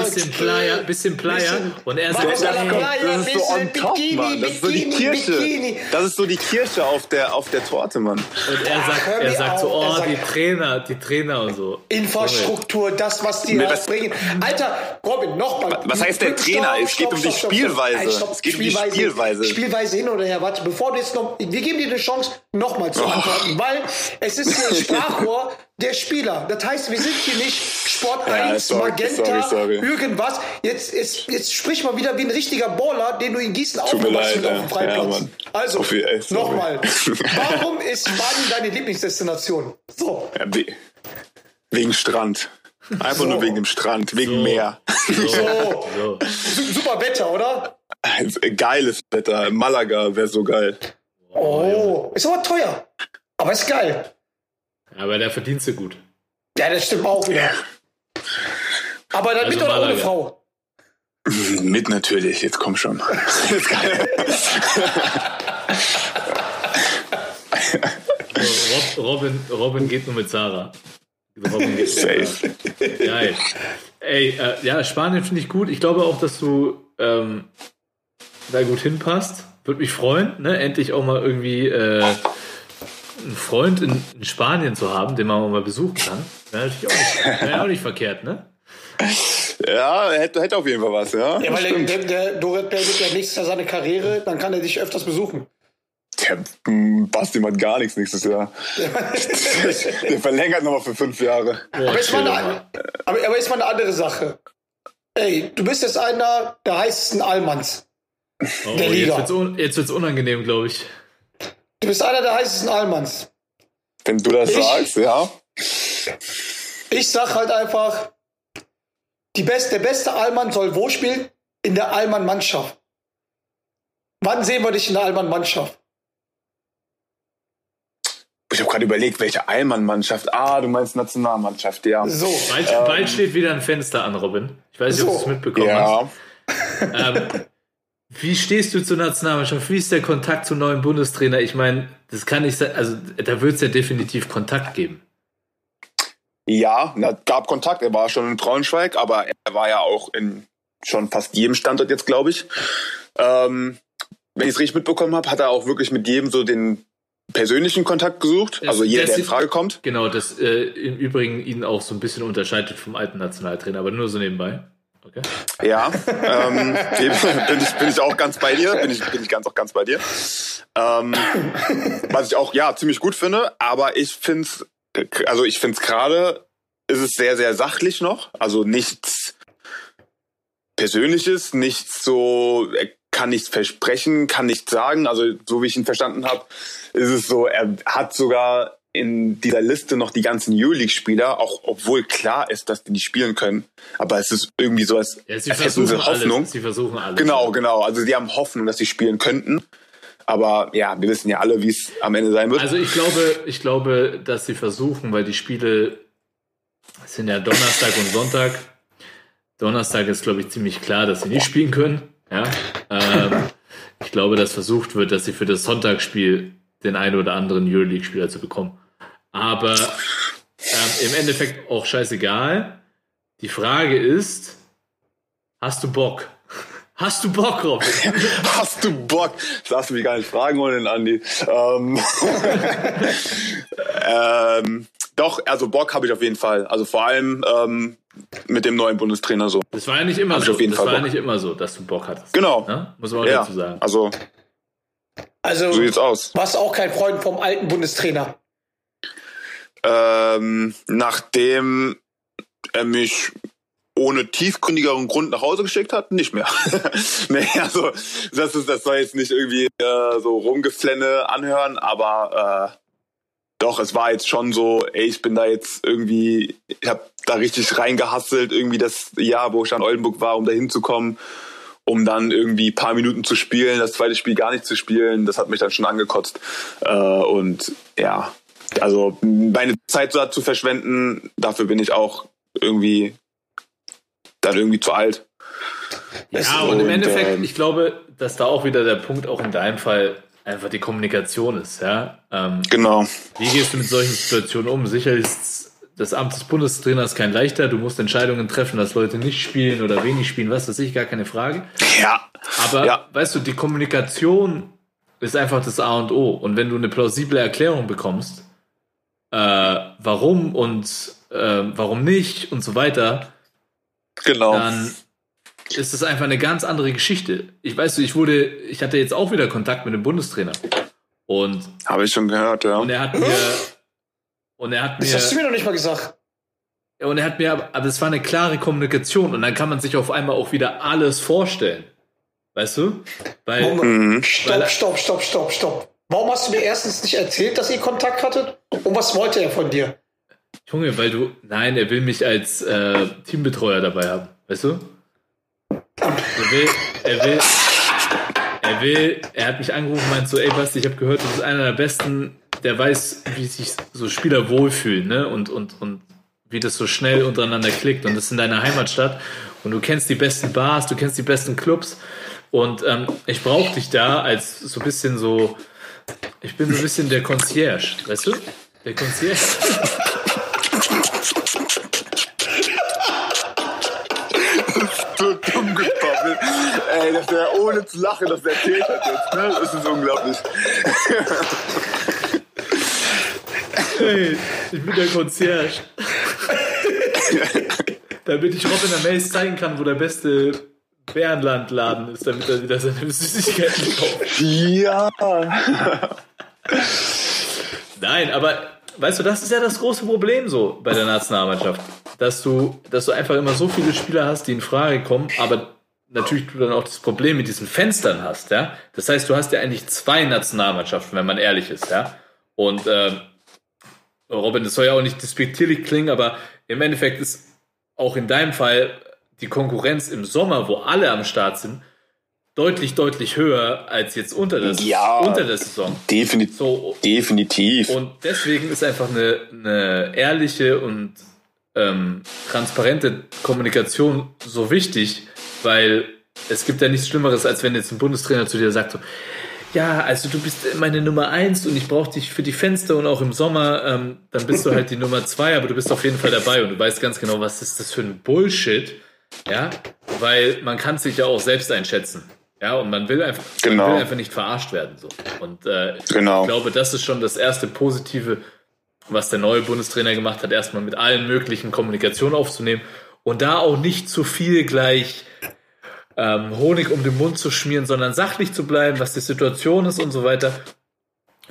bisschen Playa, bisschen Playa. Bisschen- Und er sagt, das ist so on top, Mann. Das ist so die Kirsche. Bikini. Das ist so die Kirsche auf der, auf der Torte, Mann. und er sagt, er sagt so, oh, sagt- die Trainer, die Trainer und so. Infrastruktur, das, was die was- bringen. Alter, Robin, nochmal. Was heißt der Trainer? Es geht um die Spielweise. Es geht um die Spielweise. Spielweise hin oder her. Warte, bevor du jetzt noch. Wir geben dir eine Chance, nochmal zu antworten, weil es ist hier ein Sprachrohr der Spieler. Das heißt, wir sind hier nicht Sport 1, sorry, Magenta, sorry, sorry. irgendwas. Jetzt, jetzt, jetzt sprich mal wieder wie ein richtiger Baller, den du in Gießen aufgewachsen leid, mit auf dem ja. Ja, also, nochmal. Warum ist Spanien deine Lieblingsdestination? So. Ja, we wegen Strand. Einfach So. nur wegen dem Strand, wegen So. Meer. So. So. Su- Super Wetter, oder? Geiles Wetter. Malaga wäre so geil. Oh, ist aber teuer. Aber ist geil. Aber der verdienst du gut. Ja, das stimmt auch wieder. Aber dann Also mit oder ohne. Frau? Mit natürlich, jetzt komm schon. Robin, Robin geht nur mit Sarah. Robin geht nur mit Safe. Sarah. Geil. Ey, äh, ja, Spanien finde ich gut. Ich glaube auch, dass du ähm, da gut hinpasst. Würde mich freuen, ne? Endlich auch mal irgendwie äh, einen Freund in, in Spanien zu haben, den man mal besuchen kann, wäre natürlich auch nicht, wäre auch nicht verkehrt, ne? Ja, hätte, hätte auf jeden Fall was, ja. Ja, weil der, der, der Dorit beendet ja nächstes Jahr seine Karriere, dann kann er dich öfters besuchen. Der mm, Basti macht gar nichts nächstes Jahr. Der verlängert nochmal für fünf Jahre. Boah, Aber ist, mal eine, aber, aber ist mal eine andere Sache. Ey, du bist jetzt einer der heißesten Allmanns. Oh, der jetzt Liga. wird's, jetzt wird's unangenehm, glaube ich. Du bist einer der heißesten Allmanns. Wenn du das Ich- sagst, ja. Ich sag halt einfach, die best, der beste Allmann soll wo spielen? In der Allmann-Mannschaft. Wann sehen wir dich in der Allmann-Mannschaft? Ich habe gerade überlegt, welche Allmann-Mannschaft. Ah, du meinst Nationalmannschaft, ja. So. Bald, bald steht wieder ein Fenster an, Robin. Ich weiß nicht, ob du es So. mitbekommen Ja. hast. Ähm, wie stehst du zur Nationalmannschaft? Wie ist der Kontakt zum neuen Bundestrainer? Ich meine, das kann nicht sein. Also, da wird es ja definitiv Kontakt geben. Ja, na, gab Kontakt. Er war schon in Braunschweig, aber er war ja auch in schon fast jedem Standort jetzt, glaube ich. Ähm, wenn ich es richtig mitbekommen habe, hat er auch wirklich mit jedem so den persönlichen Kontakt gesucht. Das- also jeder, der in Frage kommt. Genau, das äh, im Übrigen ihn auch so ein bisschen unterscheidet vom alten Nationaltrainer, aber nur so nebenbei. Okay. Ja, ähm, bin, ich, bin ich auch ganz bei dir. Bin ich, bin ich ganz auch ganz bei dir. Ähm, was ich auch ja ziemlich gut finde, aber ich finde es, also ich finde es gerade, ist es sehr, sehr sachlich noch. Also nichts Persönliches, nichts so, er kann nichts versprechen, kann nichts sagen. Also so wie ich ihn verstanden habe, ist es so, er hat sogar in dieser Liste noch die ganzen Euroleague-Spieler, auch obwohl klar ist, dass die nicht spielen können. Aber es ist irgendwie so, als, Ja, sie als hätten versuchen sie Hoffnung. alles. Sie versuchen alles. Genau, genau. Also sie haben Hoffnung, dass sie spielen könnten. Aber ja, wir wissen ja alle, wie es am Ende sein wird. Also ich glaube, ich glaube, dass sie versuchen, weil die Spiele sind ja Donnerstag und Sonntag. Donnerstag ist, glaube ich, ziemlich klar, dass sie nicht spielen können. Ja. Ähm, ich glaube, dass versucht wird, dass sie für das Sonntagsspiel den einen oder anderen Euroleague-Spieler zu bekommen. Aber ähm, im Endeffekt auch scheißegal. Die Frage ist, hast du Bock? Hast du Bock, Robin? Hast du Bock? Das darfst du mich gar nicht fragen wollen, Andi. Ähm, ähm, doch, also Bock habe ich auf jeden Fall. Also vor allem ähm, mit dem neuen Bundestrainer so. Das war ja nicht immer Hab so. auf jeden Das Fall war ja nicht immer so, dass du Bock hattest. Genau. Ne? Muss man auch Ja, dazu sagen. also Also, so sieht's aus. warst auch kein Freund vom alten Bundestrainer. Ähm, nachdem er mich ohne tiefgründigeren Grund nach Hause geschickt hat, nicht mehr. nee, also das ist, das soll jetzt nicht irgendwie äh, so rumgeflenne anhören, aber äh, doch, es war jetzt schon so, ey, ich bin da jetzt irgendwie, ich habe da richtig reingehasselt, irgendwie das Jahr, wo ich an Oldenburg war, um da hinzukommen, um dann irgendwie paar Minuten zu spielen, das zweite Spiel gar nicht zu spielen, das hat mich dann schon angekotzt. Äh, und ja, also meine Zeit so zu verschwenden, dafür bin ich auch irgendwie dann irgendwie zu alt. Ja, und im Und, Endeffekt, ähm, ich glaube, dass da auch wieder der Punkt auch in deinem Fall einfach die Kommunikation ist. Ja? Ähm, Genau. wie gehst du mit solchen Situationen um? Sicherlich ist das Amt des Bundestrainers kein leichter. Du musst Entscheidungen treffen, dass Leute nicht spielen oder wenig spielen, was weiß ich, gar keine Frage. Ja. Aber Ja. weißt du, die Kommunikation ist einfach das A und O. Und wenn du eine plausible Erklärung bekommst, äh, warum und äh, warum nicht und so weiter, Genau. dann ist es einfach eine ganz andere Geschichte. Ich weiß, ich wurde, ich hatte jetzt auch wieder Kontakt mit dem Bundestrainer und Habe ich schon gehört, ja. und er hat mir und er hat Das hast du mir mir noch nicht mal gesagt. und er hat mir, aber es war eine klare Kommunikation und dann kann man sich auf einmal auch wieder alles vorstellen, weißt du? Weil Moment. Mhm. Stopp, Weil- stopp, stopp, stopp, stopp. Warum hast du mir erstens nicht erzählt, dass ihr Kontakt hattet? Und was wollte er von dir? Junge, weil du, nein, er will mich als äh, Teambetreuer dabei haben, weißt du? Er will, er will, er will, er hat mich angerufen und meint so, ey Basti, ich habe gehört, du bist einer der Besten, der weiß, wie sich so Spieler wohlfühlen, ne? Und, und, und wie das so schnell untereinander klickt. Und das ist in deiner Heimatstadt. Und du kennst die besten Bars, du kennst die besten Clubs. Und ähm, ich brauche dich da als so ein bisschen so, ich bin so ein bisschen der Concierge, weißt du? Der Concierge. So dumm gepappelt. Ey, dass der ohne zu lachen das erzählt hat jetzt, ne? Das ist unglaublich. Hey, ich bin der Concierge. damit ich Robin Amaze zeigen kann, wo der beste Bärenlandladen ist, damit er wieder seine Süßigkeiten kauft. Ja. Nein, aber weißt du, das ist ja das große Problem so bei der Nationalmannschaft. Dass du, dass du einfach immer so viele Spieler hast, die in Frage kommen, aber natürlich du dann auch das Problem mit diesen Fenstern hast, ja. Das heißt, du hast ja eigentlich zwei Nationalmannschaften, wenn man ehrlich ist, ja. Und ähm, Robin, das soll ja auch nicht despektierlich klingen, aber im Endeffekt ist auch in deinem Fall die Konkurrenz im Sommer, wo alle am Start sind, deutlich, deutlich höher als jetzt unter, das, Ja. unter der Saison. Definitiv. So, Definitiv. und deswegen ist einfach eine, eine ehrliche und ähm, transparente Kommunikation so wichtig, weil es gibt ja nichts Schlimmeres, als wenn jetzt ein Bundestrainer zu dir sagt so, ja, also du bist meine Nummer eins und ich brauche dich für die Fenster und auch im Sommer, ähm, dann bist du halt die Nummer zwei, aber du bist auf jeden Fall dabei und du weißt ganz genau, was ist das für ein Bullshit, ja, weil man kann sich ja auch selbst einschätzen, ja, und man will einfach, Genau. man will einfach nicht verarscht werden, so. Und äh, Genau. ich glaube, das ist schon das erste Positive, was der neue Bundestrainer gemacht hat, erstmal mit allen möglichen Kommunikationen aufzunehmen und da auch nicht zu viel gleich ähm, Honig um den Mund zu schmieren, sondern sachlich zu bleiben, was die Situation ist und so weiter.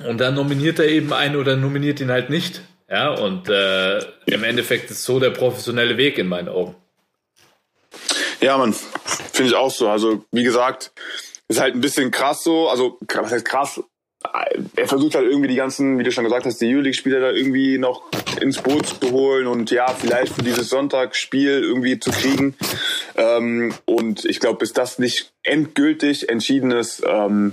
Und dann nominiert er eben einen oder nominiert ihn halt nicht. Ja, und äh, im Endeffekt ist so der professionelle Weg in meinen Augen. Ja, man, finde ich auch so. Also, wie gesagt, ist halt ein bisschen krass so. Also, was heißt krass? Er versucht halt irgendwie die ganzen, wie du schon gesagt hast, die Euroleague-Spieler da irgendwie noch ins Boot zu holen und ja, vielleicht für dieses Sonntagsspiel irgendwie zu kriegen. Ähm, und ich glaube, bis das nicht endgültig entschieden ist, ähm,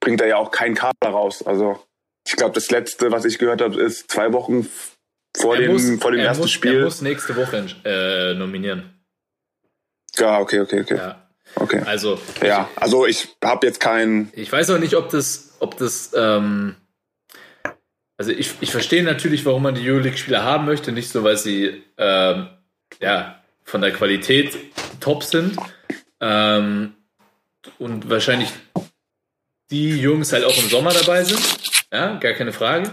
bringt er ja auch keinen Kader raus. Also, ich glaube, das letzte, was ich gehört habe, ist zwei Wochen vor Er dem, muss- vor dem er ersten muss, Spiel. Er muss nächste Woche äh, nominieren. Ja, okay, okay, okay. Ja. okay. Also, Ja, also ich habe jetzt keinen. Ich weiß auch nicht, ob das, ob das, ähm, also ich, ich verstehe natürlich, warum man die Euroleague-Spieler haben möchte, nicht so, weil sie, ähm, ja, von der Qualität top sind, ähm, und wahrscheinlich die Jungs halt auch im Sommer dabei sind, ja, gar keine Frage.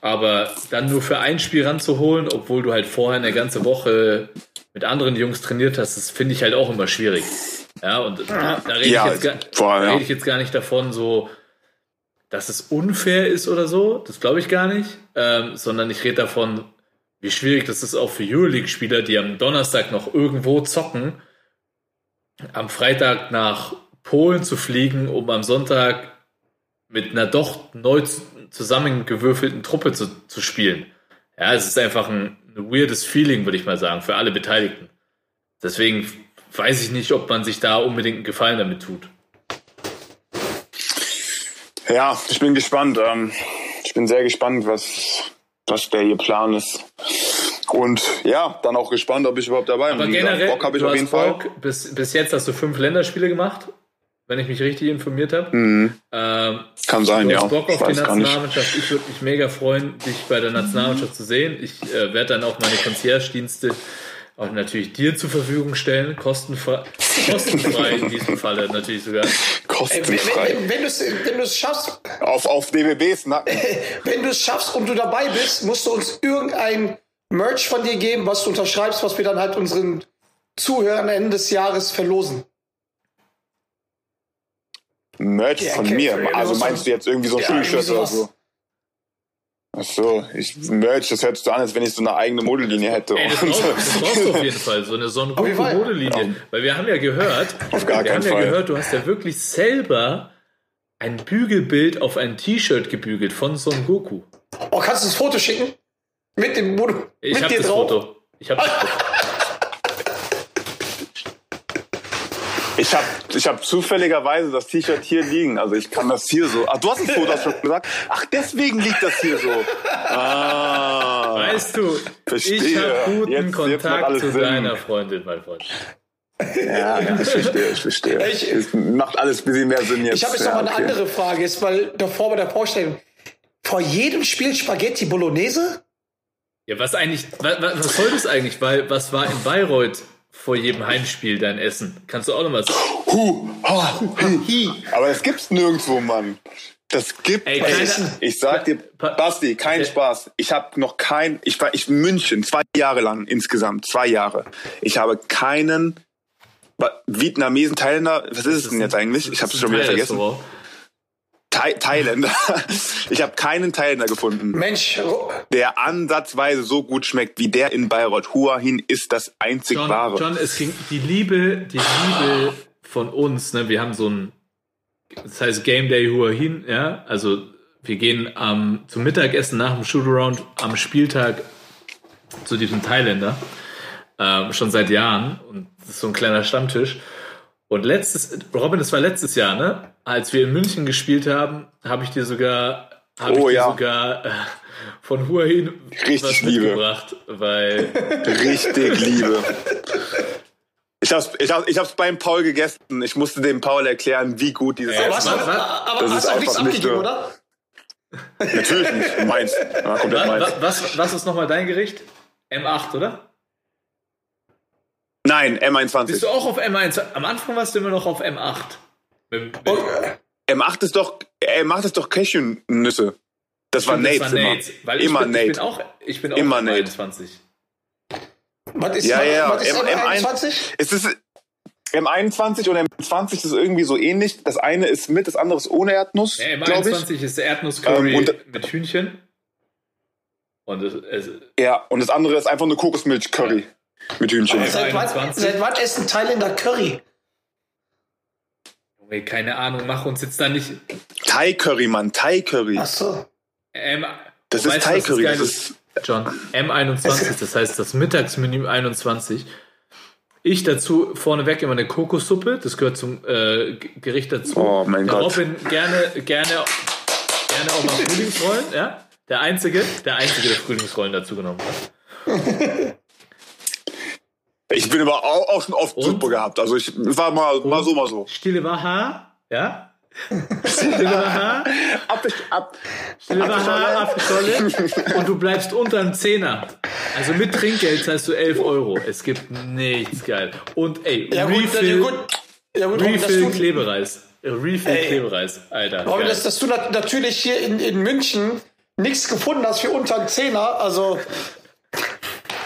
Aber dann nur für ein Spiel ranzuholen, obwohl du halt vorher eine ganze Woche mit anderen Jungs trainiert hast, das finde ich halt auch immer schwierig. Ja, und da, rede Ja, ich, jetzt gar- allem, ja. rede ich jetzt gar nicht davon, so, dass es unfair ist oder so. Das glaube ich gar nicht. Ähm, sondern ich rede davon, wie schwierig das ist auch für Euroleague-Spieler, die am Donnerstag noch irgendwo zocken, am Freitag nach Polen zu fliegen, um am Sonntag mit einer doch neu zu- zusammengewürfelten Truppe zu, zu spielen. Ja, es ist einfach ein, ein weirdes Feeling, würde ich mal sagen, für alle Beteiligten. Deswegen weiß ich nicht, ob man sich da unbedingt einen Gefallen damit tut. Ja, ich bin gespannt. Ähm, ich bin sehr gespannt, was, was der hier Plan ist. Und ja, dann auch gespannt, ob ich überhaupt dabei bin. Aber generell, Bock habe ich du auf jeden Fall. Bock. Bis, bis jetzt hast du fünf Länderspiele gemacht, wenn ich mich richtig informiert habe. Mhm. Ähm, Kann sein, ja. Bock Ich auf die. Nationalmannschaft. Ich würde mich mega freuen, dich bei der Nationalmannschaft zu sehen. Ich äh, werde dann auch meine Concierge-Dienste auch natürlich dir zur Verfügung stellen. Kostenfrei, kostenfrei in diesem Falle natürlich sogar. Ey, wenn, Kostenfrei. wenn, wenn du es schaffst, Auf, auf DWBs Nacken. wenn du es schaffst und du dabei bist, musst du uns irgendein Merch von dir geben, was du unterschreibst, was wir dann halt unseren Zuhörern Ende des Jahres verlosen. Merch Ja, von okay, mir. Also so- meinst du jetzt irgendwie so ein Ja, Schulshirt oder so? Ach so, ich, Merch, das hört sich so an, als wenn ich so eine eigene Modelinie hätte. Ey, das, brauchst, das brauchst du auf jeden Fall, so eine jeden Fall. Son-Goku-Modelinie. Weil wir haben ja gehört, Auf gar wir keinen haben ja Fall. gehört, du hast ja wirklich selber ein Bügelbild auf ein T-Shirt gebügelt von Son Goku. Oh, kannst du das Foto schicken? Mit dem du- Ich habe dir das drauf? Foto. Ich habe das Foto. Ich habe ich hab zufälligerweise das T-Shirt hier liegen. Also ich kann das hier so. Ach, du hast ein Foto schon gesagt. Ach, deswegen liegt das hier so. Ah. Weißt du, Verstehe. ich habe guten Jetzt- jetzt Kontakt alles zu Sinn. deiner Freundin, mein Freund. Ja, ja, ich verstehe, ich verstehe. Ich- es macht alles ein bisschen mehr Sinn jetzt. Ich habe jetzt ja, noch mal eine okay. andere Frage, jetzt mal davor bei der Vorstellung. Vor jedem Spiel Spaghetti Bolognese? Ja, was eigentlich, was, was soll das eigentlich? Weil, was war in Bayreuth vor jedem Heimspiel dein Essen? Kannst du auch noch was? Huh, ha, hi. Aber es gibt's nirgendwo, Mann. Das gibt Ey, es. kleiner- Ich sag dir, Basti, kein Äh. Spaß. Ich habe noch kein, ich war ich in München zwei Jahre lang insgesamt, zwei Jahre. Ich habe keinen Vietnamesen, Thailänder, was ist es denn jetzt eigentlich? Ich habe es schon wieder vergessen. Thai-Restaurant. Thai Thailänder. Ich habe keinen Thailänder gefunden, Mensch, der ansatzweise so gut schmeckt wie der in Bayreuth. Hua Hin ist das einzig John, wahre. John, es ging die Liebe, die Liebe von uns, ne, wir haben so ein, das heißt Game Day Hua Hin, ja, also wir gehen am, zum Mittagessen nach dem Shootaround am Spieltag zu diesem Thailänder, ähm, schon seit Jahren und das ist so ein kleiner Stammtisch. Und letztes, Robin, das war letztes Jahr, ne? Als wir in München gespielt haben, habe ich dir sogar, habe Oh, ich dir ja. sogar äh, von Hua Hin Richtig was Liebe. mitgebracht, weil Richtig Liebe. Ich hab's, ich, hab, ich hab's beim Paul gegessen. Ich musste dem Paul erklären, wie gut dieses Ja, aber Essen hast, was- du- was- aber das hast ist du auch nichts einfach nicht oder? Natürlich nicht. Meins. Ja, komplett meins. wa- Was, was ist nochmal dein Gericht? M8, oder? Nein, Bist M21. du auch auf M1? Am Anfang warst du immer noch auf M8. Mit, mit, Und, M8 ist doch, M8 ist doch Cashew-Nüsse. Das war das Nates war immer. Nates, Weil immer ich bin, Ich bin Nate. auch, ich bin auch Immer M21. was ist, Ja, ja, was ist M- M21? Es ist M21 und M20 ist irgendwie so ähnlich. Das eine ist mit, das andere ist ohne Erdnuss, Ja, glaube ich. M21 ist der Erdnusscurry Ähm, mit Hühnchen. Und es, es, Ja, und das andere ist einfach nur Kokosmilch-Curry mit Hühnchen. Seit wann, 21? seit wann essen Thailänder Curry? Junge, keine Ahnung, mach uns jetzt da nicht. Thai-Curry, Mann, Thai-Curry. Ach so. M, Das ist weißt Thai-Curry. geil Das ist, John, M21, das heißt das Mittagsmenü 21. Ich dazu vorneweg immer eine Kokossuppe, das gehört zum äh, Gericht dazu. Oh mein Der Gott. Robin gerne, gerne, gerne auch mal Frühlingsrollen, ja? Der einzige, der einzige, der Frühlingsrollen dazu genommen hat. ich bin aber auch, auch schon oft Und? Suppe gehabt. Also ich war mal, mal so, mal so. Stille Waha, ja? Stille Waha, Ab, ab, Stille Waha. Apfelschorle. Und du bleibst unter einem Zehner. Also mit Trinkgeld zahlst du 11 Euro. Es gibt nichts geil. Und ey, Ja gut, Refill, gut. Ja gut, Refill Klebereis. Refill Ey. Klebereis, Alter. Geil. dass, dass du nat natürlich hier in, in München nichts gefunden hast für unter einen Zehner, also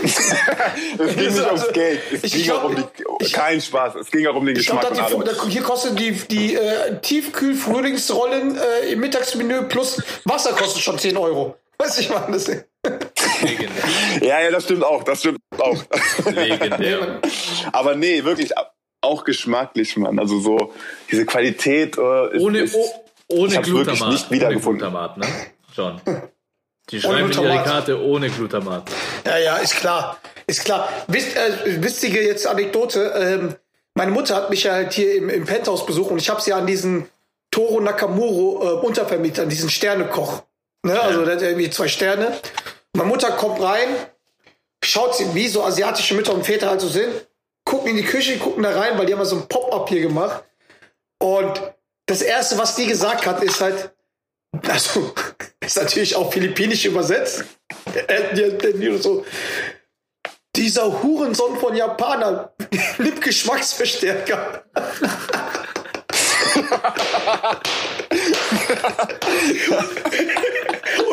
Es ging nicht ums Geld. Es Ich ging glaub- auch um die, kein Spaß. Es ging auch um den ich Geschmack glaube, und allem. hier kostet die, die äh, Tiefkühl-Frühlingsrollen äh, im Mittagsmenü plus Wasser kostet schon 10 Euro. Weiß ich mal, das Legendär. Ja, ja, das stimmt auch. Das stimmt auch. Legendär. Aber nee, wirklich auch geschmacklich, Mann. Also so diese Qualität. Äh, ist, Ohne, ist, oh, ohne ich hab's wirklich Glutamat. nicht wiedergefunden. Ohne Glutamat, ne? John. Die schreiben ihre. Karte ohne Glutamat. Ja, ja, ist klar. Ist klar. Wisst, äh, witzige jetzt Anekdote. Ähm, meine Mutter hat mich ja halt hier im, im Penthouse besucht und ich habe sie an diesen Toro Nakamuro äh, untervermietet, an diesen Sternekoch. Ne? Also der hat irgendwie zwei Sterne. Meine Mutter kommt rein, schaut sie, wie so asiatische Mütter und Väter halt so sind, gucken in die Küche, gucken da rein, weil die haben ja so ein Pop-up hier gemacht. Und das erste, was die gesagt hat, ist halt, also, ist natürlich auch philippinisch übersetzt. Äh, so, dieser Hurensohn von Japaner nimmt Geschmacksverstärker. und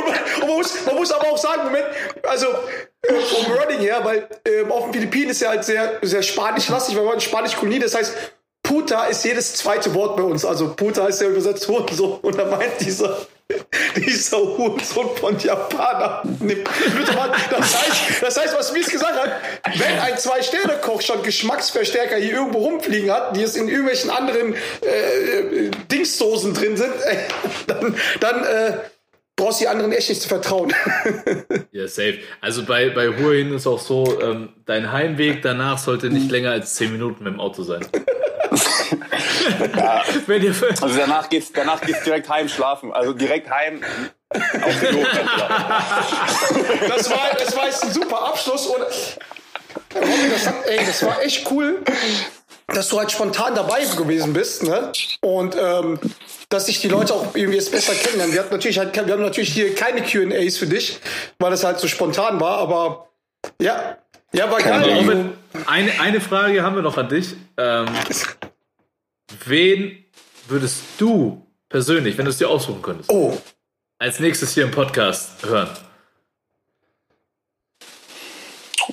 man, und man, muss, man muss aber auch sagen, Moment, also äh, vom Running her, weil ähm, auf den Philippinen ist ja halt sehr, sehr spanischlastig, weil in Spanisch Kolonie, das heißt, Puta ist jedes zweite Wort bei uns. Also Puta ist ja übersetzt Hurensohn. Und da meint dieser, dieser Hurensohn von Japaner. Das heißt, das heißt, was Mies gesagt hat, wenn ein Zwei-Sterne-Koch schon Geschmacksverstärker hier irgendwo rumfliegen hat, die es in irgendwelchen anderen äh, äh, Dingsdosen drin sind, äh, dann, dann äh, brauchst du die anderen echt nicht zu vertrauen. Ja, safe. Also bei, bei Huahin ist auch so, ähm, dein Heimweg danach sollte nicht länger als 10 Minuten mit dem Auto sein. Wenn ihr, Also danach geht's, danach geht's direkt heim schlafen. Also direkt heim auf die Klo. Das war, das war jetzt ein super Abschluss. Und, Robin, das, hat, ey, das war echt cool, dass du halt spontan dabei gewesen bist. Ne? Und ähm, dass sich die Leute auch irgendwie jetzt besser kennenlernen. Wir, hatten natürlich halt, wir haben natürlich hier keine QAs für dich, weil das halt so spontan war. Aber ja, ja, war geil. Robin, eine, eine Frage haben wir noch an dich. Ähm, wen würdest du persönlich, wenn du es dir aussuchen könntest? Oh, Als nächstes hier im Podcast hören.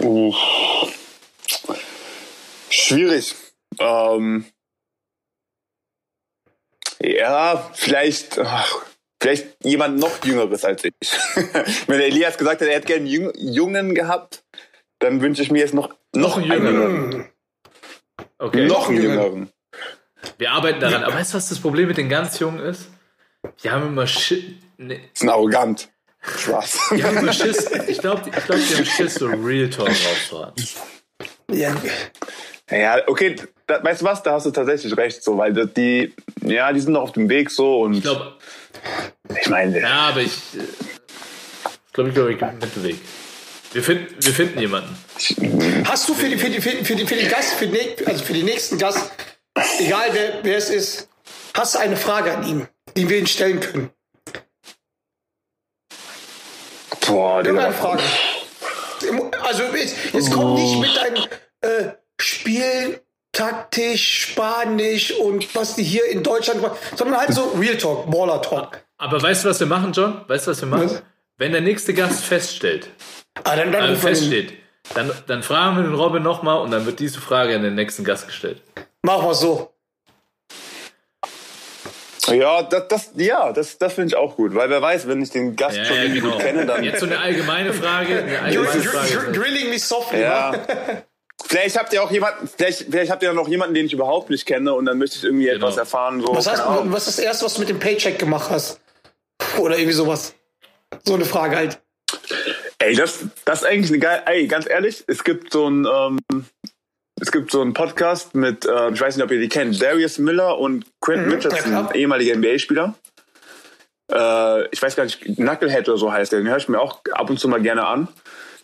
Uh. Schwierig. Ähm, ja, vielleicht, ach, vielleicht jemand noch Jüngeres als ich. Wenn der Elias gesagt hat, er hätte gerne einen Jungen gehabt, dann wünsche ich mir jetzt noch, noch einen einen Jüngeren. Jüngeren. Okay. Noch einen Jüngeren. Wir arbeiten daran. Aber weißt du, was das Problem mit den ganz Jungen ist? Die haben immer Shit. Nee, Ist ein arrogant. Spaß. die haben immer Schiss. Ich glaube, ich glaub, die haben Schiss, so Real Talk rauszuhauen. ja. Ja, okay, da, weißt du was, da hast du tatsächlich recht, so, weil die, ja, die sind noch auf dem Weg so und Ich glaube, ich meine, ja, aber ich. äh, Ich glaube, ich glaube, ich bin Mittelweg. Wir finden, wir finden jemanden. Hast du für, die, für, die, für, die, für, die, für den Gast, für den, also für den nächsten Gast, egal wer, wer es ist, hast du eine Frage an ihn, die wir ihn stellen können? boah, Digga, Irgendeine Frage. Also jetzt, jetzt komm nicht mit einem äh, Spiel taktisch, spanisch und was die hier in Deutschland machen, sondern halt so Real Talk, Baller Talk. Aber weißt du, was wir machen, John? Weißt du, was wir machen? Was? Wenn der nächste Gast feststellt, Ah, dann, dann also ihn. feststeht, dann, dann fragen wir den Robin nochmal und dann wird diese Frage an den nächsten Gast gestellt. Machen wir so. Ja, das, das, ja, das, das finde ich auch gut, weil wer weiß, wenn ich den Gast Ja, schon ja, irgendwie genau. gut kenne, dann. Jetzt so eine allgemeine Frage. Eine allgemeine Frage. drilling me softly. Ja. Vielleicht habt ihr auch jemanden, vielleicht, vielleicht habt ihr noch jemanden, den ich überhaupt nicht kenne und dann möchte ich irgendwie Genau. etwas erfahren. So, Was, hast, was ist das erste, was du mit dem Paycheck gemacht hast? Oder irgendwie sowas. So eine Frage halt. Ey, das, das ist eigentlich eine geile, ey, ganz ehrlich, es gibt so ein, ähm, es gibt so einen Podcast mit, äh, ich weiß nicht, ob ihr die kennt, Darius Miller und Quentin Mhm, Richardson, ja, klar. ehemaliger NBA-Spieler. Äh, ich weiß gar nicht, Knucklehead oder so heißt der, den höre ich mir auch ab und zu mal gerne an.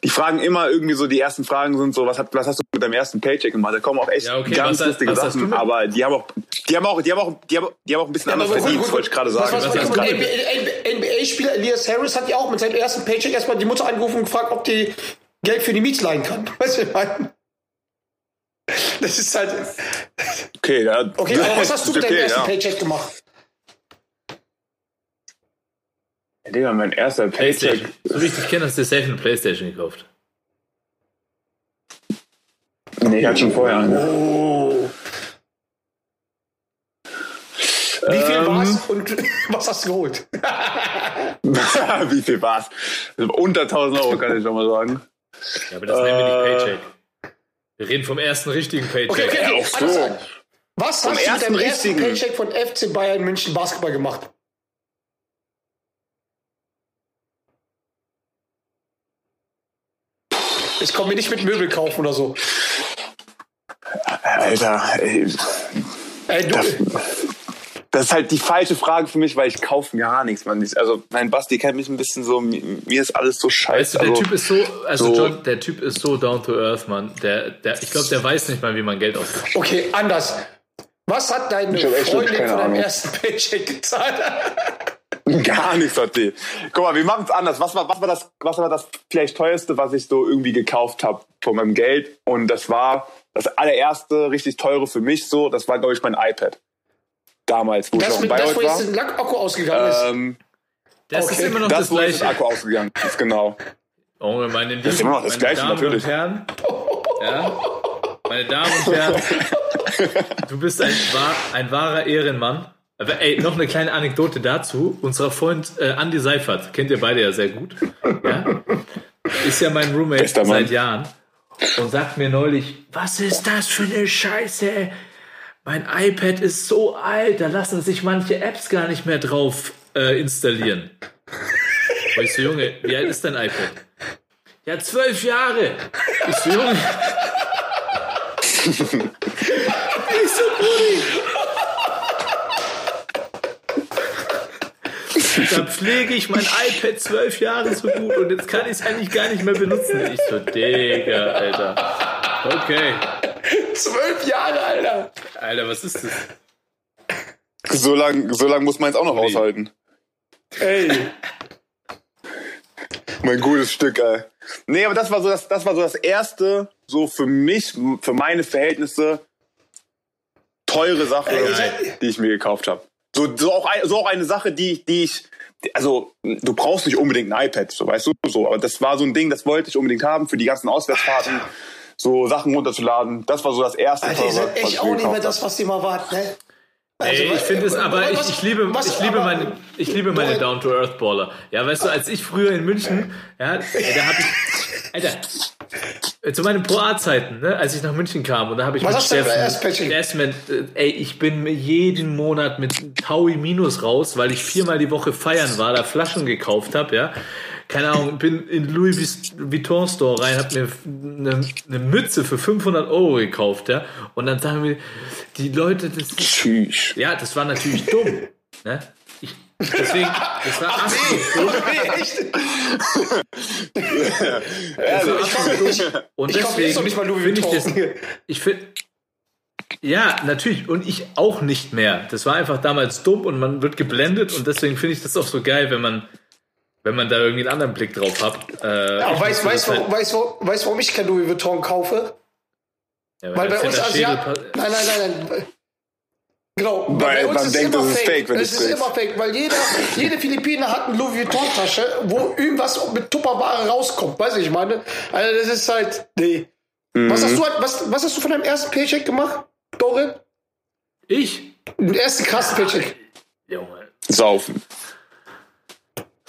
Die fragen immer irgendwie so, die ersten Fragen sind so, was, hat, was hast du mit deinem ersten Paycheck gemacht? Da kommen auch echt Ja, okay, ganz was lustige was Sachen, aber die haben auch, die haben auch, die haben auch, die haben, die haben auch ein bisschen anders aber verdient, gut, wollte ich gerade sagen. NBA-Spieler Elias Harris hat ja auch mit seinem ersten Paycheck erstmal die Mutter angerufen und gefragt, ob die Geld für die Miete leihen kann. Weißt du, was ich meine? Das ist halt. Okay, ja. Okay, aber was hast du mit deinem Okay, ersten ja. Paycheck gemacht? Digga, mein erster Paycheck. So wie ich dich kenne, hast du dir safe eine Playstation gekauft. Nee, ich hatte schon vorher eine. Oh. Wie viel Ähm. war's und was hast du geholt? Wie viel war's? Unter 1000 Euro, kann ich schon mal sagen. Ja, aber das nennen wir Äh. nicht Paycheck. Wir reden vom ersten richtigen Paycheck. Okay, okay, okay. Ach so. Was Vom hast du mit ersten deinem ersten richtigen. Paycheck von FC Bayern München Basketball gemacht? Ich komme mir nicht mit Möbel kaufen oder so. Alter, ey, Ey, du, das ist halt die falsche Frage für mich, weil ich kaufe gar nichts, Mann. Ich- Also, mein Basti kennt mich ein bisschen so, mir mir ist alles so Weißt scheiße. du, der also, Typ ist so, also so- John, der Typ ist so down to earth, Mann. Der, der, ich glaube, der weiß nicht mal, wie man Geld ausgibt. okay, anders. Was hat deine Freundin von deinem Ahnung. ersten Paycheck gezahlt? gar nichts hat die. Guck mal, wir machen es anders. Was war, was, war das, was war das vielleicht teuerste, was ich so irgendwie gekauft habe von meinem Geld? Und das war das allererste richtig teure für mich so. Das war, glaube ich, mein iPad. Damals, wo ich Das, noch in mit, das Bayreuth wo jetzt war. ein Lackakku ausgegangen ist. Ähm, Das Okay. ist immer noch das, das, wo jetzt das Gleiche. Akku ausgegangen ist, genau. Oh, meine Lieben, ist immer noch das meine Gleiche, Damen natürlich. und Herren. Ja, meine Damen und Herren, du bist ein, wahr, ein wahrer Ehrenmann. Aber ey, noch eine kleine Anekdote dazu. Unser Freund äh, Andy Seifert, kennt ihr beide ja sehr gut, ja? ist ja mein Roommate seit Jahren und sagt mir neulich, was ist das für eine Scheiße? Mein iPad ist so alt, da lassen sich manche Apps gar nicht mehr drauf äh, installieren. Und ich so, Junge, wie alt ist dein iPad? Ja, zwölf Jahre. Ich so, Junge. ich so, Brudi. Da pflege ich mein iPad zwölf Jahre so gut und jetzt kann ich es eigentlich gar nicht mehr benutzen. Ich so, Digga, Alter. Okay. Zwölf Jahre, Alter. Alter, was ist das? So lang, so lang muss man es auch noch aushalten. Ey. Mein gutes Stück, ey. Nee, aber das war so das, das war so das erste, so für mich, für meine Verhältnisse, teure Sache, Ey, ich- die ich mir gekauft habe. So, so, auch, so auch eine Sache, die, die ich, also du brauchst nicht unbedingt ein iPad, so weißt du, so, aber das war so ein Ding, das wollte ich unbedingt haben für die ganzen Auswärtsfahrten, so Sachen runterzuladen. Das war so das erste. Alter, ihr seid echt auch nicht mehr das, was ihr mal wart, ne? Ey, ich finde es, aber ich, was- ich liebe, was- ich liebe aber- meine, ich liebe meine Down-to-Earth-Baller. Ja, weißt du, als ich früher in München, ja, da habe ich, Alter, äh, zu meinen Pro-A-Zeiten, ne, als ich nach München kam und da habe ich Was mit Steffen, erstmal, äh, ey, ich bin jeden Monat mit Taui Minus raus, weil ich viermal die Woche feiern war, da Flaschen gekauft habe, ja. Keine Ahnung, bin in Louis Vuitton Store rein, hab mir eine, eine Mütze für 500 Euro gekauft, ja. Und dann sagen wir, die Leute, das Tschüss. ja, das war natürlich dumm. Ne? Ich, deswegen, das war absolut dumm. Nee, echt? Also, Ich kaufe nicht, Und ich deswegen nicht mal Louis finde ich das. Vuitton. Ich finde. Ja, natürlich. Und ich auch nicht mehr. Das war einfach damals dumm und man wird geblendet und deswegen finde ich das auch so geil, wenn man, wenn man da irgendwie einen anderen Blick drauf hat. Äh, Ja, weiß, das warum, weiß, warum, weiß, warum ich kein Louis Vuitton kaufe? ja, Weil bei uns Asiaten. Nein, nein, nein, nein. Genau. Weil man denkt, das ist fake, wenn es ist sprichst. immer fake, weil jeder, jede Philippiner hat eine Louis Vuitton Tasche, wo irgendwas mit Tupperware rauskommt. Weißt du, ich meine? Also das ist halt, nee. Was hast du, was, was hast du von deinem ersten Paycheck gemacht, Dorin? Ich? Den ersten krassen Paycheck. Junge. Saufen.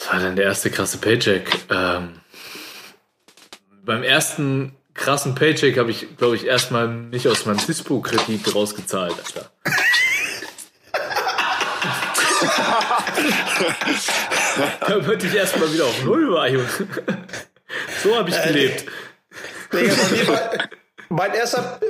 Was war denn der erste krasse Paycheck? Ähm, beim ersten krassen Paycheck habe ich, glaube ich, erstmal mich aus meinem Dispo-Kredit rausgezahlt, Alter. Damit ich erstmal wieder auf Null war, Junge. So habe ich gelebt. Digga, war, mein erster,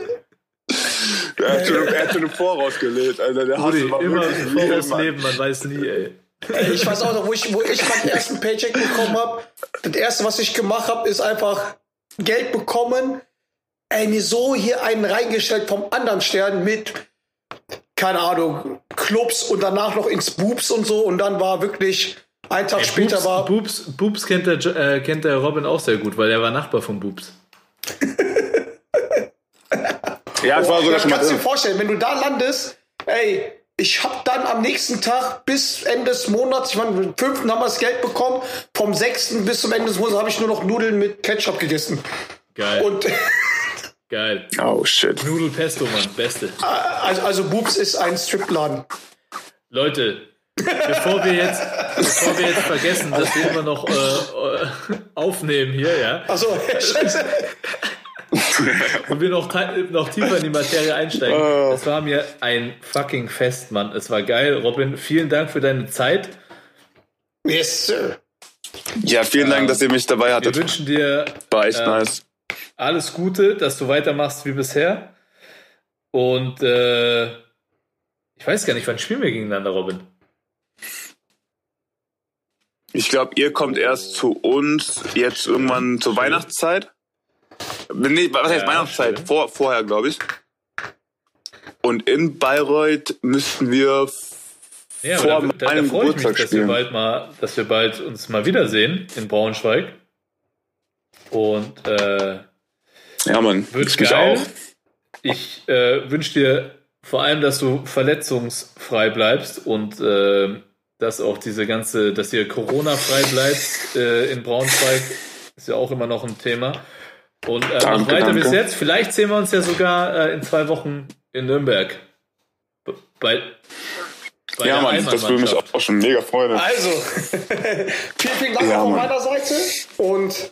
Er hat schon, er hat schon im Voraus gelebt, Alter. Der war immer im Voraus leben, man weiß nie, ey. Ey, ich weiß auch noch, wo ich, wo ich meinen ersten Paycheck bekommen habe. Das erste, was ich gemacht habe, ist einfach Geld bekommen. Ey, mir so hier einen reingestellt vom anderen Stern mit, keine Ahnung, Clubs und danach noch ins Boobs und so. Und dann war wirklich, ein Tag später Boobs, war. Boobs, Boobs kennt, der, äh, kennt der Robin auch sehr gut, weil er war Nachbar von Boobs. Ja, ich war sogar Ja, schon mal kannst du dir vorstellen, wenn du da landest, ey, ich hab dann am nächsten Tag bis Ende des Monats, ich meine, am 5. haben wir das Geld bekommen, vom 6. bis zum Ende des Monats habe ich nur noch Nudeln mit Ketchup gegessen. Geil, Und geil. Oh, shit. Nudel Pesto, Mann, beste. also, also Boobs ist ein Stripladen. Leute, bevor wir jetzt, bevor wir jetzt vergessen, dass wir immer noch äh, äh, aufnehmen hier, ja, Also, scheiße. und wir noch, noch tiefer in die Materie einsteigen. Es war mir ein fucking Fest, Mann. Es war geil. Robin, vielen Dank für deine Zeit. Yes, sir. Ja, vielen Dank, dass ihr mich dabei Wir hattet. wünschen dir War echt ähm, nice. alles Gute, dass du weitermachst wie bisher. Und äh, ich weiß gar nicht, wann spielen wir gegeneinander, Robin? Ich glaube, ihr kommt erst zu uns jetzt irgendwann zur Weihnachtszeit. Nee, was heißt Ja, Weihnachtszeit? Vor, vorher, glaube ich. Und in Bayreuth müssten wir Ja, vor da, da, da meinem freue ich mich, dass wir bald mal, dass wir bald uns mal wiedersehen in Braunschweig. Und äh, Ja, Mann. wird geil. auch. Ich äh, wünsche dir vor allem, dass du verletzungsfrei bleibst und äh, dass auch diese ganze, dass ihr Corona-frei bleibt äh, in Braunschweig, ist ja auch immer noch ein Thema. Und äh, mach Danke, weiter bis danke. jetzt. Vielleicht sehen wir uns ja sogar äh, in zwei Wochen in Nürnberg. Bei, bei Ja, der Mann, das würde mich auch schon mega freuen. Also, vielen, vielen Dank Ja, von Mann. meiner Seite. Und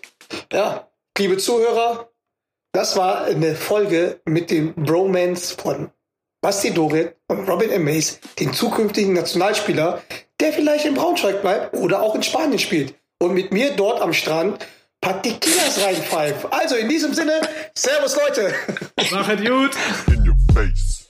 ja, liebe Zuhörer, das war eine Folge mit dem Bromance von Basti Dorit und Robin M. Mays, den zukünftigen Nationalspieler, der vielleicht in Braunschweig bleibt oder auch in Spanien spielt. Und mit mir dort am Strand paar Tequilas reinpfeift. Also in diesem Sinne, Servus Leute. Machet gut! In your face.